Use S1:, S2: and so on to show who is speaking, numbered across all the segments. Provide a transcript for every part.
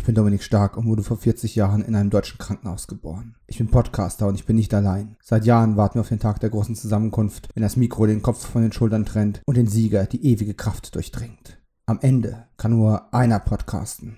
S1: Ich bin Dominik Stark und wurde vor 40 Jahren in einem deutschen Krankenhaus geboren. Ich bin Podcaster und ich bin nicht allein. Seit Jahren warten wir auf den Tag der großen Zusammenkunft, wenn das Mikro den Kopf von den Schultern trennt und den Sieger die ewige Kraft durchdringt. Am Ende kann nur einer podcasten.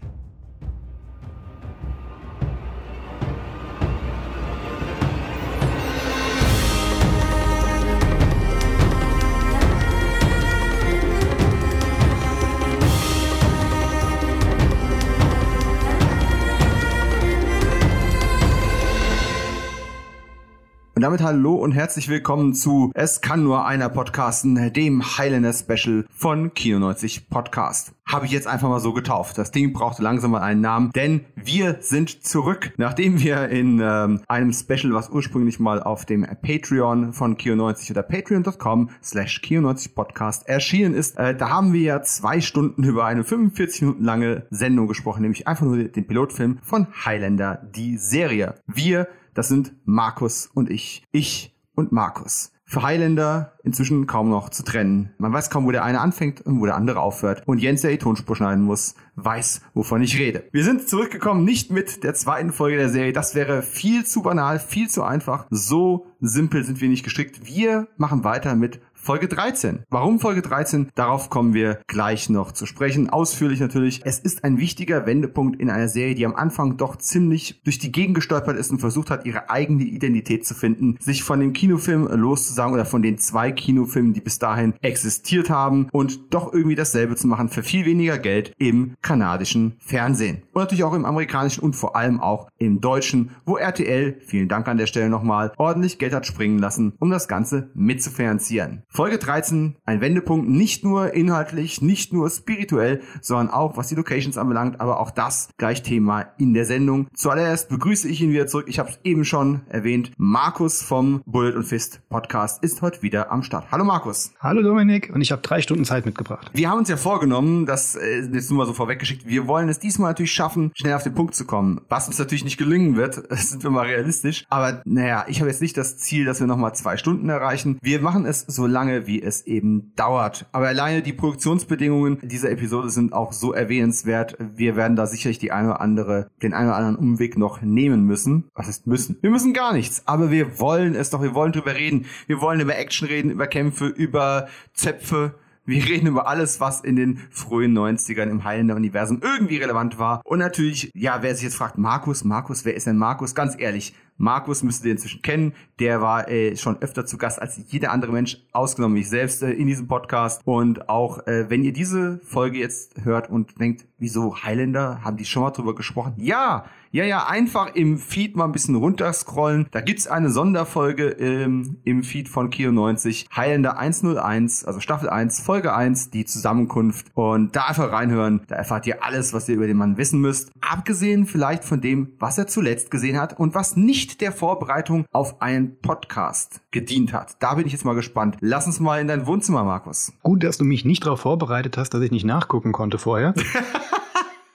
S2: Und damit hallo und herzlich willkommen zu Es kann nur einer podcasten, dem Highlander Special von Kino 90 Podcast. Habe ich jetzt einfach mal so getauft. Das Ding brauchte langsam mal einen Namen, denn wir sind zurück. Nachdem wir in ähm, einem Special, was ursprünglich mal auf dem Patreon von Kino 90 oder patreon.com slash Kino 90 Podcast erschienen ist, äh, da haben wir ja zwei Stunden über eine 45 Minuten lange Sendung gesprochen, nämlich einfach nur den Pilotfilm von Highlander, die Serie. Wir das sind Markus und ich. Ich und Markus. Für Highlander inzwischen kaum noch zu trennen. Man weiß kaum, wo der eine anfängt und wo der andere aufhört. Und Jens, der die Tonspur schneiden muss, weiß, wovon ich rede. Wir sind zurückgekommen, nicht mit der zweiten Folge der Serie. Das wäre viel zu banal, viel zu einfach. So simpel sind wir nicht gestrickt. Wir machen weiter mit Folge 13. Warum Folge 13? Darauf kommen wir gleich noch zu sprechen. Ausführlich natürlich. Es ist ein wichtiger Wendepunkt in einer Serie, die am Anfang doch ziemlich durch die Gegend gestolpert ist und versucht hat, ihre eigene Identität zu finden, sich von dem Kinofilm loszusagen oder von den zwei Kinofilmen, die bis dahin existiert haben und doch irgendwie dasselbe zu machen für viel weniger Geld im kanadischen Fernsehen. Und natürlich auch im amerikanischen und vor allem auch im deutschen, wo RTL, vielen Dank an der Stelle nochmal, ordentlich Geld hat springen lassen, um das Ganze mitzufinanzieren. Folge 13, ein Wendepunkt, nicht nur inhaltlich, nicht nur spirituell, sondern auch was die Locations anbelangt, aber auch das gleich Thema in der Sendung. Zuallererst begrüße ich ihn wieder zurück. Ich habe es eben schon erwähnt. Markus vom Bullet und Fist Podcast ist heute wieder am Start. Hallo Markus.
S3: Hallo Dominik und ich habe drei Stunden Zeit mitgebracht.
S2: Wir haben uns ja vorgenommen, das äh, jetzt nur mal so vorweggeschickt, wir wollen es diesmal natürlich schaffen, schnell auf den Punkt zu kommen. Was uns natürlich nicht gelingen wird, sind wir mal realistisch. Aber naja, ich habe jetzt nicht das Ziel, dass wir nochmal zwei Stunden erreichen. Wir machen es so lange lange, wie es eben dauert. Aber alleine die Produktionsbedingungen dieser Episode sind auch so erwähnenswert. Wir werden da sicherlich die eine oder andere, den einen oder anderen Umweg noch nehmen müssen. Was ist müssen? Wir müssen gar nichts. Aber wir wollen es doch. Wir wollen drüber reden. Wir wollen über Action reden, über Kämpfe, über Zöpfe, wir reden über alles, was in den frühen 90ern im Heilender Universum irgendwie relevant war. Und natürlich, ja, wer sich jetzt fragt, Markus, Markus, wer ist denn Markus? Ganz ehrlich, Markus müsst ihr inzwischen kennen. Der war äh, schon öfter zu Gast als jeder andere Mensch, ausgenommen ich selbst, äh, in diesem Podcast. Und auch äh, wenn ihr diese Folge jetzt hört und denkt, wieso Highlander, haben die schon mal drüber gesprochen? Ja, ja, ja, einfach im Feed mal ein bisschen runterscrollen. Da gibt's eine Sonderfolge ähm, im Feed von Kio 90, Highlander 101, also Staffel 1, Folge 1, die Zusammenkunft. Und da einfach reinhören, da erfahrt ihr alles, was ihr über den Mann wissen müsst. Abgesehen vielleicht von dem, was er zuletzt gesehen hat und was nicht der Vorbereitung auf einen Podcast gedient hat. Da bin ich jetzt mal gespannt. Lass uns mal in dein Wohnzimmer, Markus.
S3: Gut, dass du mich nicht darauf vorbereitet hast, dass ich nicht nachgucken konnte vorher.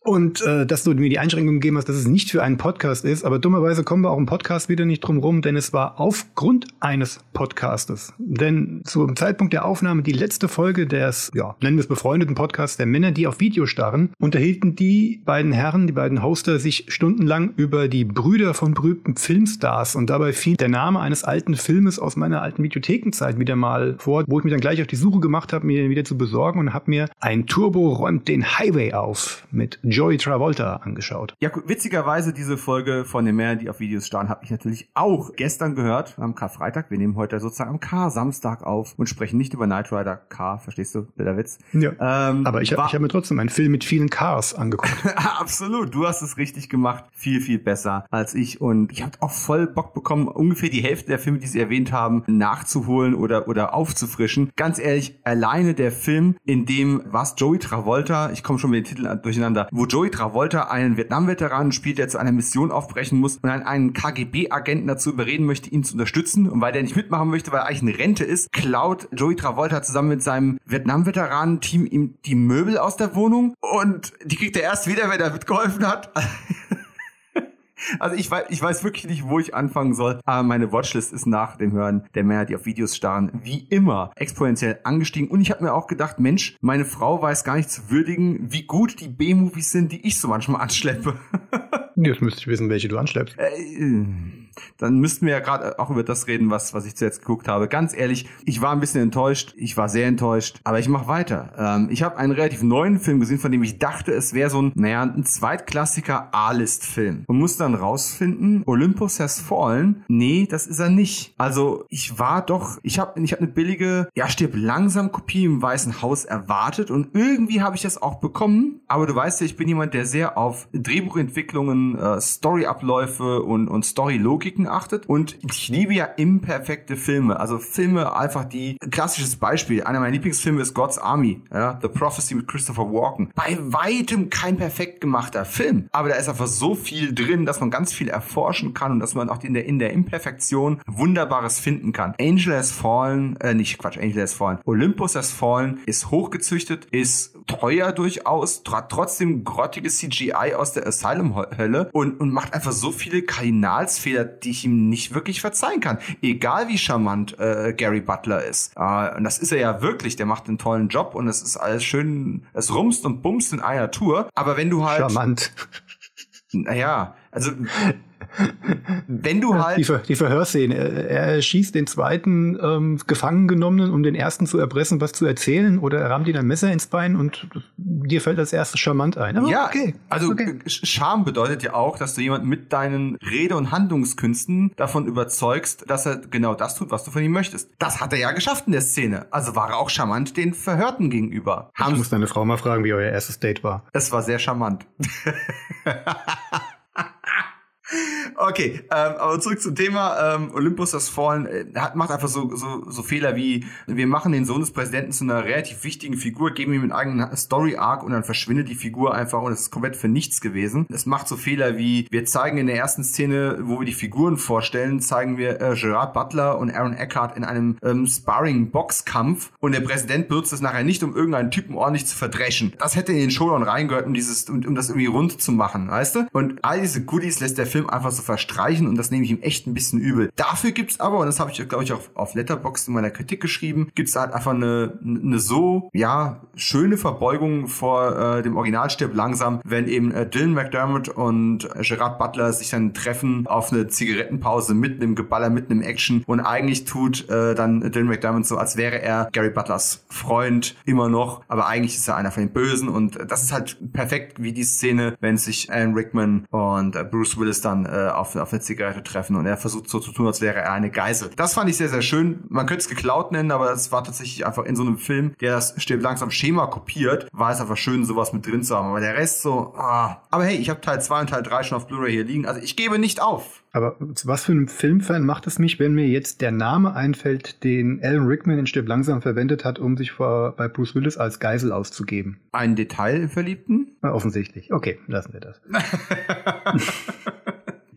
S3: Und äh, dass du mir die Einschränkung gegeben hast, dass es nicht für einen Podcast ist. Aber dummerweise kommen wir auch im Podcast wieder nicht drum rum, denn es war aufgrund eines Podcastes. Denn zum Zeitpunkt der Aufnahme, die letzte Folge des, ja, nennen wir es befreundeten Podcasts der Männer, die auf Video starren, unterhielten die beiden Herren, die beiden Hoster, sich stundenlang über die Brüder von berühmten Filmstars. Und dabei fiel der Name eines alten Filmes aus meiner alten Videothekenzeit wieder mal vor, wo ich mich dann gleich auf die Suche gemacht habe, mir den wieder zu besorgen und habe mir ein Turbo räumt den Highway auf mit Joey Travolta angeschaut.
S2: Ja, witzigerweise diese Folge von den Männern, die auf Videos starren, habe ich natürlich auch gestern gehört, am Karfreitag. Wir nehmen heute sozusagen am K-Samstag auf und sprechen nicht über Knight Rider K, verstehst du, der Witz?
S3: Ja. Ähm, Aber ich habe hab mir trotzdem einen Film mit vielen Cars angeguckt.
S2: Absolut, du hast es richtig gemacht. Viel, viel besser als ich. Und ich habe auch voll Bock bekommen, ungefähr die Hälfte der Filme, die sie erwähnt haben, nachzuholen oder, oder aufzufrischen. Ganz ehrlich, alleine der Film, in dem was Joey Travolta, ich komme schon mit den Titeln durcheinander, wo Joey Travolta einen Vietnam-Veteranen spielt, der zu einer Mission aufbrechen muss und einen KGB-Agenten dazu überreden möchte, ihn zu unterstützen. Und weil der nicht mitmachen möchte, weil er eigentlich eine Rente ist, klaut Joey Travolta zusammen mit seinem Vietnam-Veteranen-Team ihm die Möbel aus der Wohnung und die kriegt er erst wieder, wenn er mitgeholfen hat. Also ich weiß, ich weiß wirklich nicht, wo ich anfangen soll, aber meine Watchlist ist nach dem Hören der Männer, die auf Videos starren, wie immer exponentiell angestiegen. Und ich habe mir auch gedacht, Mensch, meine Frau weiß gar nicht zu würdigen, wie gut die B-Movies sind, die ich so manchmal anschleppe.
S3: Jetzt müsste ich wissen, welche du anschleppst. Äh,
S2: dann müssten wir ja gerade auch über das reden, was, was ich zuletzt geguckt habe. Ganz ehrlich, ich war ein bisschen enttäuscht. Ich war sehr enttäuscht. Aber ich mache weiter. Ähm, ich habe einen relativ neuen Film gesehen, von dem ich dachte, es wäre so ein, naja, ein Zweitklassiker A-List-Film. Man muss dann rausfinden, Olympus Has Fallen. Nee, das ist er nicht. Also, ich war doch, ich habe ich hab eine billige, ja, stirb langsam Kopie im Weißen Haus erwartet und irgendwie habe ich das auch bekommen. Aber du weißt ja, ich bin jemand, der sehr auf Drehbuchentwicklungen, äh, Storyabläufe und, und Storylogiken Logiken achtet. Und ich liebe ja imperfekte Filme. Also Filme einfach die, klassisches Beispiel, einer meiner Lieblingsfilme ist God's Army, ja, The Prophecy mit Christopher Walken. Bei weitem kein perfekt gemachter Film. Aber da ist einfach so viel drin, dass man ganz viel erforschen kann und dass man auch in der, in der Imperfektion Wunderbares finden kann. Angel has fallen, äh, nicht Quatsch, Angel has fallen. Olympus has fallen ist hochgezüchtet, ist teuer durchaus, hat trotzdem grottiges CGI aus der Asylum-Hölle und, und macht einfach so viele Kardinalsfehler, die ich ihm nicht wirklich verzeihen kann. Egal wie charmant äh, Gary Butler ist. Äh, und das ist er ja wirklich, der macht einen tollen Job und es ist alles schön, es rumst und bumst in einer Tour. Aber wenn du halt.
S3: Charmant.
S2: Naja, also wenn du halt.
S3: Die, Ver die Verhörszene. Er schießt den zweiten ähm, Gefangengenommenen, um den ersten zu erpressen, was zu erzählen, oder er rammt ihm ein Messer ins Bein und dir fällt das erste charmant ein.
S2: Aber ja, okay. Also okay. Charme bedeutet ja auch, dass du jemanden mit deinen Rede- und Handlungskünsten davon überzeugst, dass er genau das tut, was du von ihm möchtest. Das hat er ja geschafft in der Szene. Also war er auch charmant den Verhörten gegenüber.
S3: Ich muss deine Frau mal fragen, wie euer erstes Date war.
S2: Es war sehr charmant. Okay, ähm, aber zurück zum Thema. Ähm, Olympus das Fallen äh, hat, macht einfach so, so, so Fehler wie, wir machen den Sohn des Präsidenten zu einer relativ wichtigen Figur, geben ihm einen eigenen Story-Arc und dann verschwindet die Figur einfach und es ist komplett für nichts gewesen. Es macht so Fehler wie, wir zeigen in der ersten Szene, wo wir die Figuren vorstellen, zeigen wir äh, Gerard Butler und Aaron Eckhart in einem ähm, Sparring-Boxkampf und der Präsident benutzt es nachher nicht, um irgendeinen Typen ordentlich zu verdreschen. Das hätte in den Showdown reingehört, um dieses, um, um das irgendwie rund zu machen, weißt du? Und all diese Goodies lässt der Film Film einfach so verstreichen und das nehme ich ihm echt ein bisschen übel. Dafür gibt's aber, und das habe ich, glaube ich, auch auf Letterboxd in meiner Kritik geschrieben, gibt's halt einfach eine, eine so, ja, schöne Verbeugung vor äh, dem Originalstirb langsam, wenn eben äh, Dylan McDermott und äh, Gerard Butler sich dann treffen auf eine Zigarettenpause mitten im Geballer, mitten im Action und eigentlich tut äh, dann Dylan McDermott so, als wäre er Gary Butlers Freund immer noch, aber eigentlich ist er einer von den Bösen und das ist halt perfekt wie die Szene, wenn sich Alan Rickman und äh, Bruce Willis dann äh, auf, auf eine Zigarette treffen und er versucht so zu tun, als wäre er eine Geisel. Das fand ich sehr, sehr schön. Man könnte es geklaut nennen, aber es war tatsächlich einfach in so einem Film, der das stirbt langsam Schema kopiert, war es einfach schön, sowas mit drin zu haben. Aber der Rest so, ah. Aber hey, ich habe Teil 2 und Teil 3 schon auf Blu-ray hier liegen. Also ich gebe nicht auf.
S3: Aber was für ein Filmfan macht es mich, wenn mir jetzt der Name einfällt, den Alan Rickman in Stirb langsam verwendet hat, um sich vor, bei Bruce Willis als Geisel auszugeben?
S2: Ein Detail im Verliebten?
S3: offensichtlich. Okay, lassen wir das.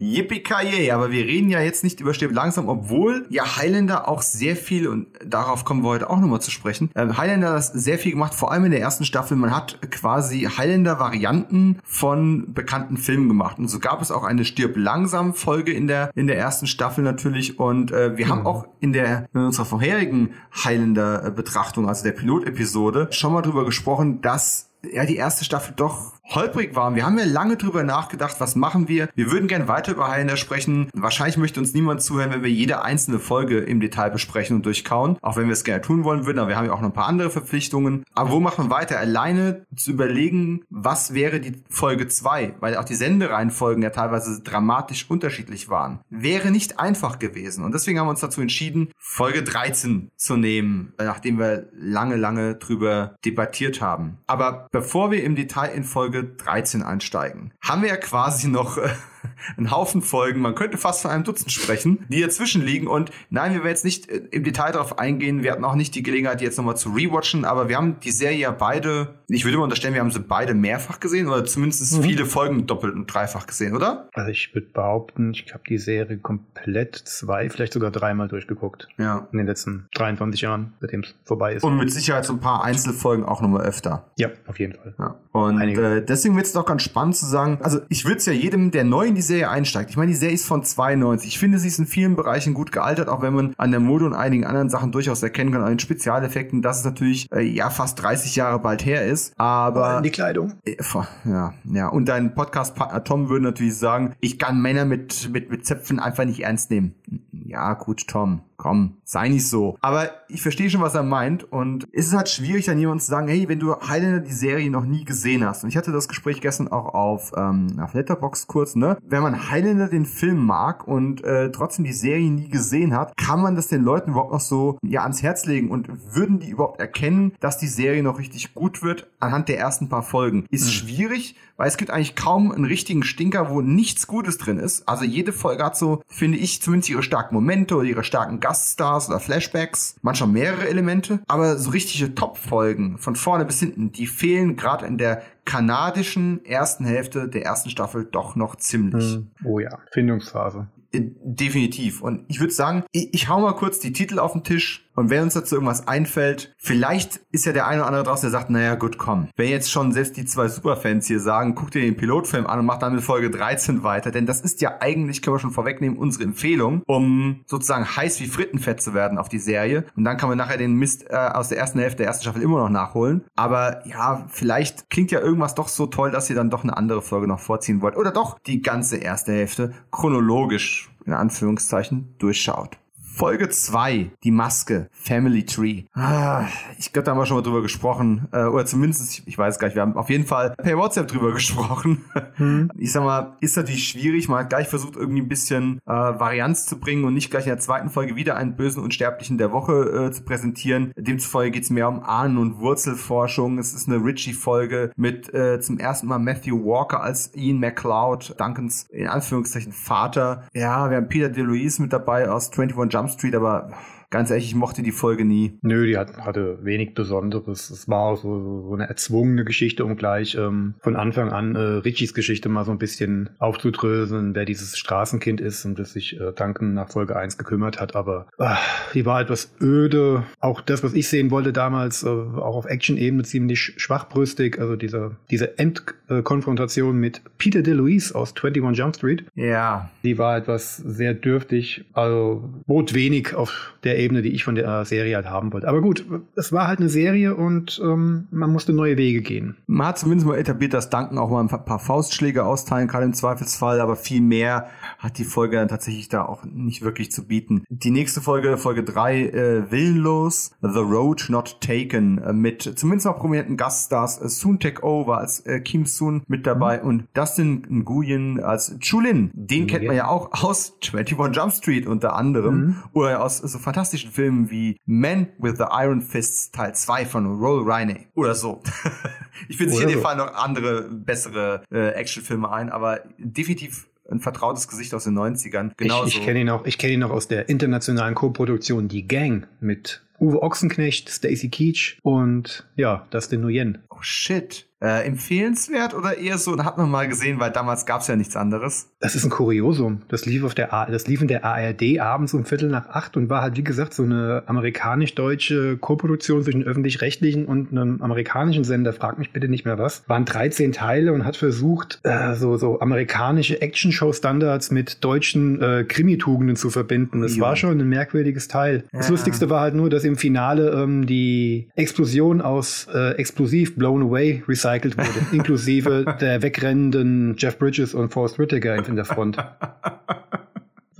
S2: Yippie aber wir reden ja jetzt nicht über Stirb langsam, obwohl ja Highlander auch sehr viel, und darauf kommen wir heute auch nochmal zu sprechen, äh, Highlander hat sehr viel gemacht, vor allem in der ersten Staffel. Man hat quasi Highlander-Varianten von bekannten Filmen gemacht. Und so gab es auch eine Stirb langsam Folge in der, in der ersten Staffel natürlich. Und äh, wir mhm. haben auch in der, in unserer vorherigen Highlander-Betrachtung, also der Pilotepisode, schon mal drüber gesprochen, dass ja die erste Staffel doch holprig war. Wir haben ja lange drüber nachgedacht, was machen wir. Wir würden gern weiter über Highlander sprechen. Wahrscheinlich möchte uns niemand zuhören, wenn wir jede einzelne Folge im Detail besprechen und durchkauen, auch wenn wir es gerne tun wollen würden, aber wir haben ja auch noch ein paar andere Verpflichtungen. Aber wo machen wir weiter? Alleine zu überlegen, was wäre die Folge 2, weil auch die Sendereihenfolgen ja teilweise dramatisch unterschiedlich waren, wäre nicht einfach gewesen. Und deswegen haben wir uns dazu entschieden, Folge 13 zu nehmen, nachdem wir lange, lange drüber debattiert haben. Aber bevor wir im Detail in Folge 13 einsteigen, haben wir ja quasi noch äh, einen Haufen Folgen, man könnte fast von einem Dutzend sprechen, die dazwischen liegen. Und nein, wir werden jetzt nicht äh, im Detail darauf eingehen. Wir hatten auch nicht die Gelegenheit, die jetzt nochmal zu rewatchen, aber wir haben die Serie ja beide, ich würde mal unterstellen, wir haben sie beide mehrfach gesehen oder zumindest mhm. viele Folgen doppelt und dreifach gesehen, oder?
S3: Also ich würde behaupten, ich habe die Serie komplett zwei, vielleicht sogar dreimal durchgeguckt.
S2: Ja.
S3: In den letzten 23 Jahren, seitdem es vorbei ist.
S2: Und mit Sicherheit so ein paar Einzelfolgen auch nochmal öfter.
S3: Ja, auf jeden Fall.
S2: Ja. Und äh, äh, deswegen wird es doch ganz spannend zu sagen, also ich würde es ja jedem, der neu in die Serie einsteigt, ich meine, die Serie ist von 92. Ich finde, sie ist in vielen Bereichen gut gealtert, auch wenn man an der Mode und einigen anderen Sachen durchaus erkennen kann, an den Spezialeffekten, dass es natürlich äh, ja fast 30 Jahre bald her ist. Aber
S3: die Kleidung.
S2: Äh, ja, ja. Und dein Podcast-Partner Tom würde natürlich sagen, ich kann Männer mit, mit, mit Zöpfen einfach nicht ernst nehmen. Ja, gut, Tom komm, sei nicht so. Aber ich verstehe schon, was er meint. Und es ist halt schwierig, dann jemand zu sagen, hey, wenn du Highlander die Serie noch nie gesehen hast. Und ich hatte das Gespräch gestern auch auf, ähm, auf Letterboxd kurz, ne? Wenn man Highlander den Film mag und äh, trotzdem die Serie nie gesehen hat, kann man das den Leuten überhaupt noch so ja ans Herz legen und würden die überhaupt erkennen, dass die Serie noch richtig gut wird anhand der ersten paar Folgen? Ist mhm. schwierig, weil es gibt eigentlich kaum einen richtigen Stinker, wo nichts Gutes drin ist. Also jede Folge hat so, finde ich, zumindest ihre starken Momente oder ihre starken Gaststars oder Flashbacks, manchmal mehrere Elemente, aber so richtige Top-Folgen von vorne bis hinten, die fehlen gerade in der kanadischen ersten Hälfte der ersten Staffel doch noch ziemlich. Hm.
S3: Oh ja, Findungsphase.
S2: Äh, definitiv. Und ich würde sagen, ich, ich hau mal kurz die Titel auf den Tisch und wenn uns dazu irgendwas einfällt, vielleicht ist ja der eine oder andere draußen, der sagt, naja, gut, komm. Wenn jetzt schon selbst die zwei Superfans hier sagen, guck dir den Pilotfilm an und mach dann mit Folge 13 weiter, denn das ist ja eigentlich, können wir schon vorwegnehmen, unsere Empfehlung, um sozusagen heiß wie Frittenfett zu werden auf die Serie. Und dann kann man nachher den Mist äh, aus der ersten Hälfte der ersten Staffel immer noch nachholen. Aber ja, vielleicht klingt ja irgendwas doch so toll, dass ihr dann doch eine andere Folge noch vorziehen wollt. Oder doch die ganze erste Hälfte chronologisch in Anführungszeichen durchschaut. Folge 2, die Maske, Family Tree. Ah, ich glaube, da haben wir schon mal drüber gesprochen. Äh, oder zumindest, ich, ich weiß gar nicht, wir haben auf jeden Fall per WhatsApp drüber gesprochen. Hm. Ich sag mal, ist natürlich schwierig. Man hat gleich versucht, irgendwie ein bisschen äh, Varianz zu bringen und nicht gleich in der zweiten Folge wieder einen bösen Unsterblichen der Woche äh, zu präsentieren. Demzufolge geht es mehr um Ahnen- und Wurzelforschung. Es ist eine Ritchie-Folge mit äh, zum ersten Mal Matthew Walker als Ian McCloud, Duncans in Anführungszeichen Vater. Ja, wir haben Peter DeLuise mit dabei aus 21 Jump Street, aber ganz ehrlich, ich mochte die Folge nie.
S3: Nö, die hat, hatte wenig Besonderes. Es war so, so eine erzwungene Geschichte, um gleich ähm, von Anfang an äh, Richies Geschichte mal so ein bisschen aufzudröseln, wer dieses Straßenkind ist und das sich äh, Duncan nach Folge 1 gekümmert hat. Aber äh, die war etwas öde. Auch das, was ich sehen wollte damals, äh, auch auf Action-Ebene ziemlich schwachbrüstig. Also diese, diese Endkonfrontation mit Peter DeLuise aus 21 Jump Street.
S2: Ja.
S3: Die war etwas sehr dürftig. Also bot wenig auf der Ebene, die ich von der Serie halt haben wollte. Aber gut, es war halt eine Serie und ähm, man musste neue Wege gehen.
S2: Man hat zumindest mal etabliert, dass Duncan auch mal ein paar Faustschläge austeilen kann im Zweifelsfall, aber viel mehr hat die Folge dann tatsächlich da auch nicht wirklich zu bieten. Die nächste Folge, Folge 3, äh, Willenlos, The Road Not Taken, äh, mit zumindest auch prominenten Gaststars. Äh, Soon Take Over als äh, Kim Soon mit dabei mhm. und Dustin Nguyen als Chulin. Den mhm. kennt man ja auch aus 21 Jump Street unter anderem mhm. oder aus so fantastischen fantastischen Filmen wie Men with the Iron Fists Teil 2 von Roll Riney oder so. ich finde sicher, so. dir fallen noch andere, bessere äh, Actionfilme ein, aber definitiv ein vertrautes Gesicht aus den 90ern.
S3: Genauso. Ich, ich kenne ihn noch, ich kenne ihn noch aus der internationalen Co-Produktion Die Gang mit Uwe Ochsenknecht, Stacy Keach und ja, Dustin Nguyen.
S2: Oh shit. Äh, empfehlenswert oder eher so, hat man mal gesehen, weil damals gab es ja nichts anderes.
S3: Das ist ein Kuriosum. Das lief auf der A das lief in der ARD abends um Viertel nach acht und war halt, wie gesagt, so eine amerikanisch-deutsche Koproduktion zwischen öffentlich-rechtlichen und einem amerikanischen Sender, frag mich bitte nicht mehr was. Waren 13 Teile und hat versucht, äh, so, so amerikanische Action-Show-Standards mit deutschen äh, Krimitugenden zu verbinden. Das jo. war schon ein merkwürdiges Teil. Ja. Das Lustigste war halt nur, dass im Finale ähm, die Explosion aus äh, Explosiv Blown Away recycelt recycelt wurde, inklusive der wegrennenden Jeff Bridges und Forrest Whitaker in der Front.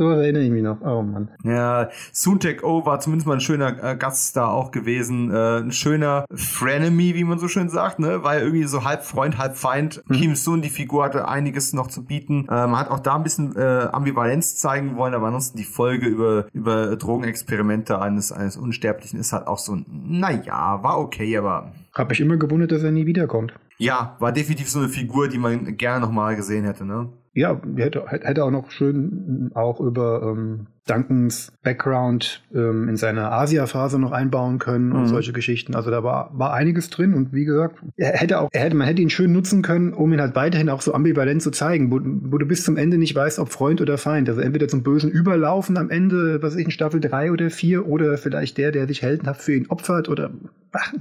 S3: So erinnere ich mich noch. Oh Mann.
S2: Ja, Soontek O war zumindest mal ein schöner äh, Gaststar auch gewesen. Äh, ein schöner Frenemy, wie man so schön sagt, ne? War ja irgendwie so halb Freund, halb Feind. Mhm. Kim Soon, die Figur, hatte einiges noch zu bieten. Äh, man hat auch da ein bisschen äh, Ambivalenz zeigen wollen, aber ansonsten die Folge über, über Drogenexperimente eines, eines Unsterblichen ist halt auch so, naja, war okay, aber
S3: hab mich immer gewundert, dass er nie wiederkommt.
S2: Ja, war definitiv so eine Figur, die man gerne nochmal gesehen hätte, ne?
S3: Ja, hätte, hätte auch noch schön auch über ähm, Duncans Background ähm, in seiner Asia-Phase noch einbauen können mhm. und solche Geschichten. Also da war, war einiges drin und wie gesagt, er hätte auch, er hätte, man hätte ihn schön nutzen können, um ihn halt weiterhin auch so ambivalent zu zeigen, wo, wo du bis zum Ende nicht weißt, ob Freund oder Feind. Also entweder zum Bösen überlaufen am Ende, was weiß ich, in Staffel 3 oder 4 oder vielleicht der, der sich heldenhaft für ihn opfert oder ach,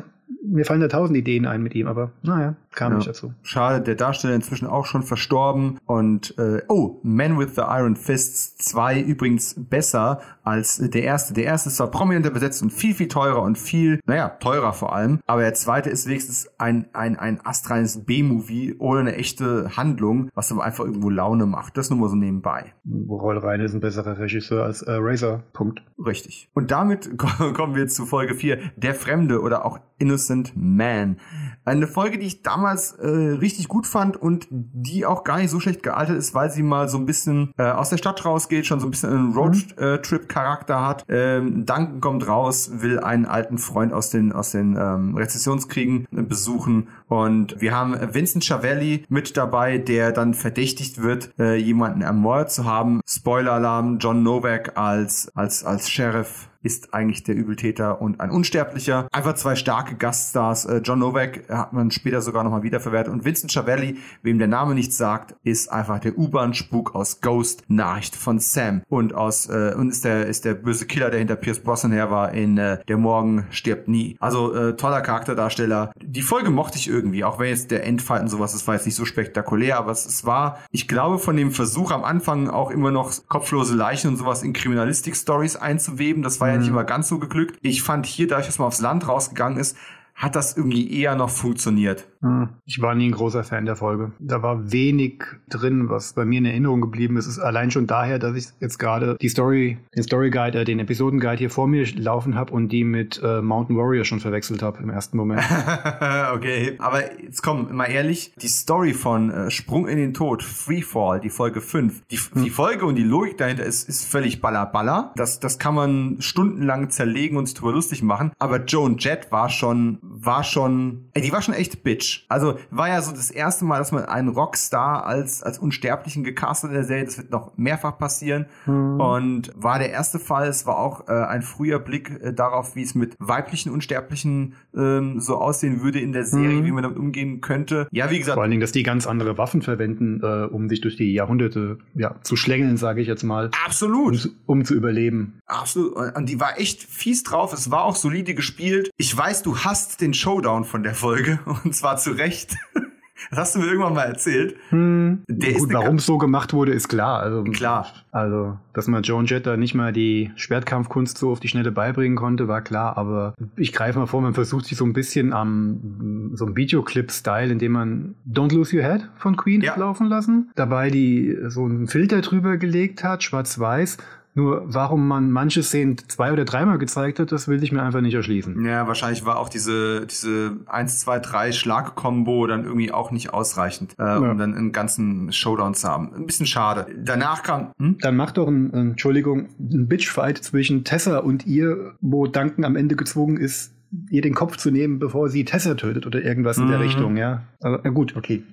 S3: mir fallen da tausend Ideen ein mit ihm, aber naja, kam
S2: Ja.
S3: nicht dazu.
S2: Schade, der Darsteller inzwischen auch schon verstorben. Und äh, oh, Man with the Iron Fists 2 übrigens besser als der erste. Der erste ist zwar prominenter besetzt und viel, viel teurer und viel, naja, teurer vor allem. Aber der zweite ist wenigstens ein, ein, ein astreines B-Movie ohne eine echte Handlung, was aber einfach irgendwo Laune macht. Das nur mal so nebenbei.
S3: Roll Reine ist ein besserer Regisseur als äh, Razor. Punkt.
S2: Richtig. Und damit ko- kommen wir zu Folge 4, Der Fremde oder auch Innocent Man. Eine Folge, die ich damals äh, richtig gut fand und die auch gar nicht so schlecht gealtert ist, weil sie mal so ein bisschen äh, aus der Stadt rausgeht, schon so ein bisschen einen Roadtrip-Charakter hat. Ähm, Duncan kommt raus, will einen alten Freund aus den, aus den ähm, Rezessionskriegen besuchen und wir haben Vincent Schiavelli mit dabei, der dann verdächtigt wird, äh, jemanden ermordet zu haben. Spoiler-Alarm, John Novak als, als, als Sheriff ist eigentlich der Übeltäter und ein Unsterblicher. Einfach zwei starke Gaststars. Äh, John Novak hat man später sogar nochmal wiederverwertet. Und Vincent Schiavelli, wem der Name nichts sagt, ist einfach der U-Bahn-Spuk aus Ghost, Nachricht von Sam. Und aus äh, und ist der ist der böse Killer, der hinter Pierce Brosnan her war in äh, Der Morgen stirbt nie. Also äh, toller Charakterdarsteller. Die Folge mochte ich irgendwie, auch wenn jetzt der Endfight und sowas, das war jetzt nicht so spektakulär, aber es, es war, ich glaube, von dem Versuch am Anfang auch immer noch kopflose Leichen und sowas in Kriminalistik-Stories einzuweben. Das war ja nicht immer ganz so geglückt. Ich fand hier, dadurch, dass man aufs Land rausgegangen ist, hat das irgendwie eher noch funktioniert.
S3: Hm. Ich war nie ein großer Fan der Folge. Da war wenig drin, was bei mir in Erinnerung geblieben ist. Ist allein schon daher, dass ich jetzt gerade die Story, den Story Guide, äh, den Episodenguide hier vor mir laufen habe und die mit äh, Mountain Warrior schon verwechselt habe im ersten Moment.
S2: okay, aber jetzt komm, mal ehrlich, die Story von äh, Sprung in den Tod, Freefall, die Folge 5, die, die Folge und die Logik dahinter ist, ist völlig ballerballer. Das, das kann man stundenlang zerlegen und sich drüber lustig machen. Aber Joan Jett war schon, war schon, ey, die war schon echt Bitch. Also war ja so das erste Mal, dass man einen Rockstar als, als Unsterblichen gecastet in der Serie. Das wird noch mehrfach passieren. Und war der erste Fall. Es war auch äh, ein früher Blick äh, darauf, wie es mit weiblichen Unsterblichen ähm, so aussehen würde in der Serie,
S3: Mhm.
S2: wie man damit umgehen könnte. Ja, wie gesagt,
S3: Vor allen Dingen, dass die ganz andere Waffen verwenden, äh, um sich durch die Jahrhunderte ja, zu schlängeln, sage ich jetzt mal, um,
S2: absolut.
S3: zu- um zu überleben.
S2: Absolut. Und die war echt fies drauf. Es war auch solide gespielt. Ich weiß, du hast den Showdown von der Folge. Und zwar zu Recht. Das hast du mir irgendwann mal erzählt.
S3: Hm. Warum es so gemacht wurde, ist klar. Also,
S2: Klar.
S3: Also, dass man Joan Jett da nicht mal die Schwertkampfkunst so auf die Schnelle beibringen konnte, war klar. Aber ich greife mal vor, man versucht sich so ein bisschen am so einem Videoclip-Style, indem man Don't Lose Your Head von Queen
S2: Ja.
S3: hat laufen lassen. Dabei die so einen Filter drüber gelegt hat, schwarz-weiß. Nur warum man manche Szenen zwei oder dreimal gezeigt hat, das will ich mir einfach nicht erschließen.
S2: Ja, wahrscheinlich war auch diese, diese 1, 2, 3 Schlag-Kombo dann irgendwie auch nicht ausreichend, äh, um dann einen ganzen Showdown zu haben. Ein bisschen schade. Danach kam, hm?
S3: Dann macht doch ein Entschuldigung, ein Bitchfight zwischen Tessa und ihr, wo Duncan am Ende gezwungen ist, ihr den Kopf zu nehmen, bevor sie Tessa tötet oder irgendwas in der
S2: Mhm.
S3: Richtung, ja. Also, na gut, okay.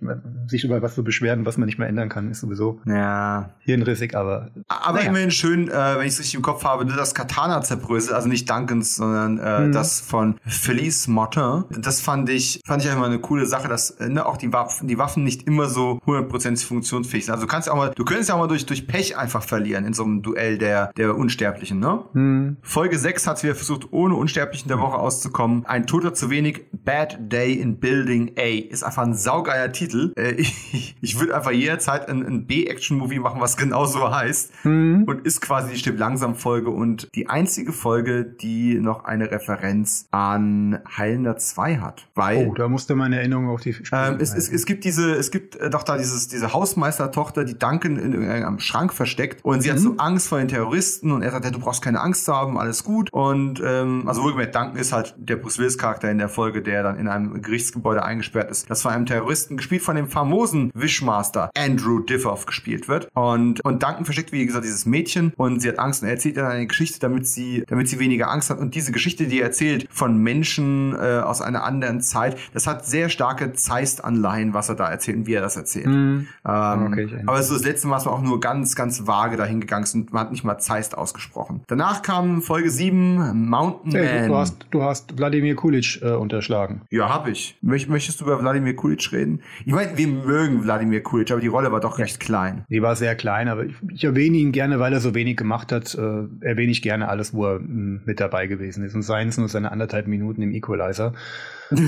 S3: Sich über was zu beschweren, was man nicht mehr ändern kann, ist sowieso
S2: Ja.
S3: hirnrissig, aber
S2: Aber
S3: Naja.
S2: immerhin schön, äh, wenn ich es richtig im Kopf habe, das Katana zerbröselt, also nicht Duncans, sondern äh,
S3: Mhm.
S2: das von Felice Martin. Das fand ich, fand ich einfach mal eine coole Sache, dass äh, ne, auch die Waffen, die Waffen nicht immer so hundertprozentig funktionsfähig sind. Also du kannst ja auch mal, du könntest ja auch mal durch, durch Pech einfach verlieren in so einem Duell der, der Unsterblichen, ne?
S3: hm,
S2: Folge 6 hat wieder versucht, ohne Unsterblichen der Woche auszukommen. Ein Toter zu wenig. Bad Day in Building A. Ist einfach ein saugeiler Titel. Äh, ich ich würde einfach jederzeit ein, ein B-Action-Movie machen, was genauso heißt.
S3: hm.
S2: Und ist quasi die Stirb langsam Folge und die einzige Folge, die noch eine Referenz an Heilender 2 hat. Weil
S3: Oh, da musste meine Erinnerung auf die
S2: ähm, es, es, es gibt diese, es gibt äh, doch da dieses, diese Hausmeistertochter, die Duncan in irgendeinem Schrank versteckt und sie hat so Angst vor den Terroristen und er sagt, ja, du brauchst keine Angst zu haben, alles gut. Und ähm, also wohlgemerkt, Duncan ist halt der Bruce Willis Charakter in der Folge, der dann in einem Gerichtsgebäude eingesperrt ist, das von einem Terroristen gespielt von dem famosen Wishmaster Andrew Diffoff gespielt wird. Und und Duncan versteckt wie gesagt dieses Mädchen und sie hat Angst und er erzählt dann eine Geschichte, damit sie damit sie weniger Angst hat und diese Geschichte, die er erzählt von Menschen äh, aus einer anderen Zeit, das hat sehr starke Zeist-Anleihen, was er da erzählt und wie er das erzählt.
S3: Hm.
S2: Ähm,
S3: Okay,
S2: aber so das letzte Mal ist man auch nur ganz, ganz vage dahin gegangen und man hat nicht mal Zeist ausgesprochen. Danach kam Folge 7, Mountain
S3: Hey,
S2: Man.
S3: du, hast, du hast hast Wladimir Kulic äh, unterschlagen.
S2: Ja, hab ich. Möcht, möchtest du über Wladimir Kulic reden? Ich meine, wir mögen Wladimir Kulic, aber die Rolle war doch recht klein.
S3: Die war sehr klein, aber ich, ich erwähne ihn gerne, weil er so wenig gemacht hat. Äh, erwähne ich gerne alles, wo er mh, mit dabei gewesen ist. Und seien es nur seine anderthalb Minuten im Equalizer.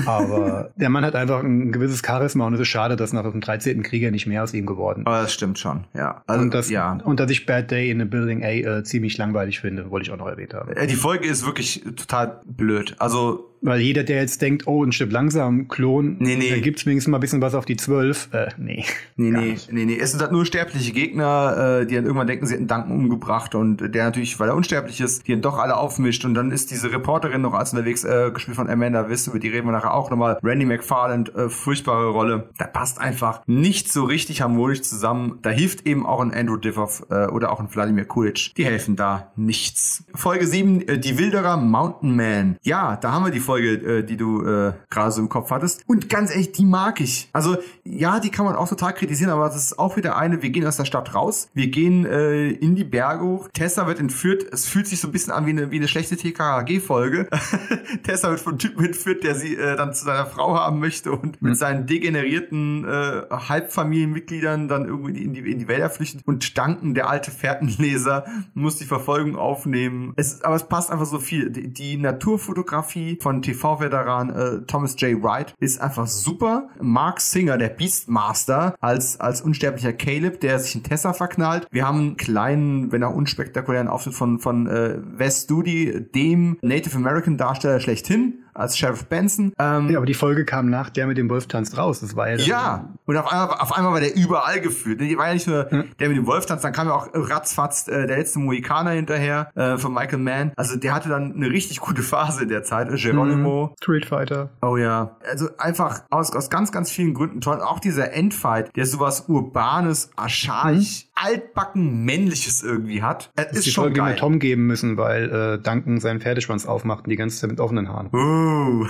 S3: Aber der Mann hat einfach ein gewisses Charisma und es ist schade, dass nach dem 13. Krieger nicht mehr aus ihm geworden ist.
S2: Aber das stimmt schon, ja.
S3: Also, und, das, ja. und dass ich Bad Day in the Building A äh, ziemlich langweilig finde, wollte ich auch noch erwähnt haben.
S2: Die Folge ist wirklich total blöd. Also
S3: weil jeder, der jetzt denkt, oh, ein Stück langsam, Klon,
S2: nee, nee.
S3: da gibt's wenigstens mal ein bisschen was auf die 12. Äh, nee.
S2: Nee, nee, nee, nee. Es sind halt nur sterbliche Gegner, äh, die dann irgendwann denken, sie hätten Danken umgebracht und der natürlich, weil er unsterblich ist, die dann doch alle aufmischt und dann ist diese Reporterin noch als unterwegs, äh, gespielt von Amanda Wiss, über die reden wir nachher auch nochmal. Randy McFarland, äh, furchtbare Rolle. Da passt einfach nicht so richtig harmonisch zusammen. Da hilft eben auch ein Andrew Diffoff äh, oder auch ein Vladimir Kulic. Die helfen da nichts. Folge 7, äh, die Wilderer Mountain Man. Ja, da haben wir die Folge, äh, die du äh, gerade so im Kopf hattest. Und ganz ehrlich, die mag ich. Also ja, die kann man auch total kritisieren, aber das ist auch wieder eine, wir gehen aus der Stadt raus, wir gehen äh, in die Berge hoch, Tessa wird entführt, es fühlt sich so ein bisschen an wie eine, wie eine schlechte TKG-Folge. Tessa wird von Typen entführt, der sie äh, dann zu seiner Frau haben möchte und mit mhm. seinen degenerierten äh, Halbfamilienmitgliedern dann irgendwie in die, in die Wälder flüchtet und Danken, der alte Fährtenleser, muss die Verfolgung aufnehmen. Es, aber es passt einfach so viel. Die, die Naturfotografie von TV-Veteran äh, Thomas J. Wright ist einfach super. Mark Singer, der Beastmaster, als, als unsterblicher Caleb, der sich in Tessa verknallt. Wir haben einen kleinen, wenn auch unspektakulären Auftritt von, von äh, Wes Studi, dem Native American Darsteller schlechthin als Sheriff Benson.
S3: Ähm, ja, aber die Folge kam nach der mit dem Wolf tanzt raus. Das war
S2: ja. Ja, und auf einmal, auf einmal war der überall gefühlt. Die war ja nicht nur hm. der mit dem Wolf tanzt, dann kam ja auch ratzfatz äh, der letzte Mohikaner hinterher äh, von Michael Mann. Also der hatte dann eine richtig gute Phase in der Zeit. Äh, Geronimo.
S3: Hm. Street Fighter.
S2: Oh ja. Also einfach aus, aus ganz, ganz vielen Gründen toll. Auch dieser Endfight, der sowas Urbanes, archaisch, hm altbacken männliches irgendwie hat.
S3: Es ist die schon Folge geil. Tom geben müssen, weil äh, Duncan seinen Pferdeschwanz aufmacht und die ganze Zeit mit offenen Haaren.
S2: Uh.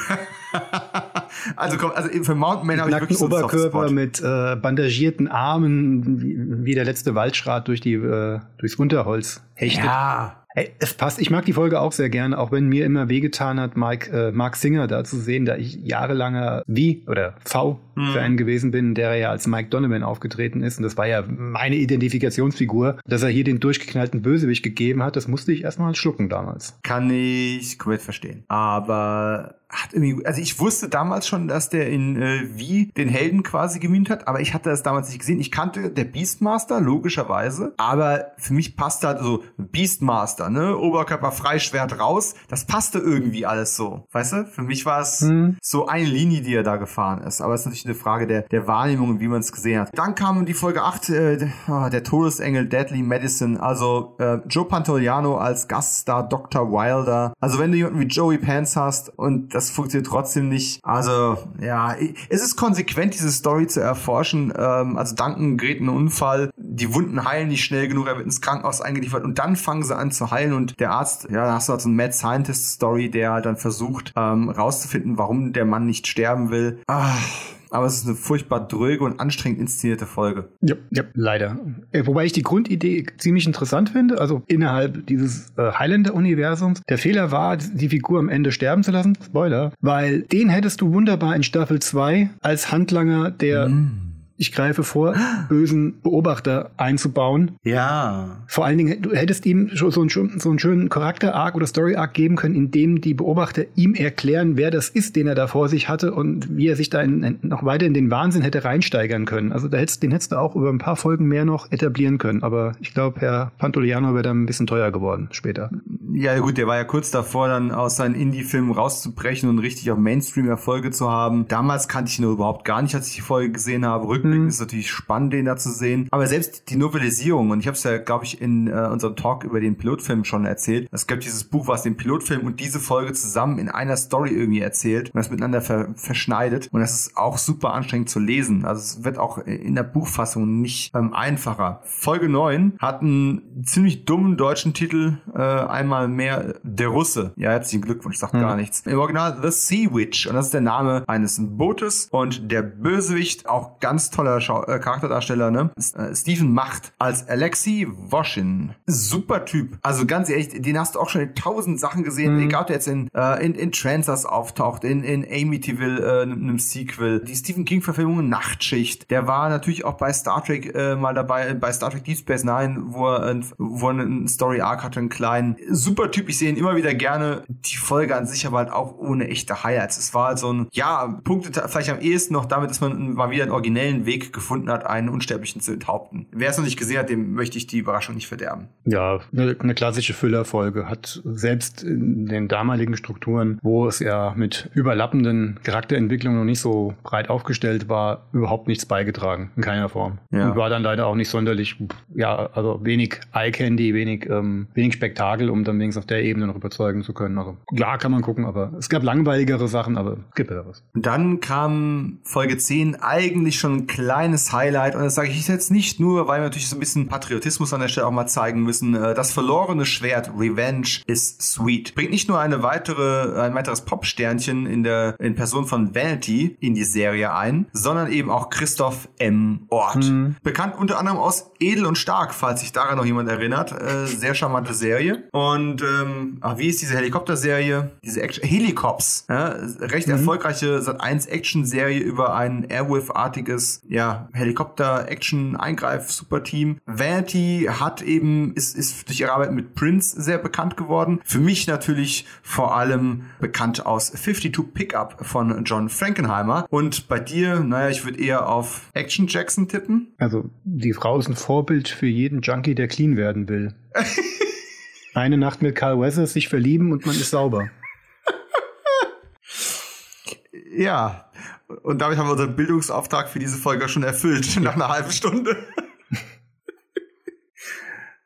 S2: also komm, also für Mountain Man habe ich wirklich so
S3: Oberkörper mit äh, bandagierten Armen, wie, wie der letzte Waldschrat durch die äh, durchs Unterholz hechtet.
S2: Ja.
S3: Hey, es passt. Ich mag die Folge auch sehr gerne, auch wenn mir immer wehgetan hat, Mike, äh, Mark Singer da zu sehen, da ich jahrelanger wie oder V-Fan mhm. gewesen bin, der ja als Mike Donovan aufgetreten ist. Und das war ja meine Identifikationsfigur, dass er hier den durchgeknallten Bösewicht gegeben hat. Das musste ich erstmal schlucken damals.
S2: Kann ich komplett verstehen. Aber hat irgendwie, also ich wusste damals schon, dass der in äh, wie den Helden quasi gemimt hat, aber ich hatte das damals nicht gesehen. Ich kannte der Beastmaster, logischerweise, aber für mich passte halt so Beastmaster, ne? Oberkörper frei, Schwert raus. Das passte irgendwie alles so. Weißt du? Für mich war es hm. so eine Linie, die er da gefahren ist. Aber es ist natürlich eine Frage der, der Wahrnehmung und wie man es gesehen hat. Dann kam die Folge 8, äh, der, der Todesengel Deadly Medicine, also äh, Joe Pantoliano als Gaststar Dr. Wilder. Also wenn du jemanden wie Joey Pants hast und das funktioniert trotzdem nicht. Also, ja, es ist konsequent, diese Story zu erforschen. Ähm, also Duncan gerät einen Unfall, die Wunden heilen nicht schnell genug, er wird ins Krankenhaus eingeliefert und dann fangen sie an zu heilen und der Arzt, ja, da hast du halt so einen Mad Scientist Story, der halt dann versucht, ähm, rauszufinden, warum der Mann nicht sterben will. Ah aber es ist eine furchtbar dröge und anstrengend inszenierte Folge.
S3: Ja, ja leider. Äh, wobei ich die Grundidee ziemlich interessant finde, also innerhalb dieses äh, Highlander-Universums. Der Fehler war, die Figur am Ende sterben zu lassen. Spoiler. Weil den hättest du wunderbar in Staffel 2 als Handlanger der mm ich greife vor, bösen Beobachter einzubauen.
S2: Ja.
S3: Vor allen Dingen, du hättest ihm so einen, so einen schönen Charakter-Arc oder Story-Arc geben können, in dem die Beobachter ihm erklären, wer das ist, den er da vor sich hatte und wie er sich da in, in, noch weiter in den Wahnsinn hätte reinsteigern können. Also da hättest, den hättest du auch über ein paar Folgen mehr noch etablieren können. Aber ich glaube, Herr Pantoliano wäre dann ein bisschen teuer geworden später.
S2: Ja, gut, der war ja kurz davor, dann aus seinen Indie-Filmen rauszubrechen und richtig auch Mainstream-Erfolge zu haben. Damals kannte ich ihn überhaupt gar nicht, als ich die Folge gesehen habe. Rück rückblickend mhm. ist natürlich spannend, den da zu sehen. Aber selbst die Novelisierung, und ich habe es ja, glaube ich, in äh, unserem Talk über den Pilotfilm schon erzählt, es gibt dieses Buch, was den Pilotfilm und diese Folge zusammen in einer Story irgendwie erzählt und das miteinander ver verschneidet. Und das ist auch super anstrengend zu lesen. Also es wird auch in der Buchfassung nicht ähm, einfacher. Folge 9 hat einen ziemlich dummen deutschen Titel, äh, einmal mehr Der Russe. Ja, herzlichen Glückwunsch, sagt mhm. gar nichts. Im Original The Sea Witch. Und das ist der Name eines Bootes und der Bösewicht, auch ganz toll toller Schau äh, Charakterdarsteller, ne? Äh, Stephen Macht als Alexei Woshin. Super Typ. Also ganz ehrlich, den hast du auch schon in tausend Sachen gesehen, mhm. egal ob der jetzt in, äh, in, in Transers auftaucht, in, in Amityville, äh, einem Sequel, die Stephen King-Verfilmung Nachtschicht. Der war natürlich auch bei Star Trek äh, mal dabei, bei Star Trek Deep Space Nine, wo er, wo er einen Story-Arc hatte, einen kleinen. Super Typ, ich sehe ihn immer wieder gerne. Die Folge an sich aber halt auch ohne echte Highlights. Es war halt so ein, ja, Punkte vielleicht am ehesten noch damit, dass man mal wieder einen originellen Weg gefunden hat, einen Unsterblichen zu enthaupten. Wer es noch nicht gesehen hat, dem möchte ich die Überraschung nicht verderben.
S3: Ja, eine, eine klassische Füllerfolge hat selbst in den damaligen Strukturen, wo es ja mit überlappenden Charakterentwicklungen noch nicht so breit aufgestellt war, überhaupt nichts beigetragen, in keiner Form. Ja. Und war dann leider auch nicht sonderlich, ja, also wenig Eye-Candy, wenig, ähm, wenig Spektakel, um dann wenigstens auf der Ebene noch überzeugen zu können. Also klar kann man gucken, aber es gab langweiligere Sachen, aber es gibt ja was.
S2: Dann kam Folge 10 eigentlich schon ein kleines Highlight und das sage ich jetzt nicht nur, weil wir natürlich so ein bisschen Patriotismus an der Stelle auch mal zeigen müssen. Äh, das verlorene Schwert Revenge is sweet. Bringt nicht nur eine weitere, ein weiteres Popsternchen in der in Person von Vanity in die Serie ein, sondern eben auch Christoph M. Ort. Mhm. Bekannt unter anderem aus Edel und Stark, falls sich daran noch jemand erinnert. Äh, sehr charmante Serie. Und ähm, ach, wie ist diese Helikopterserie? Diese Action Helicops. Ja, recht mhm. erfolgreiche Sat 1 Action-Serie über ein Airwolf-artiges ja, Helikopter-Action-Eingreif-Superteam. Vanity hat eben, ist, ist durch ihre Arbeit mit Prince sehr bekannt geworden. Für mich natürlich vor allem bekannt aus 52 Pickup von John Frankenheimer. Und bei dir, naja, ich würde eher auf Action Jackson tippen.
S3: Also die Frau ist ein Vorbild für jeden Junkie, der clean werden will. Eine Nacht mit Carl Weathers, sich verlieben und man ist sauber.
S2: Ja, und damit haben wir unseren Bildungsauftrag für diese Folge schon erfüllt, nach einer halben Stunde.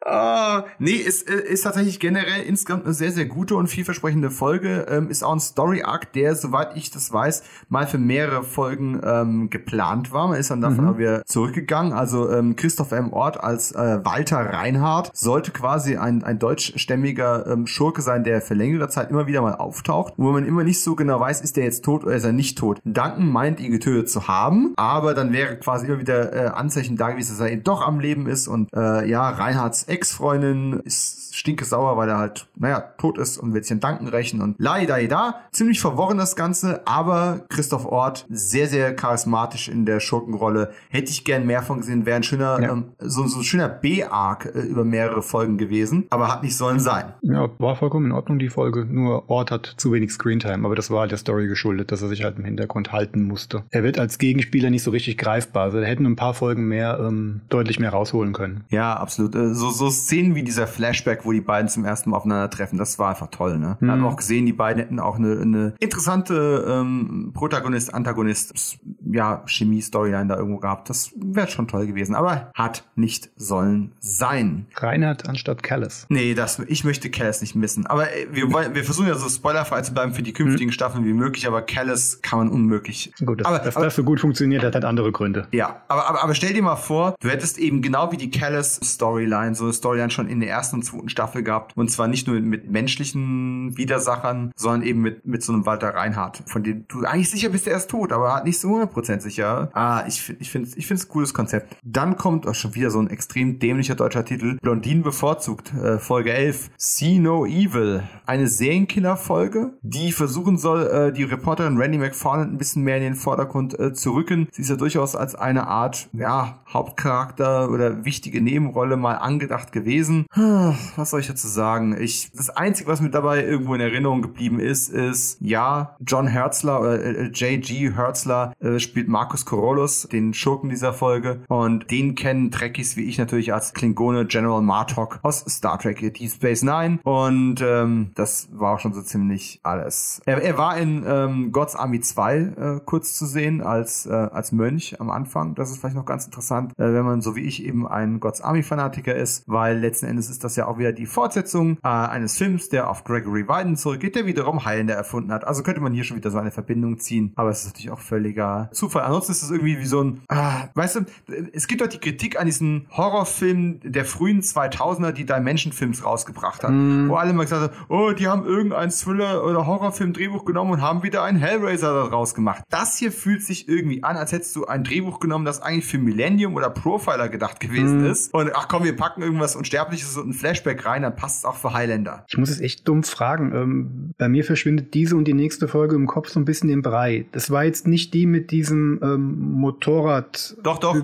S2: Uh, nee, ist, äh, ist tatsächlich generell insgesamt eine sehr, sehr gute und vielversprechende Folge. Ähm, ist auch ein Story-Arc, der, soweit ich das weiß, mal für mehrere Folgen ähm, geplant war. Man ist dann davon mhm. aber wieder zurückgegangen. Also ähm, Christoph M. Ort als äh, Walter Reinhardt sollte quasi ein, ein deutschstämmiger ähm, Schurke sein, der für längere Zeit immer wieder mal auftaucht, wo man immer nicht so genau weiß, ist der jetzt tot oder ist er nicht tot. Duncan meint, ihn getötet zu haben, aber dann wäre quasi immer wieder äh, Anzeichen da gewesen, dass er eben doch am Leben ist und äh, ja, Reinhardts Ex-Freundin ist stinke sauer, weil er halt, naja, tot ist und will sich den Danken rächen und da da. Ziemlich verworren das Ganze, aber Christoph Ort sehr, sehr charismatisch in der Schurkenrolle. Hätte ich gern mehr von gesehen, wäre ein schöner, ja. ähm, so, so ein schöner B-Arc äh, über mehrere Folgen gewesen, aber hat nicht sollen sein.
S3: Ja, war vollkommen in Ordnung, die Folge. Nur Ort hat zu wenig Screentime, aber das war halt der Story geschuldet, dass er sich halt im Hintergrund halten musste. Er wird als Gegenspieler nicht so richtig greifbar. Also, da hätten ein paar Folgen mehr, ähm, deutlich mehr rausholen können.
S2: Ja, absolut. Äh, so, so Szenen wie dieser Flashback, wo die beiden zum ersten Mal aufeinandertreffen, das war einfach toll. Ne? Mhm. Wir haben auch gesehen, die beiden hätten auch eine, eine interessante ähm, Protagonist, Antagonist, ja, Chemie-Storyline da irgendwo gehabt. Das wäre schon toll gewesen, aber hat nicht sollen sein.
S3: Reinhard anstatt Callis.
S2: Nee, das, ich möchte Callis nicht missen. Aber äh, wir, wollen, wir versuchen ja so spoilerfrei zu bleiben für die künftigen mhm. Staffeln wie möglich, aber Callis kann man unmöglich.
S3: Gut, das, aber, dass aber, das so gut funktioniert, hat halt andere Gründe.
S2: Ja, aber, aber, aber stell dir mal vor, du hättest eben genau wie die Callis-Storyline, so Storyline schon in der ersten und zweiten Staffel gehabt. Und zwar nicht nur mit menschlichen Widersachern, sondern eben mit, mit so einem Walter Reinhardt, von dem du eigentlich sicher bist, er ist tot, aber nicht so 100% sicher. Ah, ich, ich finde ich finde es cooles Konzept. Dann kommt auch schon wieder so ein extrem dämlicher deutscher Titel. Blondin bevorzugt, äh, Folge 11. See No Evil. Eine Serienkiller-Folge, die versuchen soll, äh, die Reporterin Randy McFarland ein bisschen mehr in den Vordergrund äh, zu rücken. Sie ist ja durchaus als eine Art, ja, Hauptcharakter oder wichtige Nebenrolle mal angedacht gewesen. Was soll ich dazu sagen? Ich, das Einzige, was mir dabei irgendwo in Erinnerung geblieben ist, ist, ja, John Herzler oder äh, J.G. Herzler äh, spielt Markus Corolus, den Schurken dieser Folge. Und den kennen Trekkies wie ich natürlich als Klingone General Martok aus Star Trek Deep Space Nine. Und ähm, das war auch schon so ziemlich alles. Er, er war in ähm, God's Army 2 äh, kurz zu sehen als, äh, als Mönch am Anfang. Das ist vielleicht noch ganz interessant, äh, wenn man so wie ich eben ein God's Army Fanatiker ist, weil letzten Endes ist das ja auch wieder die Fortsetzung äh, eines Films, der auf Gregory Wyden zurückgeht, der wiederum Heilende erfunden hat. Also könnte man hier schon wieder so eine Verbindung ziehen, aber es ist natürlich auch völliger Zufall. Ansonsten ist es irgendwie wie so ein, ah, weißt du, es gibt doch die Kritik an diesen Horrorfilmen der frühen 2000er, die Dimension-Films rausgebracht hat, mm. wo alle mal gesagt haben, oh, die haben irgendein Thriller- oder Horrorfilm-Drehbuch genommen und haben wieder einen Hellraiser daraus gemacht. Das hier fühlt sich irgendwie an, als hättest du ein Drehbuch genommen, das eigentlich für Millennium oder Profiler gedacht gewesen mm. ist. Und ach komm, wir packen irgendwas Unsterbliches und ein Flashback rein, dann passt es auch für Highlander.
S3: Ich muss es echt dumm fragen. Ähm, bei mir verschwindet diese und die nächste Folge im Kopf so ein bisschen im Brei. Das war jetzt nicht die mit diesem ähm, Motorrad.
S2: Doch, doch.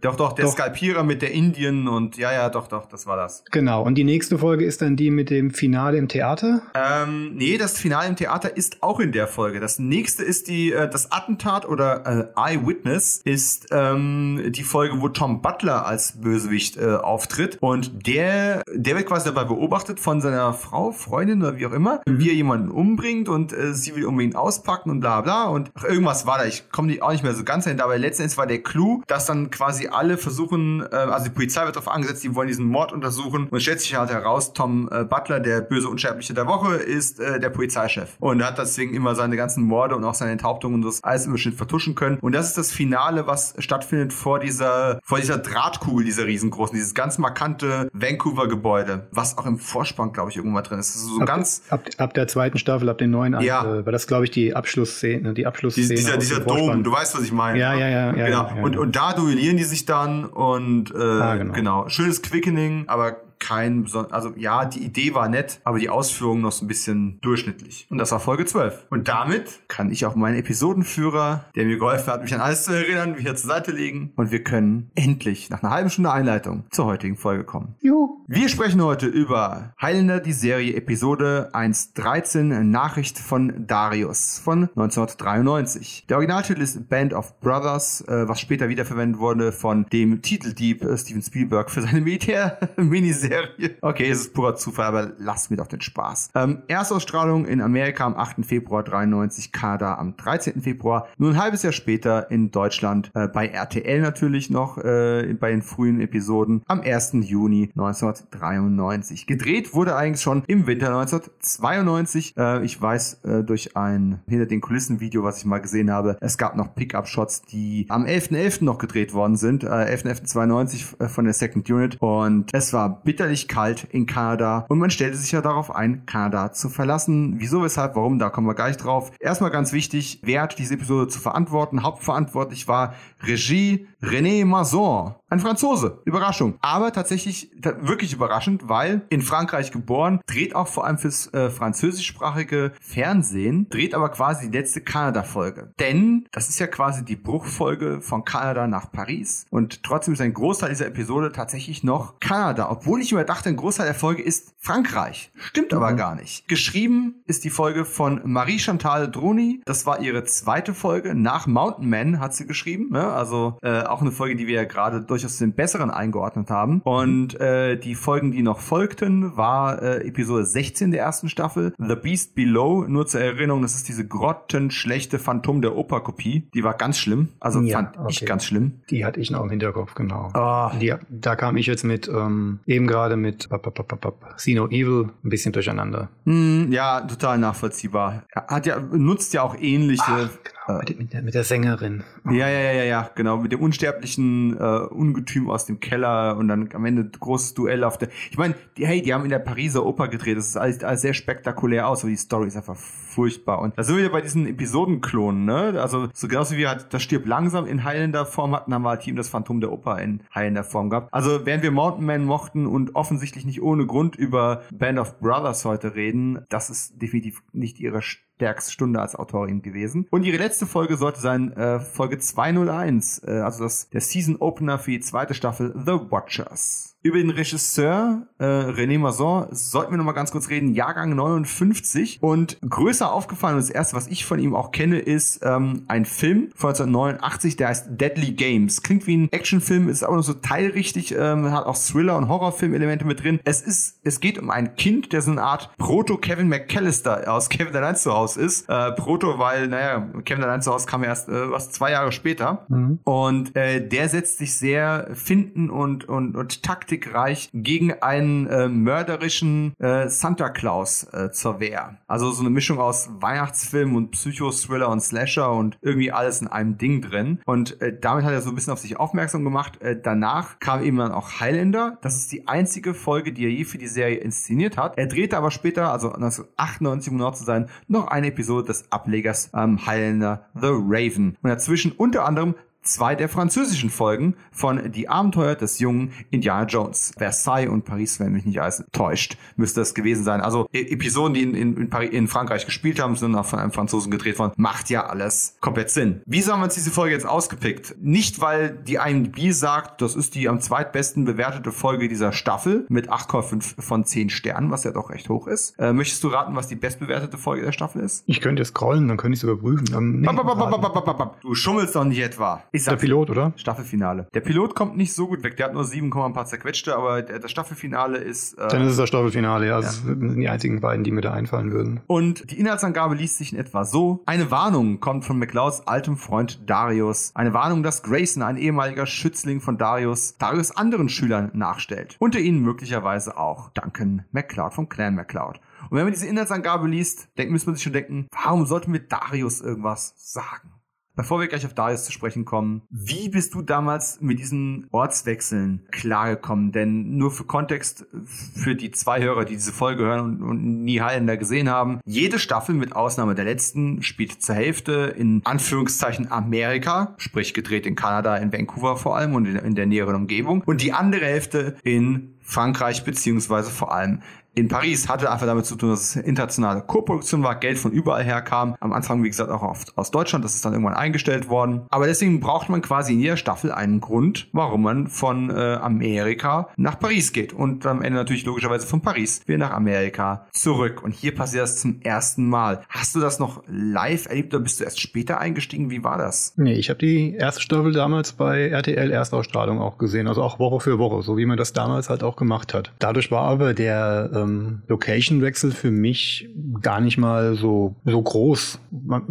S2: Doch, doch, der doch. Skalpierer mit der Indien und ja, ja, doch, doch, das war das.
S3: Genau. Und die nächste Folge ist dann die mit dem Finale im Theater?
S2: Ähm, nee, das Finale im Theater ist auch in der Folge. Das nächste ist die, äh, das Attentat oder äh, Eyewitness ist ähm, die Folge, wo Tom Butler als Bösewicht äh, auftritt. Und der, der wird quasi dabei beobachtet von seiner Frau, Freundin oder wie auch immer, wie er jemanden umbringt und äh, sie will unbedingt auspacken und bla bla. Und ach, irgendwas war da. Ich komme auch nicht mehr so ganz dahinter, aber letztendlich war der Clou, dass dann quasi alle versuchen, äh, also die Polizei wird darauf angesetzt, die wollen diesen Mord untersuchen und es stellt sich halt heraus, Tom äh, Butler, der böse Unsterbliche der Woche, ist äh, der Polizeichef. Und hat deswegen immer seine ganzen Morde und auch seine Enthauptungen und das alles im Schnitt vertuschen können. Und das ist das Finale, was stattfindet vor dieser, vor dieser Drahtkugel, dieser riesengroßen, dieses ganz markante Vancouver-Gebäude, was auch im Vorspann, glaube ich, irgendwann drin ist. Das ist so
S3: ab,
S2: ganz.
S3: Ab, ab der zweiten Staffel, ab den neuen,
S2: ja.
S3: äh, war das, glaube ich, die Abschlussszene, die Abschlussszene.
S2: Dieser, dieser Dom, du weißt, was ich meine.
S3: Ja, ja, ja. ja
S2: genau.
S3: Ja,
S2: und, und da duellieren die sich dann und äh,
S3: Ah, genau.
S2: genau. Schönes Quickening, aber kein, also ja, die Idee war nett, aber die Ausführung noch so ein bisschen durchschnittlich. Und das war Folge 12. Und damit kann ich auch meinen Episodenführer, der mir geholfen hat, mich an alles zu erinnern, wieder zur Seite legen. Und wir können endlich nach einer halben Stunde Einleitung zur heutigen Folge kommen.
S3: Juhu.
S2: Wir sprechen heute über Highlander, die Serie Episode 1.13, Nachricht von Darius von 1993. Der Originaltitel ist Band of Brothers, äh, was später wiederverwendet wurde von dem Titeldieb äh, Steven Spielberg für seine Militär-Miniserie. Okay, es ist purer Zufall, aber lasst mir doch den Spaß. Ähm, Erstausstrahlung in Amerika am 8. Februar 93, Kanada am 13. Februar. Nur ein halbes Jahr später in Deutschland äh, bei RTL natürlich noch äh, bei den frühen Episoden am 1. Juni 1993. Gedreht wurde eigentlich schon im Winter 1992. Äh, ich weiß äh, durch ein hinter den Kulissen Video, was ich mal gesehen habe, es gab noch Pickup-Shots, die am 11.11. noch gedreht worden sind. Äh, 11.11.92 äh, von der Second Unit. Und es war bitterlich kalt in Kanada und man stellte sich ja darauf ein, Kanada zu verlassen. Wieso, weshalb, warum, da kommen wir gleich drauf. Erstmal ganz wichtig, wer hat diese Episode zu verantworten? Hauptverantwortlich war Regie René Mazon. Ein Franzose. Überraschung. Aber tatsächlich ta- wirklich überraschend, weil in Frankreich geboren, dreht auch vor allem fürs äh, französischsprachige Fernsehen, dreht aber quasi die letzte Kanada-Folge. Denn das ist ja quasi die Bruchfolge von Kanada nach Paris. Und trotzdem ist ein Großteil dieser Episode tatsächlich noch Kanada. Obwohl ich immer dachte, ein Großteil der Folge ist Frankreich. Stimmt aber gar nicht. Geschrieben ist die Folge von Marie Chantal Droni. Das war ihre zweite Folge. Nach Mountain Man hat sie geschrieben. Ne? Also äh, auch eine Folge, die wir ja gerade durchaus den besseren eingeordnet haben. Und äh, die Folgen, die noch folgten, war äh, Episode 16 der ersten Staffel. The Beast Below. Nur zur Erinnerung, das ist diese grottenschlechte Phantom der Oper-Kopie. Die war ganz schlimm. Also
S3: Ja,
S2: fand ich
S3: okay.
S2: ganz schlimm.
S3: Die hatte ich noch im Hinterkopf, genau.
S2: Ah.
S3: Die, da kam ich jetzt mit, ähm, eben gerade mit pap, pap, pap, pap, See No Evil ein bisschen durcheinander.
S2: Hm, ja, total nachvollziehbar. Hat ja, nutzt ja auch ähnliche.
S3: Genau, mit, mit, der, mit der Sängerin.
S2: Ja, ja, ja, ja, ja, genau. Mit dem unsterblichen äh, Ungetüm aus dem Keller und dann am Ende großes Duell auf der. Ich meine, die, hey, die haben in der Pariser Oper gedreht. Das ist alles, alles sehr spektakulär aus, aber die Story ist einfach furchtbar. Und da sind wir wieder bei diesen Episodenklonen, ne? Also so genauso wie wir halt das stirbt langsam in heilender Form hatten, haben wir halt Team das Phantom der Oper in heilender Form gehabt. Also während wir Mountain Man mochten und offensichtlich nicht ohne Grund über Band of Brothers heute reden, das ist definitiv nicht ihre stärkste Stunde als Autorin gewesen. Und ihre letzte Folge sollte sein äh, Folge 201, äh, also das der Season Opener für die zweite Staffel The Watchers. Über den Regisseur äh, René Mazon sollten wir noch mal ganz kurz reden. Jahrgang 59 und größer aufgefallen und das erste, was ich von ihm auch kenne, ist ähm, ein Film von 1989, der heißt Deadly Games. Klingt wie ein Actionfilm, ist aber nur so teilrichtig, ähm, hat auch Thriller und Horrorfilm-Elemente mit drin. Es ist, es geht um ein Kind, der so eine Art Proto Kevin McAllister aus Kevin allein zu Hause ist. Äh, Proto, weil, naja, Kevin allein zu Hause kam erst äh, was zwei Jahre später. Mhm. Und äh, der setzt sich sehr finden und, und, und taktikreich gegen einen äh, mörderischen äh, Santa Claus äh, zur Wehr. Also so eine Mischung aus Weihnachtsfilm und Psychothriller und Slasher und irgendwie alles in einem Ding drin. Und äh, damit hat er so ein bisschen auf sich aufmerksam gemacht. Äh, danach kam eben dann auch Highlander. Das ist die einzige Folge, die er je für die Serie inszeniert hat. Er drehte aber später, also 1998, um genau zu sein, noch eine Episode des Ablegers ähm, Highlander The Raven. Und dazwischen unter anderem zwei der französischen Folgen von Die Abenteuer des jungen Indiana Jones. Versailles und Paris, wenn mich nicht alles täuscht, müsste das gewesen sein. Also e Episoden, die in, in, in, Paris, in Frankreich gespielt haben, sind auch von einem Franzosen gedreht worden. Macht ja alles komplett Sinn. Wieso haben wir uns diese Folge jetzt ausgepickt? Nicht, weil die IMDb sagt, das ist die am zweitbesten bewertete Folge dieser Staffel mit 8,5 von 10 Sternen, was ja doch recht hoch ist. Äh, möchtest du raten, was die bestbewertete Folge der Staffel ist?
S3: Ich könnte scrollen, dann könnte ich es überprüfen. Ähm, nee,
S2: du schummelst doch nicht etwa.
S3: Ich der Pilot, oder?
S2: Staffelfinale. Der Pilot kommt nicht so gut weg. Der hat nur 7, ein paar zerquetschte, aber der, das Staffelfinale ist.
S3: Äh, Dann ist es das Staffelfinale, ja. ja. Das sind die einzigen beiden, die mir da einfallen würden.
S2: Und die Inhaltsangabe liest sich in etwa so: Eine Warnung kommt von McLeods altem Freund Darius. Eine Warnung, dass Grayson, ein ehemaliger Schützling von Darius, Darius anderen Schülern nachstellt. Unter ihnen möglicherweise auch Duncan McLeod vom Clan McLeod. Und wenn man diese Inhaltsangabe liest, denkt, muss man sich schon denken, warum sollten wir Darius irgendwas sagen? Bevor wir gleich auf Darius zu sprechen kommen, wie bist du damals mit diesen Ortswechseln klargekommen? Denn nur für Kontext, für die zwei Hörer, die diese Folge hören und, und nie Highlander gesehen haben, jede Staffel mit Ausnahme der letzten spielt zur Hälfte in Anführungszeichen Amerika, sprich gedreht in Kanada, in Vancouver vor allem und in, in der näheren Umgebung und die andere Hälfte in Frankreich beziehungsweise vor allem in Paris hatte einfach damit zu tun, dass es internationale Co-Produktion war, Geld von überall her kam. Am Anfang, wie gesagt, auch oft aus Deutschland. Das ist dann irgendwann eingestellt worden. Aber deswegen braucht man quasi in jeder Staffel einen Grund, warum man von äh, Amerika nach Paris geht. Und am Ende natürlich logischerweise von Paris wieder nach Amerika zurück. Und hier passiert das zum ersten Mal. Hast du das noch live erlebt oder bist du erst später eingestiegen? Wie war das?
S3: Nee, ich habe die erste Staffel damals bei RTL Erstausstrahlung auch gesehen. Also auch Woche für Woche, so wie man das damals halt auch gemacht hat. Dadurch war aber der ähm, Location-Wechsel für mich gar nicht mal so, so groß.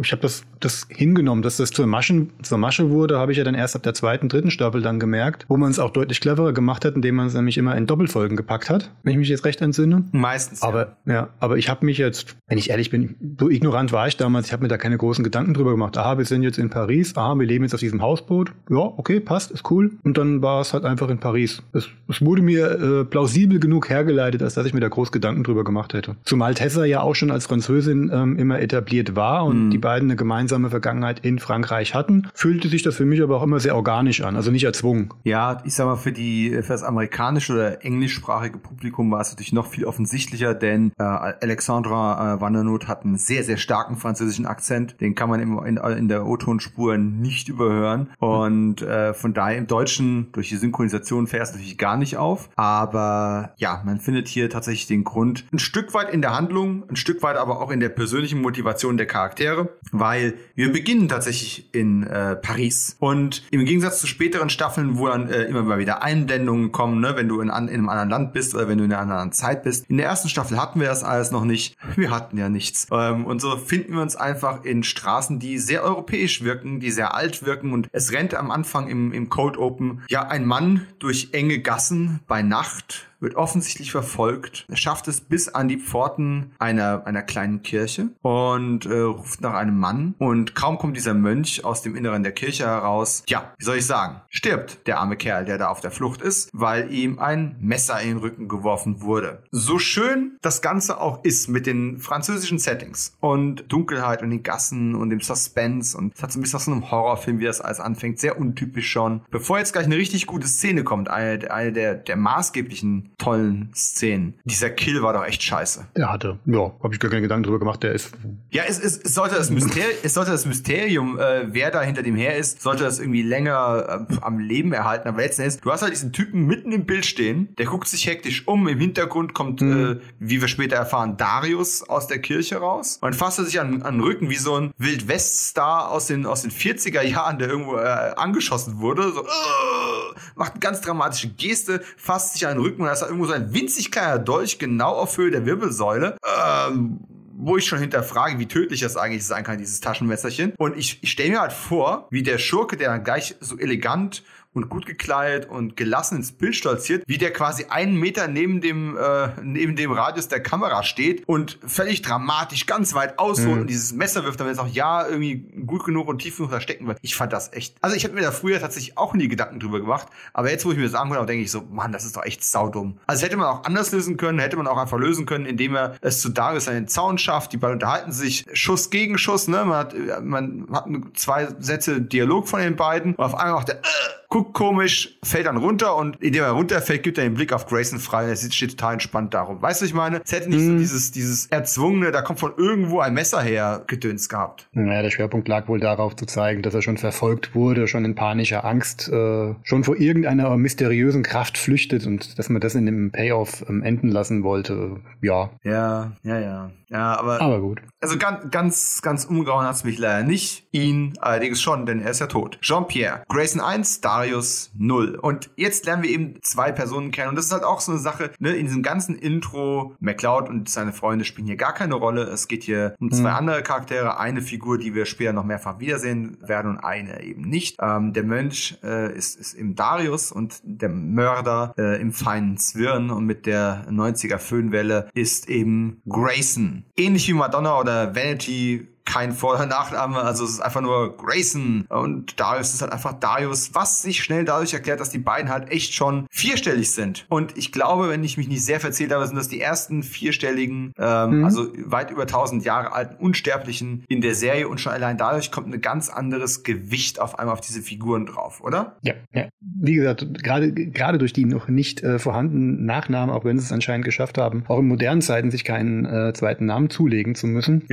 S3: Ich habe das, das hingenommen, dass das zur, Maschen, zur Masche wurde, habe ich ja dann erst ab der zweiten, dritten Staffel dann gemerkt, wo man es auch deutlich cleverer gemacht hat, indem man es nämlich immer in Doppelfolgen gepackt hat, wenn ich mich jetzt recht entsinne.
S2: Meistens.
S3: Aber ja, ja aber ich habe mich jetzt, wenn ich ehrlich bin, so ignorant war ich damals, ich habe mir da keine großen Gedanken drüber gemacht. Aha, wir sind jetzt in Paris, aha, wir leben jetzt auf diesem Hausboot. Ja, okay, passt, ist cool. Und dann war es halt einfach in Paris. Es, es wurde mir äh, plausibel genug hergeleitet, als dass ich mir da groß Gedanken drüber gemacht hätte. Zumal Tessa ja auch schon als Französin ähm, immer etabliert war und mhm. die beiden eine gemeinsame Vergangenheit in Frankreich hatten, fühlte sich das für mich aber auch immer sehr organisch an, also nicht erzwungen.
S2: Ja, ich sag mal, für die für das amerikanische oder englischsprachige Publikum war es natürlich noch viel offensichtlicher, denn äh, Alexandra äh, Vandernoot hat einen sehr, sehr starken französischen Akzent. Den kann man im, in, in der O-Tonspur nicht überhören. Und äh, von daher im Deutschen durch die Synchronisation fährt es natürlich gar nicht auf. Aber ja, man findet hier tatsächlich den Grund ein Stück weit in der Handlung, ein Stück weit aber auch in der persönlichen Motivation der Charaktere, weil wir beginnen tatsächlich in äh, Paris und im Gegensatz zu späteren Staffeln, wo dann äh, immer mal wieder Einblendungen kommen, ne, wenn du in, an, in einem anderen Land bist oder wenn du in einer anderen Zeit bist. In der ersten Staffel hatten wir das alles noch nicht. Wir hatten ja nichts. Ähm, und so finden wir uns einfach in Straßen, die sehr europäisch wirken, die sehr alt wirken und es rennt am Anfang im, im Cold Open ja ein Mann durch enge Gassen bei Nacht wird offensichtlich verfolgt. Er schafft es bis an die Pforten einer, einer kleinen Kirche und äh, ruft nach einem Mann. Und kaum kommt dieser Mönch aus dem Inneren der Kirche heraus. Ja, wie soll ich sagen? Stirbt der arme Kerl, der da auf der Flucht ist, weil ihm ein Messer in den Rücken geworfen wurde. So schön das Ganze auch ist mit den französischen Settings und Dunkelheit und den Gassen und dem Suspense und es hat so ein bisschen aus so einem Horrorfilm, wie das alles anfängt. Sehr untypisch schon. Bevor jetzt gleich eine richtig gute Szene kommt, eine, eine der, der maßgeblichen tollen Szenen. Dieser Kill war doch echt scheiße.
S3: Der hatte, ja, habe ich gar keine Gedanken drüber gemacht. Der ist.
S2: Ja, es, es, es sollte das Mysterium, es sollte das Mysterium, äh, wer da hinter dem her ist, sollte das irgendwie länger äh, am Leben erhalten. Aber letzten Endes, du hast halt diesen Typen mitten im Bild stehen, der guckt sich hektisch um. Im Hintergrund kommt, mhm. äh, wie wir später erfahren, Darius aus der Kirche raus. Und fasst sich an, an den Rücken wie so ein Wildwest-Star aus den, aus den 40er Jahren, der irgendwo äh, angeschossen wurde. So, uh, macht eine ganz dramatische Geste, fasst sich an den Rücken und da ist irgendwo so ein winzig kleiner Dolch genau auf Höhe der Wirbelsäule. Ähm, wo ich schon hinterfrage, wie tödlich das eigentlich sein kann, dieses Taschenmesserchen. Und ich, ich stelle mir halt vor, wie der Schurke, der dann gleich so elegant und gut gekleidet und gelassen ins Bild stolziert, wie der quasi einen Meter neben dem, äh, neben dem Radius der Kamera steht und völlig dramatisch ganz weit ausholt mhm. und dieses Messer wirft, damit es auch ja irgendwie gut genug und tief genug da stecken wird. Ich fand das echt. Also ich habe mir da früher tatsächlich auch nie Gedanken drüber gemacht, aber jetzt, wo ich mir das angucke, denke ich so, Mann, das ist doch echt saudumm. Also hätte man auch anders lösen können, hätte man auch einfach lösen können, indem er es zu Darius einen Zaun schafft, die beiden unterhalten sich, Schuss gegen Schuss, ne? Man hat, man hat zwei Sätze Dialog von den beiden und auf einmal auch der äh, guckt komisch, fällt dann runter und indem er runterfällt, gibt er den Blick auf Grayson frei. Er steht total entspannt darum. Weißt du, ich meine, es hätte nicht mhm. so dieses, dieses erzwungene, da kommt von irgendwo ein Messer her, Gedöns gehabt.
S3: Naja, der Schwerpunkt lag wohl darauf zu zeigen, dass er schon verfolgt wurde, schon in panischer Angst, äh, schon vor irgendeiner mysteriösen Kraft flüchtet und dass man das in dem Payoff ähm, enden lassen wollte. Ja.
S2: Ja, ja, ja. Ja, aber.
S3: Aber gut.
S2: Also ganz, ganz, ganz umgehauen hat's mich leider nicht. Ihn allerdings schon, denn er ist ja tot. Jean-Pierre. Grayson 1, Darius 0. Und jetzt lernen wir eben zwei Personen kennen. Und das ist halt auch so eine Sache, ne, in diesem ganzen Intro, McCloud und seine Freunde spielen hier gar keine Rolle. Es geht hier um zwei mhm. andere Charaktere. Eine Figur, die wir später noch mehrfach wiedersehen werden und eine eben nicht. Ähm, der Mönch äh, ist, ist im Darius und der Mörder äh, im feinen Zwirn und mit der 90er Föhnwelle ist eben Grayson ähnlich wie Madonna oder Vanity kein Vor- oder Nachname, also es ist einfach nur Grayson und Darius ist halt einfach Darius, was sich schnell dadurch erklärt, dass die beiden halt echt schon vierstellig sind. Und ich glaube, wenn ich mich nicht sehr verzählt habe, sind das die ersten vierstelligen, ähm, mhm. also weit über 1000 Jahre alten Unsterblichen in der Serie und schon allein dadurch kommt ein ganz anderes Gewicht auf einmal auf diese Figuren drauf, oder?
S3: Ja, ja. Wie gesagt, gerade gerade durch die noch nicht äh, vorhandenen Nachnamen, auch wenn sie es anscheinend geschafft haben, auch in modernen Zeiten sich keinen äh, zweiten Namen zulegen zu müssen.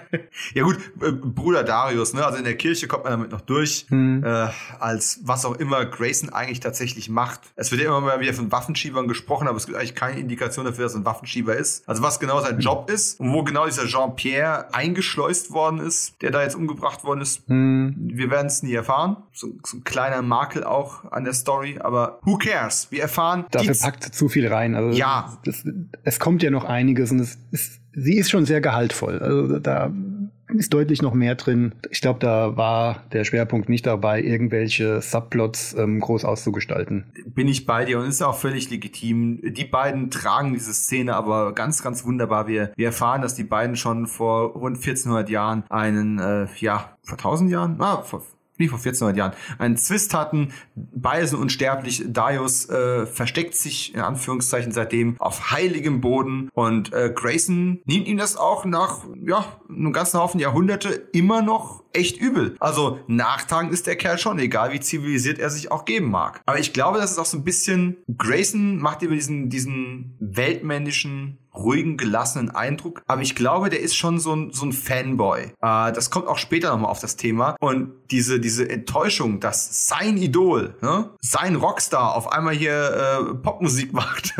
S2: Ja gut, äh, Bruder Darius, ne? Also in der Kirche kommt man damit noch durch, hm. äh, als was auch immer Grayson eigentlich tatsächlich macht. Es wird ja immer mal wieder von Waffenschiebern gesprochen, aber es gibt eigentlich keine Indikation dafür, dass er ein Waffenschieber ist. Also was genau sein Job ist und wo genau dieser Jean-Pierre eingeschleust worden ist, der da jetzt umgebracht worden ist, hm. wir werden es nie erfahren. So, so, ein kleiner Makel auch an der Story, aber who cares? Wir erfahren.
S3: Dafür packt zu viel rein. Also
S2: ja.
S3: Das, es kommt ja noch einiges und es ist, sie ist schon sehr gehaltvoll. Also da ist deutlich noch mehr drin. Ich glaube, da war der Schwerpunkt nicht dabei, irgendwelche Subplots ähm, groß auszugestalten.
S2: Bin ich bei dir und ist auch völlig legitim. Die beiden tragen diese Szene aber ganz, ganz wunderbar. Wir, wir erfahren, dass die beiden schon vor rund 1400 Jahren einen, äh, ja, vor 1000 Jahren? Ah, vor wie vor 1400 Jahren, einen Zwist hatten. Beide sind unsterblich. Darius äh, versteckt sich in Anführungszeichen seitdem auf heiligem Boden und äh, Grayson nimmt ihm das auch nach ja einem ganzen Haufen Jahrhunderte immer noch echt übel. Also nachtragen ist der Kerl schon, egal wie zivilisiert er sich auch geben mag. Aber ich glaube, das ist auch so ein bisschen Grayson macht über diesen diesen weltmännischen ruhigen, gelassenen Eindruck. Aber ich glaube, der ist schon so ein, so ein Fanboy. Äh, das kommt auch später nochmal auf das Thema. Und diese, diese Enttäuschung, dass sein Idol, ne, sein Rockstar auf einmal hier äh, Popmusik macht.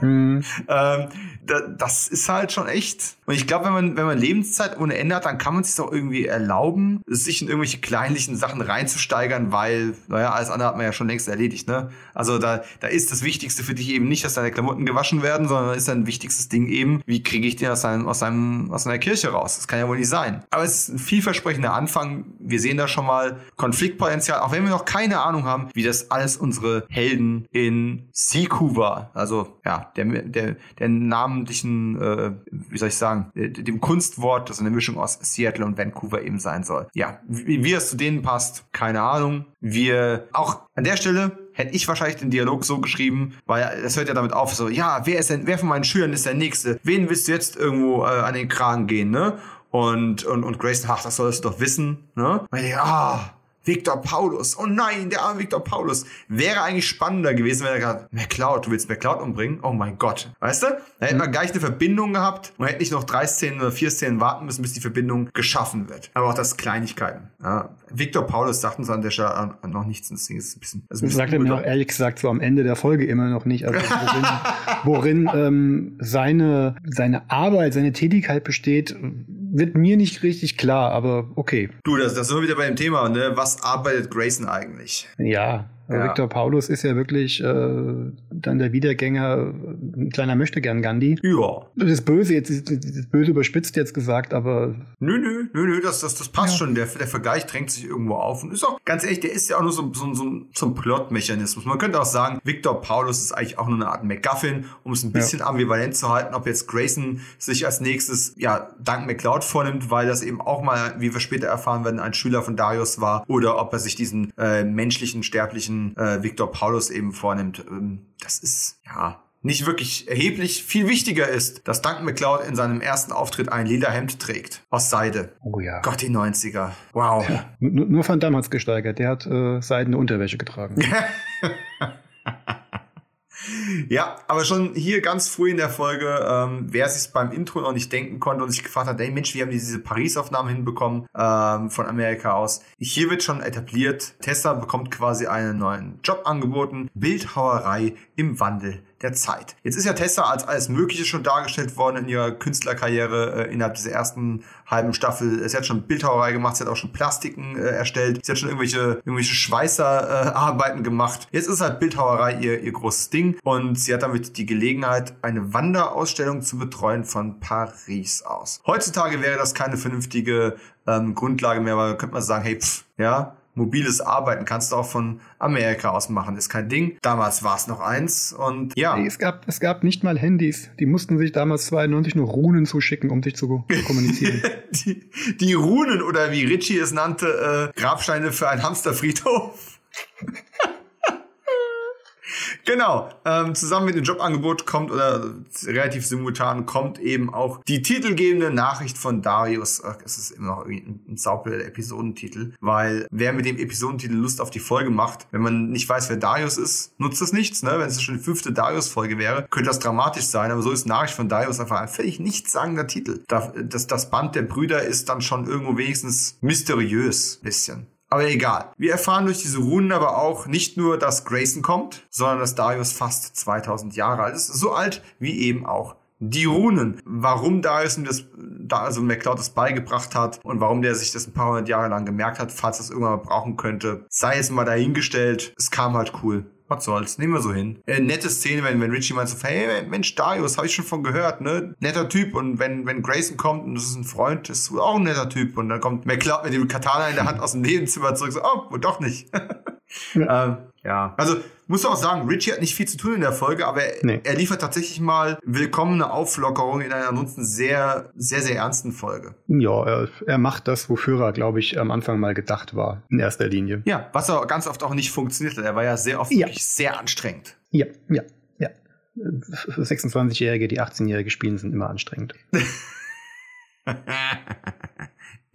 S2: mhm. ähm, das ist halt schon echt. Und ich glaube, wenn man, wenn man Lebenszeit ohne Ende hat, dann kann man sich doch irgendwie erlauben, sich in irgendwelche kleinlichen Sachen reinzusteigern, weil, naja, alles andere hat man ja schon längst erledigt, ne? Also da, da ist das Wichtigste für dich eben nicht, dass deine Klamotten gewaschen werden, sondern da ist dein wichtigstes Ding eben, wie kriege ich den aus seinem, aus seinem, aus seiner Kirche raus? Das kann ja wohl nicht sein. Aber es ist ein vielversprechender Anfang. Wir sehen da schon mal Konfliktpotenzial, auch wenn wir noch keine Ahnung haben, wie das alles unsere Helden in Seacuba, also ja, der, der, der Name namentlichen, äh, wie soll ich sagen, äh, dem Kunstwort, das eine Mischung aus Seattle und Vancouver eben sein soll. Ja, wie, wie es zu denen passt, keine Ahnung. Wir auch an der Stelle hätte ich wahrscheinlich den Dialog so geschrieben, weil es hört ja damit auf, so, ja, wer ist denn, wer von meinen Schülern ist der Nächste? Wen willst du jetzt irgendwo äh, an den Kragen gehen, ne? Und, und, und Grayson, ach, das solltest du doch wissen, ne? Und ich denke, ah, Victor Paulus. Oh nein, der arme Victor Paulus. Wäre eigentlich spannender gewesen, wenn er gerade, McCloud, du willst McCloud umbringen? Oh mein Gott. Weißt du? Da hätte man gleich eine Verbindung gehabt und hätte nicht noch drei Szenen oder vier Szenen warten müssen, bis die Verbindung geschaffen wird. Aber auch das Kleinigkeiten. Ja. Victor Paulus sagt uns an der Stelle noch nichts. Deswegen ist es ein bisschen,
S3: also ein bisschen sagt er mir noch ehrlich gesagt so am Ende der Folge immer noch nicht. Also worin, worin ähm, seine, seine Arbeit, seine Tätigkeit besteht, wird mir nicht richtig klar, aber okay.
S2: Du, das, das sind wir wieder bei dem Thema, ne? Was arbeitet Grayson eigentlich?
S3: Ja, ja. Victor Paulus ist ja wirklich äh, dann der Wiedergänger ein kleiner möchte gern Gandhi.
S2: Ja.
S3: Das Böse jetzt, das Böse überspitzt jetzt gesagt, aber.
S2: Nö, nö, nö, nö, das, das, das passt ja. schon. Der, der Vergleich drängt sich irgendwo auf. Und ist auch, ganz ehrlich, der ist ja auch nur so, so, so, so ein Plot-Mechanismus. Man könnte auch sagen, Victor Paulus ist eigentlich auch nur eine Art MacGuffin, um es ein bisschen ja. ambivalent zu halten, ob jetzt Grayson sich als nächstes, ja, dank McCloud vornimmt, weil das eben auch mal, wie wir später erfahren werden, ein Schüler von Darius war, oder ob er sich diesen äh, menschlichen, sterblichen äh, Victor Paulus eben vornimmt. Ähm, das ist, ja, nicht wirklich erheblich. Viel wichtiger ist, dass Duncan McCloud in seinem ersten Auftritt ein lila Hemd trägt. Aus Seide.
S3: Oh ja.
S2: Gott, die 90er. Wow.
S3: Ja, nur, Van Damme hat's gesteigert. Der hat äh, seidene Unterwäsche getragen.
S2: Ja, aber schon hier ganz früh in der Folge, ähm, wer sich beim Intro noch nicht denken konnte und sich gefragt hat, ey Mensch, wie haben die diese Paris-Aufnahmen hinbekommen ähm, von Amerika aus? Hier wird schon etabliert, Tessa bekommt quasi einen neuen Job angeboten, Bildhauerei im Wandel der Zeit. Jetzt ist ja Tessa als alles Mögliche schon dargestellt worden in ihrer Künstlerkarriere äh, innerhalb dieser ersten halben Staffel. Sie hat schon Bildhauerei gemacht, sie hat auch schon Plastiken äh, erstellt, sie hat schon irgendwelche, irgendwelche Schweißerarbeiten äh, gemacht. Jetzt ist halt Bildhauerei ihr, ihr großes Ding und sie hat damit die Gelegenheit, eine Wanderausstellung zu betreuen von Paris aus. Heutzutage wäre das keine vernünftige ähm, Grundlage mehr, weil könnte man sagen, hey, pff, ja, mobiles Arbeiten kannst du auch von Amerika aus machen, ist kein Ding. Damals war es noch eins und ja.
S3: Nee, es, gab, es gab nicht mal Handys. Die mussten sich damals 92 nur Runen zuschicken, um sich zu, zu kommunizieren.
S2: die, die Runen oder wie Richie es nannte, äh, Grabsteine für einen Hamsterfriedhof. Genau. Ähm, zusammen mit dem Jobangebot kommt oder relativ simultan kommt eben auch die titelgebende Nachricht von Darius. Ach, es ist immer noch ein, ein saublöder Episodentitel, weil wer mit dem Episodentitel Lust auf die Folge macht, wenn man nicht weiß, wer Darius ist, nutzt das nichts. Ne? Wenn es schon die fünfte Darius-Folge wäre, könnte das dramatisch sein, aber so ist Nachricht von Darius einfach ein völlig nichtssagender Titel. Das, das Band der Brüder ist dann schon irgendwo wenigstens mysteriös bisschen. Aber egal. Wir erfahren durch diese Runen aber auch nicht nur, dass Grayson kommt, sondern dass Darius fast 2000 Jahre alt ist. So alt wie eben auch die Runen. Warum Darius ihm das, da also McCloud das beigebracht hat und warum der sich das ein paar hundert Jahre lang gemerkt hat, falls das irgendwann mal brauchen könnte, sei es mal dahingestellt. Es kam halt cool was soll's, nehmen wir so hin. Äh, nette Szene, wenn, wenn Richie meint so, hey, Mensch, Darius, habe ich schon von gehört, ne? Netter Typ. Und wenn, wenn Grayson kommt und das ist ein Freund, ist auch ein netter Typ. Und dann kommt McCloud mit dem Katana in der Hand aus dem Nebenzimmer zurück, so, oh, doch nicht. ja. ähm, ja. Also, muss auch sagen, Richie hat nicht viel zu tun in der Folge, aber nee. er liefert tatsächlich mal willkommene Auflockerung in einer ansonsten sehr, sehr, sehr ernsten Folge.
S3: Ja, er, er macht das, wofür er, glaube ich, am Anfang mal gedacht war, in erster Linie.
S2: Ja, was er ganz oft auch nicht funktioniert hat. Er war ja sehr oft ja. wirklich sehr anstrengend.
S3: Ja, ja, ja. 26-Jährige, die 18-Jährige spielen, sind immer anstrengend.